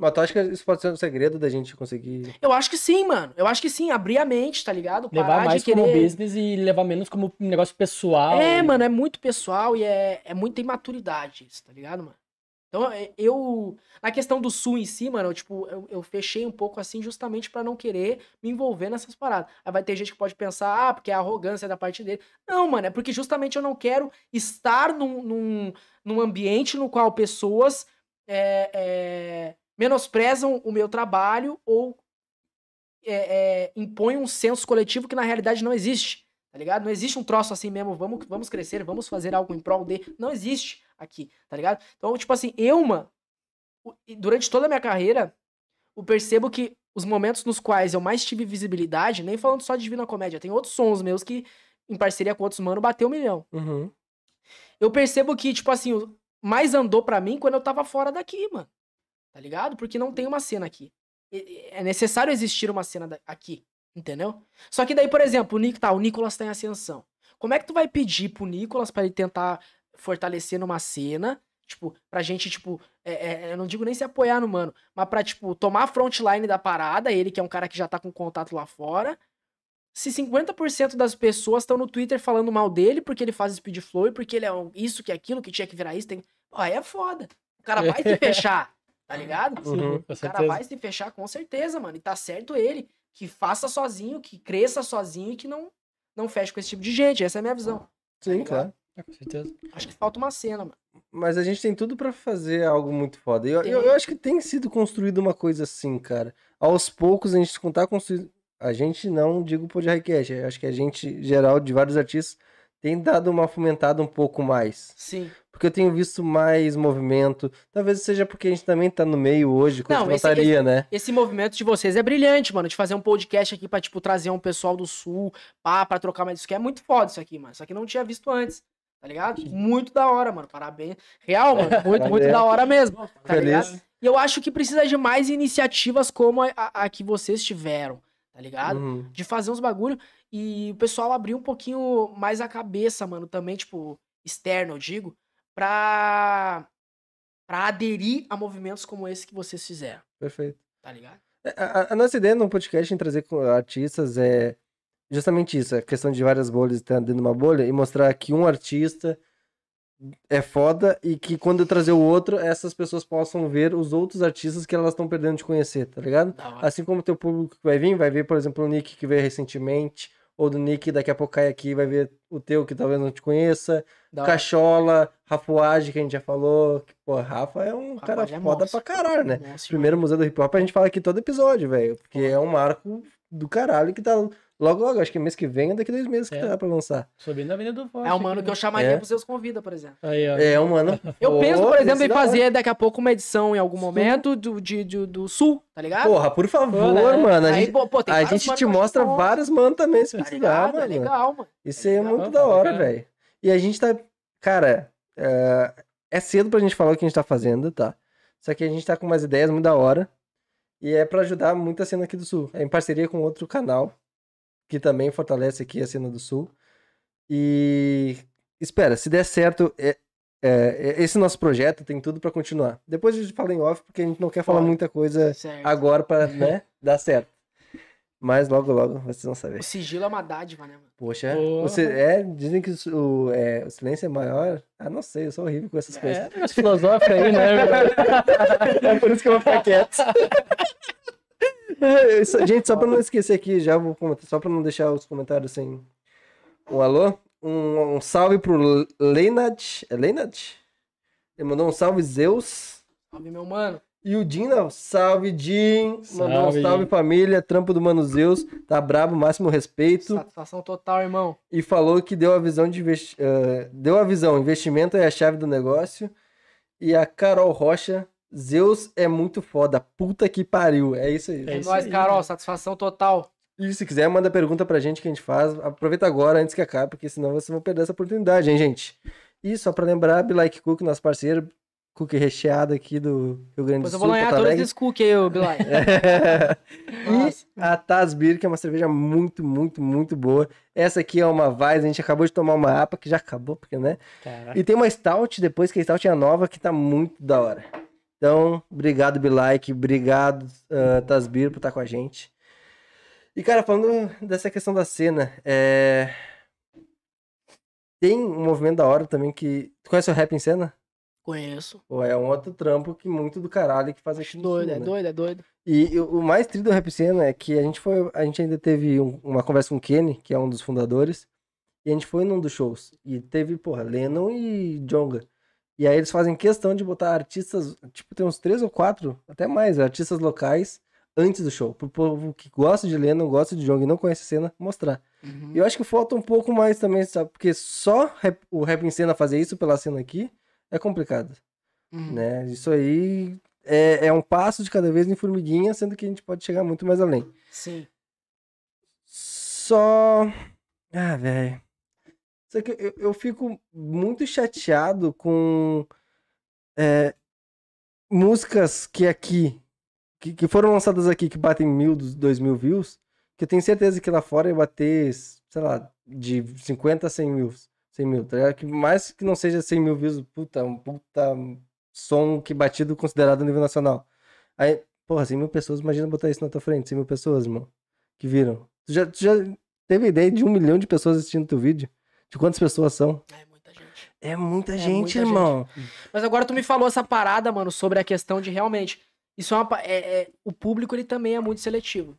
Mas tu acha que isso pode ser um segredo da gente conseguir. eu acho que sim, mano. Eu acho que sim. Abrir a mente, tá ligado? Levar Parar mais de querer... como business e levar menos como um negócio pessoal. É, mano, é muito pessoal e é, é muita imaturidade isso, tá ligado, mano? Então, é, eu. Na questão do sul em si, mano, eu, tipo, eu, eu fechei um pouco assim justamente pra não querer me envolver nessas paradas. Aí vai ter gente que pode pensar, ah, porque é arrogância da parte dele. Não, mano, é porque justamente eu não quero estar num, num, num ambiente no qual pessoas é, é, menosprezam o meu trabalho ou é, é, impõem um senso coletivo que na realidade não existe, tá ligado? Não existe um troço assim mesmo, vamos, vamos crescer, vamos fazer algo em prol de. Não existe aqui, tá ligado? Então, tipo assim, eu, mano, durante toda a minha carreira, eu percebo que os momentos nos quais eu mais tive visibilidade, nem falando só de Divina Comédia, tem outros sons meus que, em parceria com outros mano, bateu um milhão. Uhum. Eu percebo que, tipo assim, mais andou pra mim quando eu tava fora daqui, mano. Tá ligado? Porque não tem uma cena aqui. É necessário existir uma cena aqui, entendeu? Só que daí, por exemplo, o Nick tá, o Nicolas tá em ascensão. Como é que tu vai pedir pro Nicolas pra ele tentar fortalecer numa cena, tipo, pra gente, tipo, é- é- eu não digo nem se apoiar no mano, mas pra, tipo, tomar a frontline da parada, ele que é um cara que já tá com contato lá fora, se 50% das pessoas estão no Twitter falando mal dele porque ele faz speed flow e porque ele é isso, que aquilo, que tinha que virar isso, tem... Pô, aí é foda. O cara vai se [laughs] fechar, tá ligado? Uhum. Sim, com O cara vai se fechar com certeza, mano. E tá certo ele. Que faça sozinho, que cresça sozinho e que não, não feche com esse tipo de gente. Essa é a minha visão. Sim, claro. É, com certeza. Acho que falta uma cena, mano. Mas a gente tem tudo pra fazer algo muito foda. E Eu, eu, eu acho que tem sido construído uma coisa assim, cara. Aos poucos a gente tá construindo. A gente não digo por Highcast, eu acho que a gente, geral, de vários artistas, tem dado uma fomentada um pouco mais. Sim. Porque eu tenho visto mais movimento. Talvez seja porque a gente também tá no meio hoje, com Não, a esse- notaria, né? Esse movimento de vocês é brilhante, mano. De fazer um podcast aqui pra, tipo, trazer um pessoal do sul, pá, pra trocar mais. Isso aqui é muito foda, isso aqui, mano. Isso aqui não tinha visto antes. Tá ligado? Muito da hora, mano. Parabéns. Real, mano. [laughs] Muito, muito da hora mesmo. Tá ligado? Feliz. E eu acho que precisa de mais iniciativas como a, a- a que vocês tiveram, tá ligado? Uhum. De fazer uns bagulho e o pessoal abrir um pouquinho mais a cabeça, mano, também, tipo, externo, eu digo, pra, pra aderir a movimentos como esse que vocês fizeram, Perfeito. tá ligado? É, A, a- nossa ideia no podcast em trazer com artistas é justamente isso, a questão de várias bolhas estar dentro de uma bolha e mostrar que um artista é foda e que quando eu trazer o outro, essas pessoas possam ver os outros artistas que elas estão perdendo de conhecer, tá ligado? Assim como o teu público que vai vir, vai ver, por exemplo, o Nick que veio recentemente, ou do Nick daqui a pouco cai aqui, vai ver o teu que talvez não te conheça, Da. Cachola, Rafuage, que a gente já falou, que, pô, Rafa é um cara Rafuage é foda monstro. pra caralho, né? Primeiro museu do hip hop a gente fala aqui todo episódio, velho. Porque é um marco do caralho que tá logo, logo, acho que mês que vem, é daqui dois meses que É. tá pra lançar. Subindo na Avenida do Forte. É um mano que eu né? chamaria É. pros seus convida, por exemplo. Aí, ó. É um mano. [laughs] Eu Pô, penso, por exemplo, em hora. fazer daqui a pouco uma edição em algum momento do, de, de- do Sul, tá ligado? Porra, por favor, Pô, né? mano. A Aí, gente, pô, a gente te mostra bom, vários mano também, se Tá precisar, ligado? É mano. legal, mano. Isso aí é legal. muito da tá hora, velho. E a gente tá. Cara, é... é cedo pra gente falar o que a gente tá fazendo, tá? Só que a gente tá com umas ideias muito da hora. E é pra ajudar muito a cena aqui do Sul. É em parceria com outro canal, que também fortalece aqui a cena do Sul. E. Espera, se der certo, é- é, esse nosso projeto tem tudo pra continuar. Depois a gente fala em off, porque a gente não quer falar Pode. muita coisa Certo. agora pra, [laughs] né, dar certo. Mas logo, logo vocês vão saber. O sigilo é uma dádiva, né, mano? Poxa, você, é, dizem que o, é, o silêncio é maior. Ah, não sei, eu sou horrível com essas É, coisas. negócio filosófico aí, né? [laughs] [laughs] É por isso que eu vou ficar quieto. [laughs] Gente, só pra não esquecer aqui, já vou comentar, só pra não deixar os comentários sem um alô. Um, um salve pro Leinad. É Leinad? Ele mandou um salve, Zeus. Salve, meu mano. E o Dina, salve, Jim. Mandou um Salve, família. Trampo do Mano Zeus. Tá brabo, máximo respeito. Satisfação total, irmão. e falou que deu a visão de investi- eh, deu a visão, investimento é a chave do negócio. E a Carol Rocha, Zeus é muito foda, puta que pariu. É isso aí. É É isso nóis, aí, Carol. mano. Satisfação total. E se quiser, manda pergunta pra gente que a gente faz. Aproveita agora, antes que acabe, porque senão vocês vão perder essa oportunidade, hein, gente? E só pra lembrar, Be Like Cook, nosso parceiro, cookie recheado aqui do Rio Grande do Depois eu Sul. vou ganhar todos esses cookies aí, ô Bilai. [laughs] e a Taz Beer, que é uma cerveja muito, muito, muito boa. Essa aqui é uma Weiss, a gente acabou de tomar uma APA, que já acabou, porque, né? Caraca. E tem uma Stout depois, que a Stout é a nova, que tá muito da hora. Então, obrigado, Bilike. Obrigado, uh, Tasbir, por estar com a gente. E, cara, falando dessa questão da cena, é... tem um movimento da hora também que. Tu conhece o Rap em Cena? Conheço. Ou é um outro trampo que muito do caralho que faz aqui Doido, é né? doido, é doido. E, e o mais triste do Rap Cena é que a gente foi. A gente ainda teve um- uma conversa com o Kenny, que é um dos fundadores. E a gente foi num dos shows. E teve, porra, Lennon e Jonga. E aí eles fazem questão de botar artistas, tipo, tem uns três ou quatro, até mais, artistas locais, antes do show. Pro povo que gosta de ler, não gosta de jogo e não conhece a cena, mostrar. Uhum. E eu acho que falta um pouco mais também, sabe? Porque só rap- o rap em cena fazer isso pela cena aqui é complicado, Uhum. né? Isso aí é, é um passo de cada vez em formiguinha, sendo que a gente pode chegar muito mais além. Sim. Só. Ah, velho. Só que eu, eu fico muito chateado com é, músicas que aqui, que, que foram lançadas aqui, que batem mil, dois mil views, que eu tenho certeza que lá fora ia bater, sei lá, de 50 a 100 mil. 100 mil, tá? Que mais que não seja 100 mil views, puta, um puta som que batido considerado nível nacional. Aí, porra, 100 mil pessoas, imagina botar isso na tua frente, 100 mil pessoas, irmão, que viram. Tu já, tu já teve ideia de um milhão de pessoas assistindo teu vídeo? De quantas pessoas são? É muita gente. É muita É gente, muita gente. irmão. Mas agora tu me falou essa parada, mano, sobre a questão de realmente. Isso é uma. é- é- o público ele também é muito seletivo.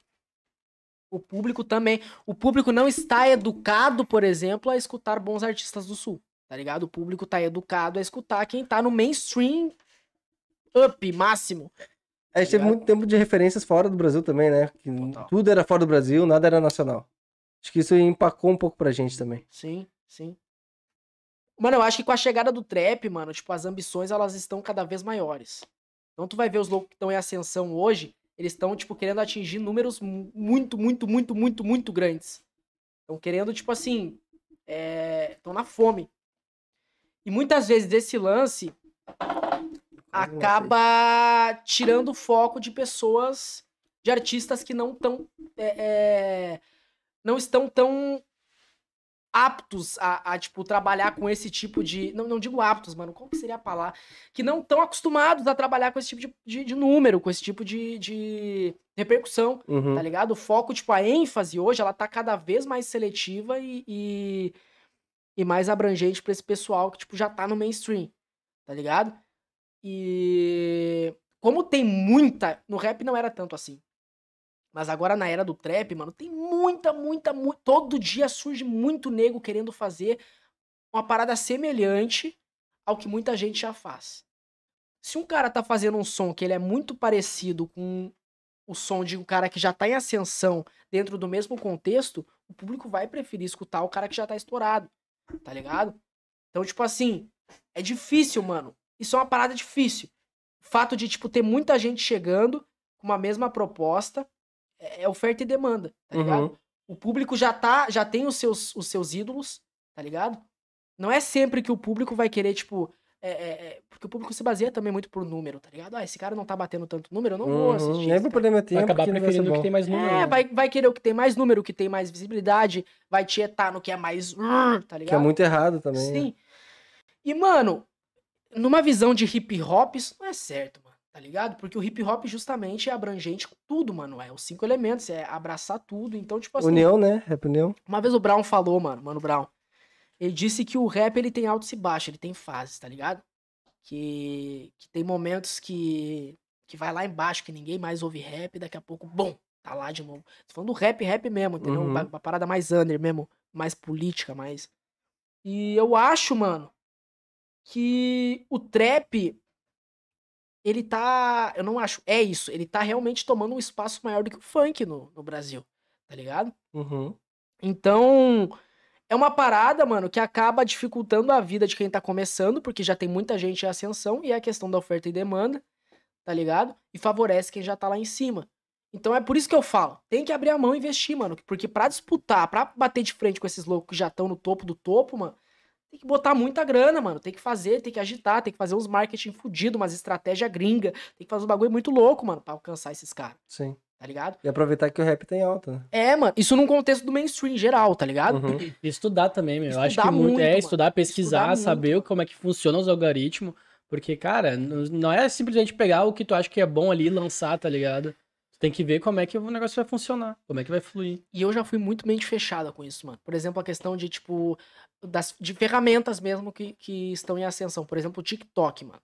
O público também. O público não está educado, por exemplo, a escutar bons artistas do sul. Tá ligado? O público tá educado a escutar quem tá no mainstream up, máximo. A gente teve ligado? muito tempo de referências fora do Brasil também, né? Tudo era fora do Brasil, nada era nacional. Acho que isso empacou um pouco pra gente também. Sim, sim. Mano, eu acho que com a chegada do trap, mano, tipo, as ambições elas estão cada vez maiores. Então tu vai ver os loucos que estão em ascensão hoje, eles estão, tipo, querendo atingir números mu- muito, muito, muito, muito, muito grandes. Estão querendo, tipo assim, estão na fome. E muitas vezes desse lance acaba tirando o foco de pessoas, de artistas que não estão, não estão tão aptos a, a, tipo, trabalhar com esse tipo de. Não, não digo aptos, mano. Qual que seria a palavra? Que não estão acostumados a trabalhar com esse tipo de, de, de número, com esse tipo de, de repercussão, Uhum. tá ligado? O foco, tipo, a ênfase hoje, ela tá cada vez mais seletiva e, e, e mais abrangente pra esse pessoal que, tipo, já tá no mainstream, tá ligado? E como tem muita. No rap não era tanto assim. Mas agora na era do trap, mano, tem muita, muita, muito. Todo dia surge muito nego querendo fazer uma parada semelhante ao que muita gente já faz. Se um cara tá fazendo um som que ele é muito parecido com o som de um cara que já tá em ascensão dentro do mesmo contexto, o público vai preferir escutar o cara que já tá estourado. Tá ligado? Então, tipo assim, é difícil, mano. Isso é uma parada difícil. O fato de, tipo, ter muita gente chegando com uma mesma proposta é é oferta e demanda, tá ligado? Uhum. O público já tá, já tem os seus, os seus ídolos, tá ligado? Não é sempre que o público vai querer, tipo. é, é, é, porque o público se baseia também muito por número, tá ligado? Ah, esse cara não tá batendo tanto número, eu não vou Uhum. assistir. Nem esse vou perder meu tempo. Vai acabar preferindo o que tem mais número. É, né? vai, vai querer o que tem mais número, o que tem mais visibilidade, vai tietar no que é mais. Tá ligado? Que é muito errado também. né? Sim. E, mano, numa visão de hip hop, isso não é certo, mano. Tá ligado? Porque o hip hop justamente é abrangente com tudo, mano. É os cinco elementos, é abraçar tudo. Então, tipo assim. União, né? Rap União. Uma vez o Brown falou, mano, mano Brown. Ele disse que o rap ele tem altos e baixos, ele tem fases, tá ligado? Que, que tem momentos que que vai lá embaixo, que ninguém mais ouve rap, e daqui a pouco, bom, tá lá de novo. Tô falando do rap, rap mesmo, entendeu? Uhum. Uma, uma parada mais under mesmo, mais política, mais. E eu acho, mano, que o trap ele tá, eu não acho, é isso, ele tá realmente tomando um espaço maior do que o funk no, no Brasil, tá ligado? Uhum. Então, é uma parada, mano, que acaba dificultando a vida de quem tá começando, porque já tem muita gente em ascensão, e é a questão da oferta e demanda, tá ligado? E favorece quem já tá lá em cima. Então é por isso que eu falo, tem que abrir a mão e investir, mano, porque pra disputar, pra bater de frente com esses loucos que já estão no topo do topo, mano, tem que botar muita grana, mano, tem que fazer, tem que agitar, tem que fazer uns marketing fudido, umas estratégia gringa, tem que fazer uns bagulho muito louco, mano, pra alcançar esses caras, Sim. tá ligado? E aproveitar que o rap tem alta, né? É, mano, isso num contexto do mainstream geral, tá ligado? Uhum. E estudar também, meu. Eu acho que Estudar muito, muito, é mano. estudar, pesquisar, Estudar saber muito. como é que funcionam os algoritmos. Porque, cara, não é simplesmente pegar o que tu acha que é bom ali e lançar, tá ligado? Tu tem que ver como é que o negócio vai funcionar, como é que vai fluir. E eu já fui muito mente fechada com isso, mano. Por exemplo, a questão de, tipo, das, de ferramentas mesmo que, que estão em ascensão. Por exemplo, o TikTok, mano.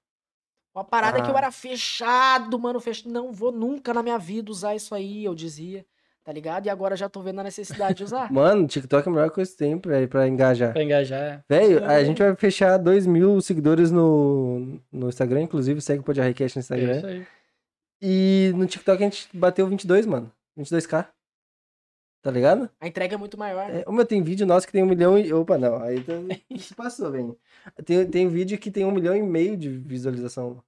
Uma parada que eu Ah. era fechado, mano. Fech... Não vou nunca na minha vida usar isso aí, eu dizia. Tá ligado? E agora já tô vendo a necessidade de usar. Mano, TikTok é a melhor coisa que tem pra, pra engajar. Pra engajar. Velho, É. a gente vai fechar 2 mil seguidores no, no Instagram, inclusive segue o Podjarrecast no É Instagram. isso aí. E no TikTok a gente bateu 22, mano. 22k. Tá ligado? A entrega é muito maior. né? É, o meu tem vídeo nosso que tem um milhão e. Opa, não. Aí tá... isso passou, velho. Tem, tem vídeo que tem um milhão e meio de visualização.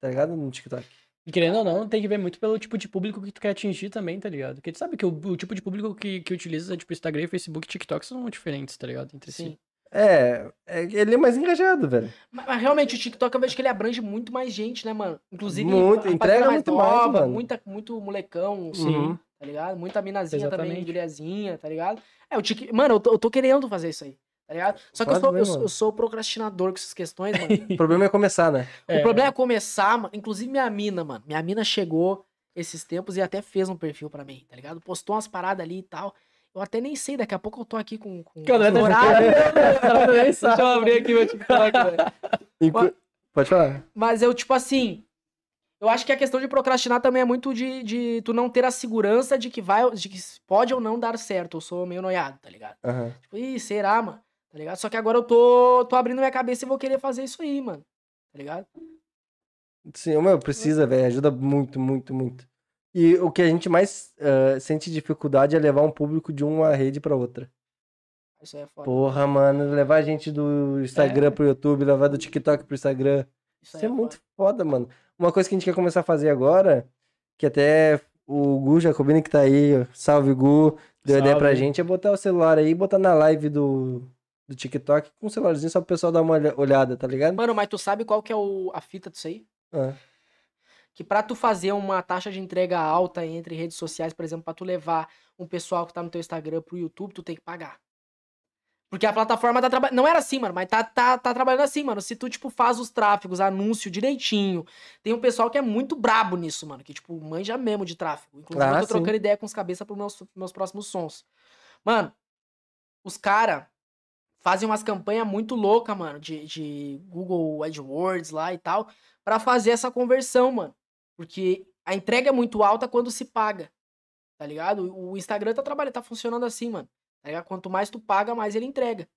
Tá ligado? No TikTok. E querendo ou não, tem que ver muito pelo tipo de público que tu quer atingir também, tá ligado? Porque tu sabe que o, o tipo de público que, que utiliza, tipo, Instagram, Facebook e TikTok são diferentes, tá ligado? Entre Sim. si. É, é, ele é mais engajado, velho. Mas, mas realmente o TikTok eu vejo que ele abrange muito mais gente, né, mano? Inclusive, Muito, entrega muito mais, mano. Muita, muito molecão, Sim. Uhum. Tá ligado? Muita minazinha também, Exatamente. guriazinha, tá ligado? É, o Tik... Mano, eu tô, eu tô querendo fazer isso aí, tá ligado? Só que eu sou, bem, eu, eu sou procrastinador com essas questões, mano. [laughs] O problema é começar, né? O problema é começar, mano. Inclusive minha mina, mano. Minha mina chegou esses tempos e até fez um perfil pra mim, tá ligado? Postou umas paradas ali e tal. Eu até nem sei, daqui a pouco eu tô aqui com. com André com tá horário. [laughs] Deixa eu abrir aqui meu TikTok, velho. Pode falar. Mas eu, tipo assim. Eu acho que a questão de procrastinar também é muito de, de tu não ter a segurança de que vai. de que pode ou não dar certo. Eu sou meio noiado, tá ligado? Aham. Tipo, ih, será, mano? Tá ligado? Só que agora eu tô, tô abrindo minha cabeça e vou querer fazer isso aí, mano. Tá ligado? Sim, o meu precisa, velho. Ajuda muito, muito, muito. E o que a gente mais ah, sente dificuldade é levar um público de uma rede pra outra. Isso aí é foda. Porra, mano, levar a gente do Instagram pro YouTube, levar do TikTok pro Instagram. Isso Isso é aí muito foda, mano. Uma coisa que a gente quer começar a fazer agora, que até o Gu Jacobini que tá aí, salve Gu, deu ideia pra Salve. gente, é botar o celular aí e botar na live do, do TikTok com o celularzinho só pro pessoal dar uma olha- olhada, tá ligado? Mano, mas tu sabe qual que é o, a fita disso aí? Ah, Que pra tu fazer uma taxa de entrega alta entre redes sociais, por exemplo, pra tu levar um pessoal que tá no teu Instagram pro YouTube, tu tem que pagar. Porque a plataforma tá trabalhando. Não era assim, mano, mas tá, tá, tá trabalhando assim, mano. Se tu, tipo, faz os tráfegos, anúncio direitinho. Tem um pessoal que é muito brabo nisso, mano. Que, tipo, manja mesmo de tráfego. Inclusive, Ah, eu tô sim. trocando ideia com os cabeças pros meus, meus próximos sons. Mano, os cara fazem umas campanhas muito loucas, mano, de, de Google AdWords lá e tal, pra fazer essa conversão, mano. Porque a entrega é muito alta quando se paga. Tá ligado? O Instagram tá trabalhando, tá funcionando assim, mano. Tá? Quanto mais tu paga, mais ele entrega.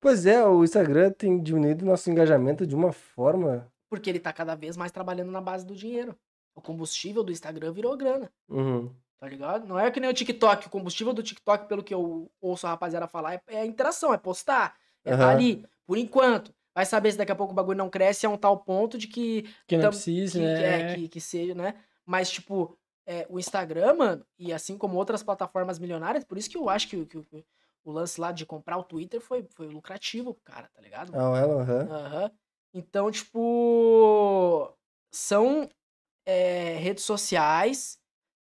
Pois é, o Instagram tem diminuído nosso engajamento de uma forma. Porque ele tá cada vez mais trabalhando na base do dinheiro. O combustível do Instagram virou grana. Uhum. Tá ligado? Não é que nem o TikTok. O combustível do TikTok, pelo que eu ouço a rapaziada falar, é, é a interação, é postar. É tá Aham. ali, por enquanto. Vai saber se daqui a pouco o bagulho não cresce a um tal ponto de que Que não Tam- precisa, que, né? é, que, que seja, né? Mas, tipo, é, o Instagram, mano, e assim como outras plataformas milionárias, por isso que eu acho que, o- que que o lance lá de comprar o Twitter foi, foi lucrativo pro cara, tá ligado? Ah, ela, aham. Aham. Então, tipo, são é, redes sociais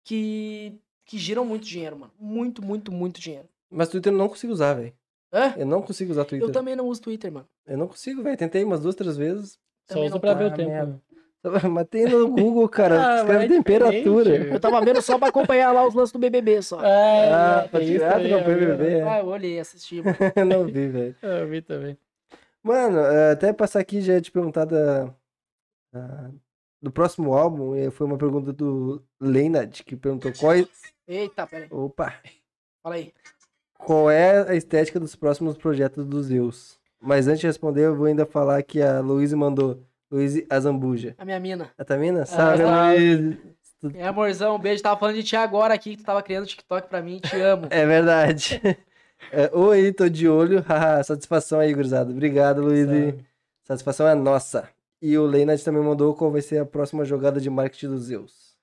que, que giram muito dinheiro, mano. Muito, muito, muito dinheiro. Mas Twitter eu não consigo usar, velho. Hã? Eu não consigo usar Twitter. Eu também não uso Twitter, mano. Eu não consigo, velho. Tentei umas duas, três vezes. Só não pra tá, ver o tempo. merda. [laughs] Mas tem no Google, cara. Ah, escreve é temperatura. Eu tava vendo só pra acompanhar lá os lances do BBB só. É, Ah, é pra isso tirar aí, do é. BBB. Ah, eu olhei, assisti. mano. Eu [laughs] não vi, velho. Eu vi também. Mano, até passar aqui já ia te perguntar da, da- do próximo álbum. e Foi uma pergunta do Leinad, que perguntou qual, é- Eita, peraí. opa, Fala aí. qual é a estética dos próximos projetos dos Zeus. Mas antes de responder, eu vou ainda falar que a Luíse mandou. Luíse Azambuja. A minha mina. A Tamina? Salve, salve. Luíse. É, amorzão, um beijo. Tava falando de ti agora aqui, que tu tava criando TikTok pra mim. Te amo. É verdade. [laughs] É, Oi, tô de olho. [laughs] Satisfação aí, gurizada. Obrigado, Luiz. Sabe? Satisfação é nossa. E o Leinad também mandou qual vai ser a próxima jogada de marketing dos Zeus.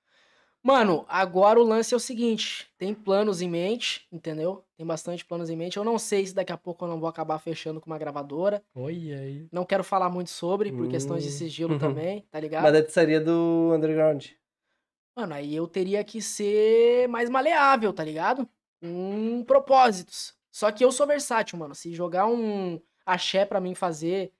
Mano, agora o lance é o seguinte: tem planos em mente, entendeu? Tem bastante planos em mente. Eu não sei se daqui a pouco eu não vou acabar fechando com uma gravadora. Olha aí. Não quero falar muito sobre, por questões de Hum. sigilo também, tá ligado? Mas daí tu seria do Underground. Mano, aí eu teria que ser mais maleável, tá ligado? Com propósitos. Só que eu sou versátil, mano. Se jogar um axé pra mim fazer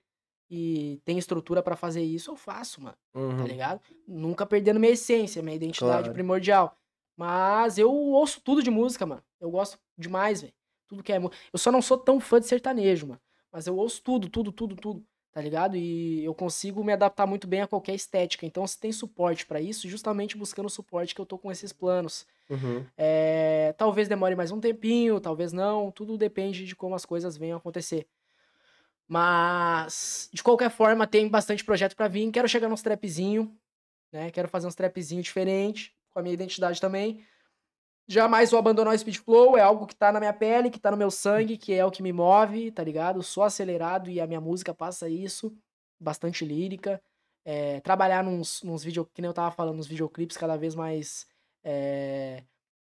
e tem estrutura pra fazer isso, eu faço, mano. tá Uhum. ligado? Nunca perdendo minha essência, minha identidade Claro. primordial. Mas eu ouço tudo de música, mano. Eu gosto demais, velho. Tudo que é música. Eu só não sou tão fã de sertanejo, mano. Mas eu ouço tudo, tudo, tudo, tudo. Tá ligado? E eu consigo me adaptar muito bem a qualquer estética. Então, se tem suporte pra isso, justamente buscando o suporte que eu tô com esses planos. Uhum. É, talvez demore mais um tempinho, talvez não. Tudo depende de como as coisas venham a acontecer. Mas, de qualquer forma, tem bastante projeto pra vir. Quero chegar nos trapzinho. né? Quero fazer uns trapzinhos diferentes, com a minha identidade também. Jamais vou abandonar o speed flow, é algo que tá na minha pele, que tá no meu sangue, que é o que me move, tá ligado? Eu sou acelerado e a minha música passa isso, bastante lírica. É, trabalhar nos, nos vídeos, que nem eu tava falando, nos videoclipes cada vez mais é,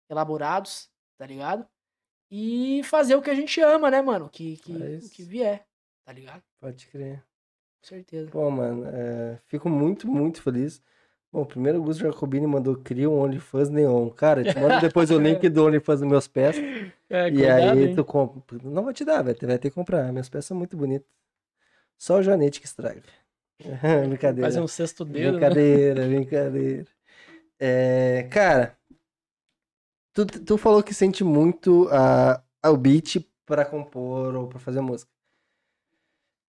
elaborados, tá ligado? E fazer o que a gente ama, né, mano? Que, que, É o que vier, tá ligado? Pode crer. Com certeza. Pô, mano, é, fico muito, muito feliz. Bom, primeiro o Gus Jacobini mandou cria um OnlyFans Neon. Cara, te mando depois o link do OnlyFans dos meus pés. [laughs] É, e cuidado, aí hein? tu compra. Não vou te dar, ter, vai ter que comprar. Minhas peças são muito bonitas. Só o Janete que estraga. [laughs] brincadeira. Fazer um sexto dedo, né? Brincadeira, brincadeira. É, cara, tu, tu falou que sente muito a, o beat pra compor ou pra fazer música.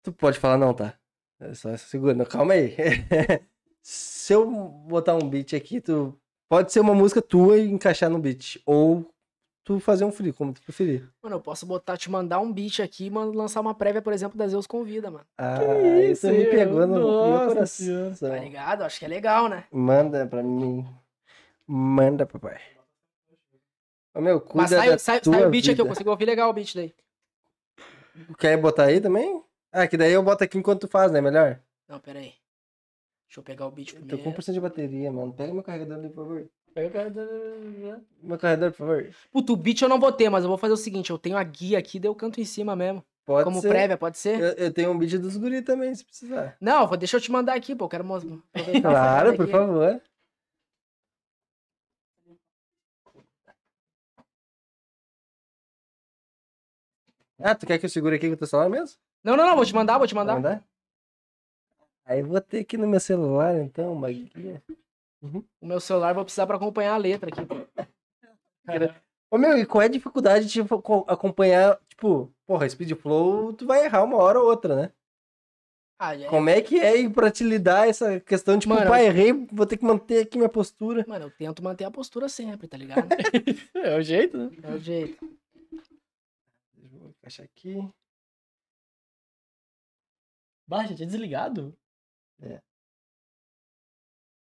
Tu pode falar não, tá? É só segura, calma aí. [laughs] Se eu botar um beat aqui, tu pode ser uma música tua e encaixar no beat ou tu fazer um free, como tu preferir. Mano, eu posso botar, te mandar um beat aqui e lançar uma prévia, por exemplo, da Zeus Convida, mano. Ah, isso me pegou no meu coração. Tá ligado? Acho que é legal, né? Manda pra mim. Manda, papai. Ô, meu, cuida Mas sai, da sai, tua sai o beat aqui, eu vida. consigo ouvir legal o beat daí. Quer botar aí também? Ah, que daí eu boto aqui enquanto tu faz, né? Melhor? Não, pera aí. Deixa eu pegar o beat Eu tô primeiro. com 1% de bateria, mano. Pega meu carregador ali, por favor. Pega o cara da- Meu carregador, por favor. Puto, o beat eu não vou ter, mas eu vou fazer o seguinte, eu tenho a guia aqui, daí eu canto em cima mesmo. Pode como ser. prévia, pode ser? Eu, eu tenho um beat dos guri também, se precisar. Não, vou, deixa eu te mandar aqui, pô. Eu quero mostrar. Claro, por favor. Ah, tu quer que eu segure aqui com o teu celular mesmo? Não, não, não, vou te mandar, vou te mandar. mandar? Aí eu vou ter aqui no meu celular, então, uma guia. O meu celular vou precisar pra acompanhar a letra aqui. pô. [laughs] Ô meu, e qual é a dificuldade de co- acompanhar, tipo, porra, Speed Flow, tu vai errar uma hora ou outra, né? Ah, já é. Como é que é pra te lidar essa questão, tipo, Mano, pai, errei, vou ter que manter aqui minha postura. Mano, eu tento manter a postura sempre, tá ligado? [laughs] É o jeito, né? É o jeito. Vou encaixar aqui. Baixa, tinha desligado.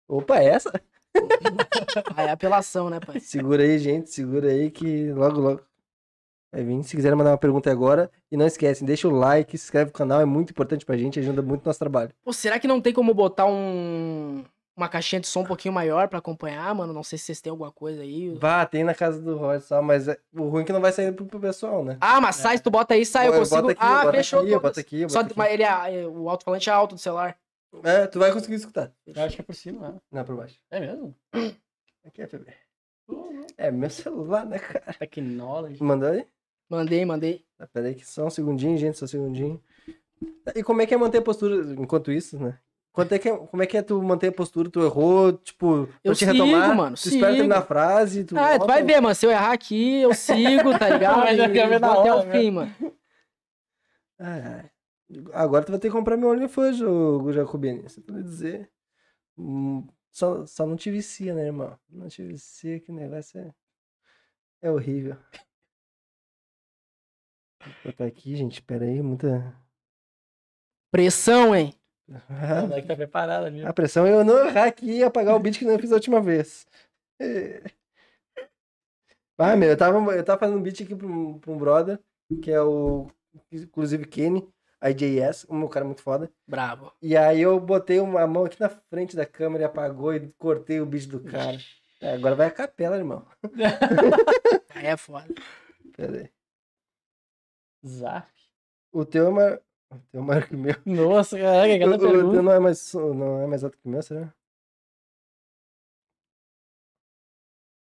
Opa, é essa? [laughs] Aí é apelação, né, pai? Segura aí, gente, segura aí que logo, logo vai vir. Se quiserem mandar uma pergunta agora, e não esquecem, deixa o like, se inscreve no canal, é muito importante pra gente, ajuda muito no nosso trabalho. Pô, será que não tem como botar um. Uma caixinha de som um pouquinho maior pra acompanhar, mano? Não sei se vocês têm alguma coisa aí. Vá, tem na casa do Rod só, mas é- o ruim é que não vai sair pro, pro pessoal, né? Ah, mas sai, se tu bota aí, sai, eu Eu consigo. aqui, ah, fechou. aqui, eu boto aqui, eu Só, boto aqui. mas ele é, o alto-falante é alto do celular. É, tu vai conseguir escutar. Eu acho que é por cima, né? Não, por baixo. É mesmo? Aqui é PB. É meu celular, né, cara? Technology. Mandou aí? Mandei, mandei. Tá, pera aí que só um segundinho, gente, só um segundinho. E como é que é manter a postura enquanto isso, né? Quanto é que é- como é que é tu manter a postura? Tu errou, tipo, Eu te sigo, retomar? mano, tu espera sigo. terminar a frase, tu Ah, tu volta? vai ver, mano. Se eu errar aqui, eu sigo, tá [laughs] ligado? Mas já E quer ver na até hora, o né? fim, mano. Ai, ai. Agora tu vai ter que comprar meu OnlyFans, ô Jacobini. Você pode dizer. Hum, Só, só não te vicia, né, irmão? Não te vicia, que negócio é. É horrível. Vou botar aqui, gente. Pera aí, muita. Pressão, hein? O moleque tá preparado ali. A pressão é eu não errar aqui e apagar o beat que não fiz a última vez. É. Ah, meu, eu tava, eu tava fazendo um beat aqui pra um, pra um brother, que é o, inclusive, Kenny, IJS, um cara muito foda. Brabo. E aí eu botei uma mão aqui na frente da câmera e apagou e cortei o beat do cara. É, agora vai a capela, irmão. [laughs] Aí é foda. Pera aí. Zap. O teu é maior, o teu é maior que o meu. Nossa, caraca, O, cada o teu pergunta. não é mais, não é mais alto que o meu, será?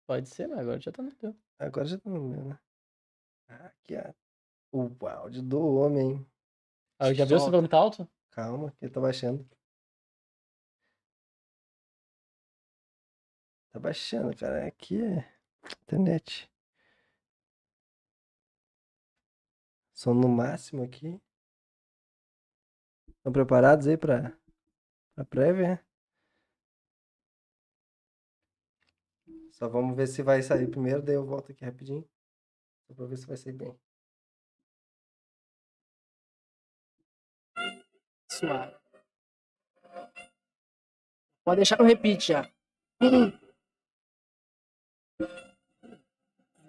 Pode ser, mas agora já tá no teu. Agora já tá no meu, né? Ah, Aqui, ó. O áudio do homem. Ah, já viu se Solta. não tá alto? Calma, que ele tá baixando. Tá baixando, cara. Aqui é internet. Som no máximo aqui. Estão preparados aí pra, pra prévia? Só vamos ver se vai sair primeiro, daí eu volto aqui rapidinho. Só pra ver se vai sair bem. Suave. Pode deixar no repeat já. [clears throat]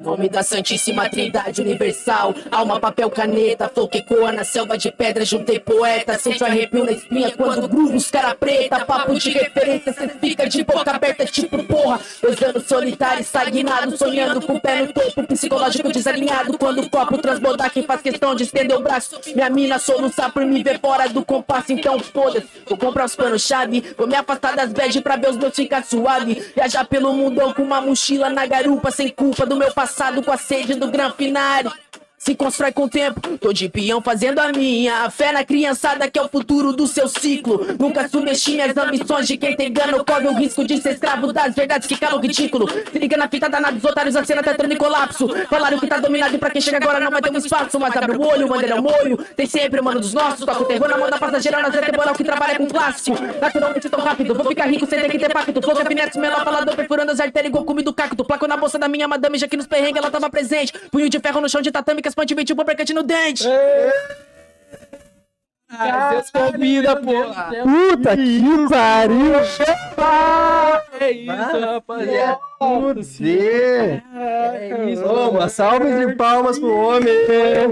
Nome da Santíssima Trindade Universal Alma, papel, caneta, flor que coa na selva de pedra Juntei poeta, sente o arrepio na espinha Quando grupo os cara preta, papo de referência Cê fica de boca aberta, tipo porra. Dois anos solitário, estagnado Sonhando com o pé no topo, psicológico desalinhado Quando o copo transbordar, quem faz questão de estender o braço. Minha mina soluçar por me ver fora do compasso Então foda-se, vou comprar os panos-chave Vou me afastar das bad pra ver os meus ficar suave. Viajar pelo mundão com uma mochila na garupa Sem culpa do meu passado com a sede do gran finale. Se constrói com o tempo, tô de peão fazendo a minha. A fé na criançada que é o futuro do seu ciclo. Nunca subestime as ambições de quem tem gana. Corre o risco de ser escravo das verdades que calam ridículo. Se liga na fita danada dos otários, a cena tá entrando em colapso. Falaram que tá dominado e pra quem chega agora não vai ter um espaço. Mas abre o olho, manda ele ao molho. Tem sempre, mano, dos nossos. Toca o terror na mão da passageira, nas é temporal que trabalha com clássico. Naturalmente tão rápido, vou ficar rico sem ter que ter pacto. Flow gabinetes, menor falador, perfurando as artérias igual cume do cacto. Placo na bolsa da minha madame, já que nos perrengues ela tava presente. Punho de ferro no chão de tatame, ponte 21 percante no dente. Ah, Deus convida, porra. Puta que pariu! É isso, rapaziada. Fuder! É isso. Ô, uma salve de palmas pro homem!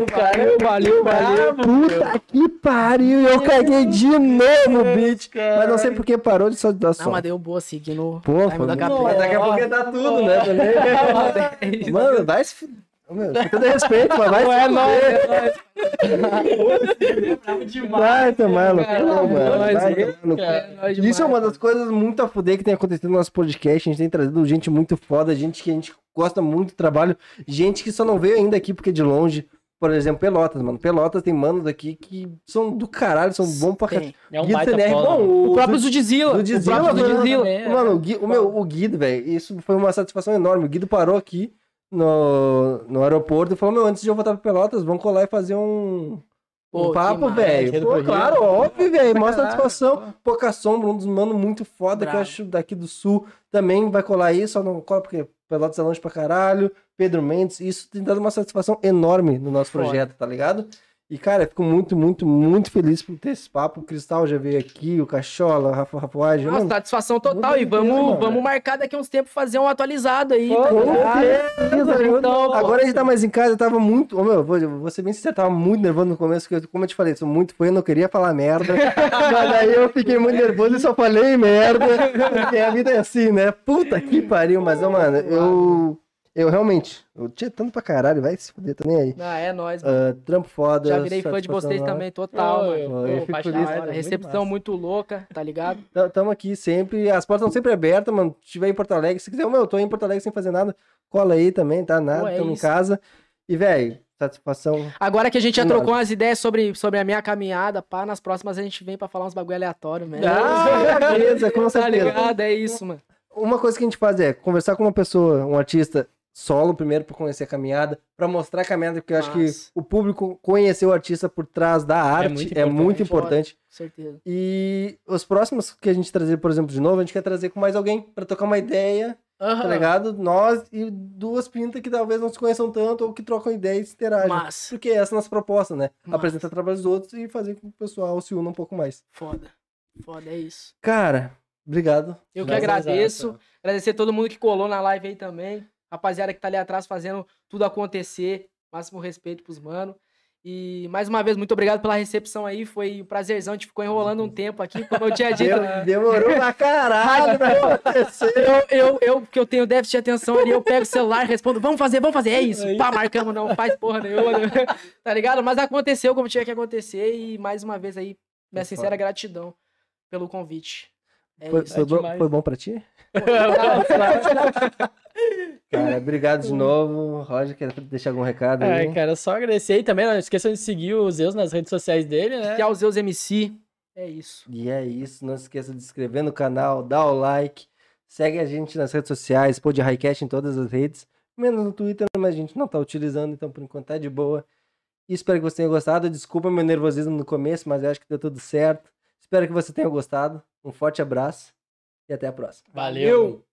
Valeu, valeu, valeu. Puta que pariu! Eu caguei de novo, bitch! Mas não sei por que parou de só dar Não, som. mas deu boa seguir no Pô, foi mas daqui a pouco dá tudo, né? [laughs] também. Mano, vai se fuder. Meu, com todo respeito, mas vai se é fuder. Vai tomar no cu, Cara, mano. nós, Vai mano. tomar no cu. É nóis Isso é uma das coisas muito a fuder que tem acontecido no nosso podcast. A gente tem trazido gente muito foda, gente que a gente gosta muito do trabalho, gente que só não veio ainda aqui porque é de longe. Por exemplo, Pelotas, mano. Pelotas tem manos aqui que são do caralho, são bons pra caralho. É um Guido CNR, bom, O o próprio Zudzilla. O Dizila, próprio mano, Zudzilla. é. Mano, o, Gui- o meu, o Guido, velho, isso foi uma satisfação enorme. O Guido parou aqui no, no aeroporto e falou: Meu, antes de eu voltar pra Pelotas, vamos colar e fazer um, Pô, um papo, velho. massa. Pô, claro, óbvio, velho. Caralho, satisfação. Pouca sombra, um dos manos muito foda que eu Bravo. acho daqui do sul. Também vai colar aí, só não cola porque Pelotas é longe pra caralho. Pedro Mendes, isso tem dado uma satisfação enorme no nosso Foda. projeto, tá ligado? E, cara, fico muito, muito, muito feliz por ter esse papo. O Cristal já veio aqui, o Cachola, o Rafa Rapuagem. Nossa, mano, satisfação total. E vamos, mano. vamos marcar daqui uns tempos fazer um atualizado aí. Pô, tá certeza, Então, Agora a gente tá mais em casa, eu tava muito. Ô, meu, vou, ser bem sincero, tava muito nervoso no começo, porque, como eu te falei, sou muito fã, eu não queria falar merda. [laughs] mas aí eu fiquei muito nervoso e só falei merda. Porque a vida é assim, né? Puta que pariu, mas, mano, eu. Eu realmente. Eu tinha tanto pra caralho, vai se fuder, nem aí. Ah, é nóis, mano. Ah, trampo foda. Já virei fã de vocês lá. também, total, mano. eu- eu fico feliz, muito Recepção massa. muito louca, tá ligado? Tá- Tamo aqui sempre, as portas estão sempre abertas, mano. Se tiver em Porto Alegre, se quiser, meu, eu tô em Porto Alegre sem fazer nada, cola aí também, tá? Nada, Pô, é tamo em isso. casa. E, velho, satisfação. Agora que a gente já Mano. trocou umas ideias sobre, sobre a minha caminhada, pá, nas próximas a gente vem pra falar uns bagulho aleatório, mesmo. Ah, beleza, com [laughs] tá certeza. ligado? É isso, mano. Uma coisa que a gente faz é conversar com uma pessoa, um artista solo primeiro pra conhecer a caminhada, pra mostrar a caminhada, porque eu acho que o público conhecer o artista por trás da arte muito é muito importante. importante. Com certeza. E os próximos que a gente trazer, por exemplo, de novo, a gente quer trazer com mais alguém pra trocar uma ideia, tá Aham. ligado? Nós e duas pintas que talvez não se conheçam tanto ou que trocam ideias e se interagem. Massa. Porque essa é a nossa proposta, né? Massa. Apresentar trabalhos dos outros e fazer com que o pessoal se una um pouco mais. Foda. Foda, é isso. Cara, obrigado. Eu que Mas agradeço. exato. Agradecer todo mundo que colou na live aí também. Rapaziada que tá ali atrás fazendo tudo acontecer. Máximo respeito pros mano. E mais uma vez, muito obrigado pela recepção aí. Foi um prazerzão. A gente ficou enrolando um tempo aqui, como eu tinha [laughs] dito. Dem- Demorou pra caralho pra acontecer. Eu, eu, eu, que eu tenho déficit de atenção ali, eu pego o celular, respondo, vamos fazer, vamos fazer, é isso. Aí. Pá, marcamos, não faz porra nenhuma. né? [laughs] tá ligado? Mas aconteceu como tinha que acontecer e mais uma vez aí, minha sincera gratidão pelo convite. É Foi, isso. foi bom, demais. foi bom pra ti? [laughs] Cara, obrigado de novo. Roger, quer deixar algum recado aí? Ai, cara, só agradecer aí também. Não esqueçam de seguir o Zeus nas redes sociais dele, né? Que é o Zeus MC. É isso. E é isso. Não se esqueça de se inscrever no canal, dar o like. Segue a gente nas redes sociais, pô de Highcast em todas as redes. Menos no Twitter, mas a gente não tá utilizando, então por enquanto tá de boa. E espero que você tenha gostado. Desculpa meu nervosismo no começo, mas eu acho que deu tudo certo. Espero que você tenha gostado. Um forte abraço e até a próxima. Valeu. Valeu.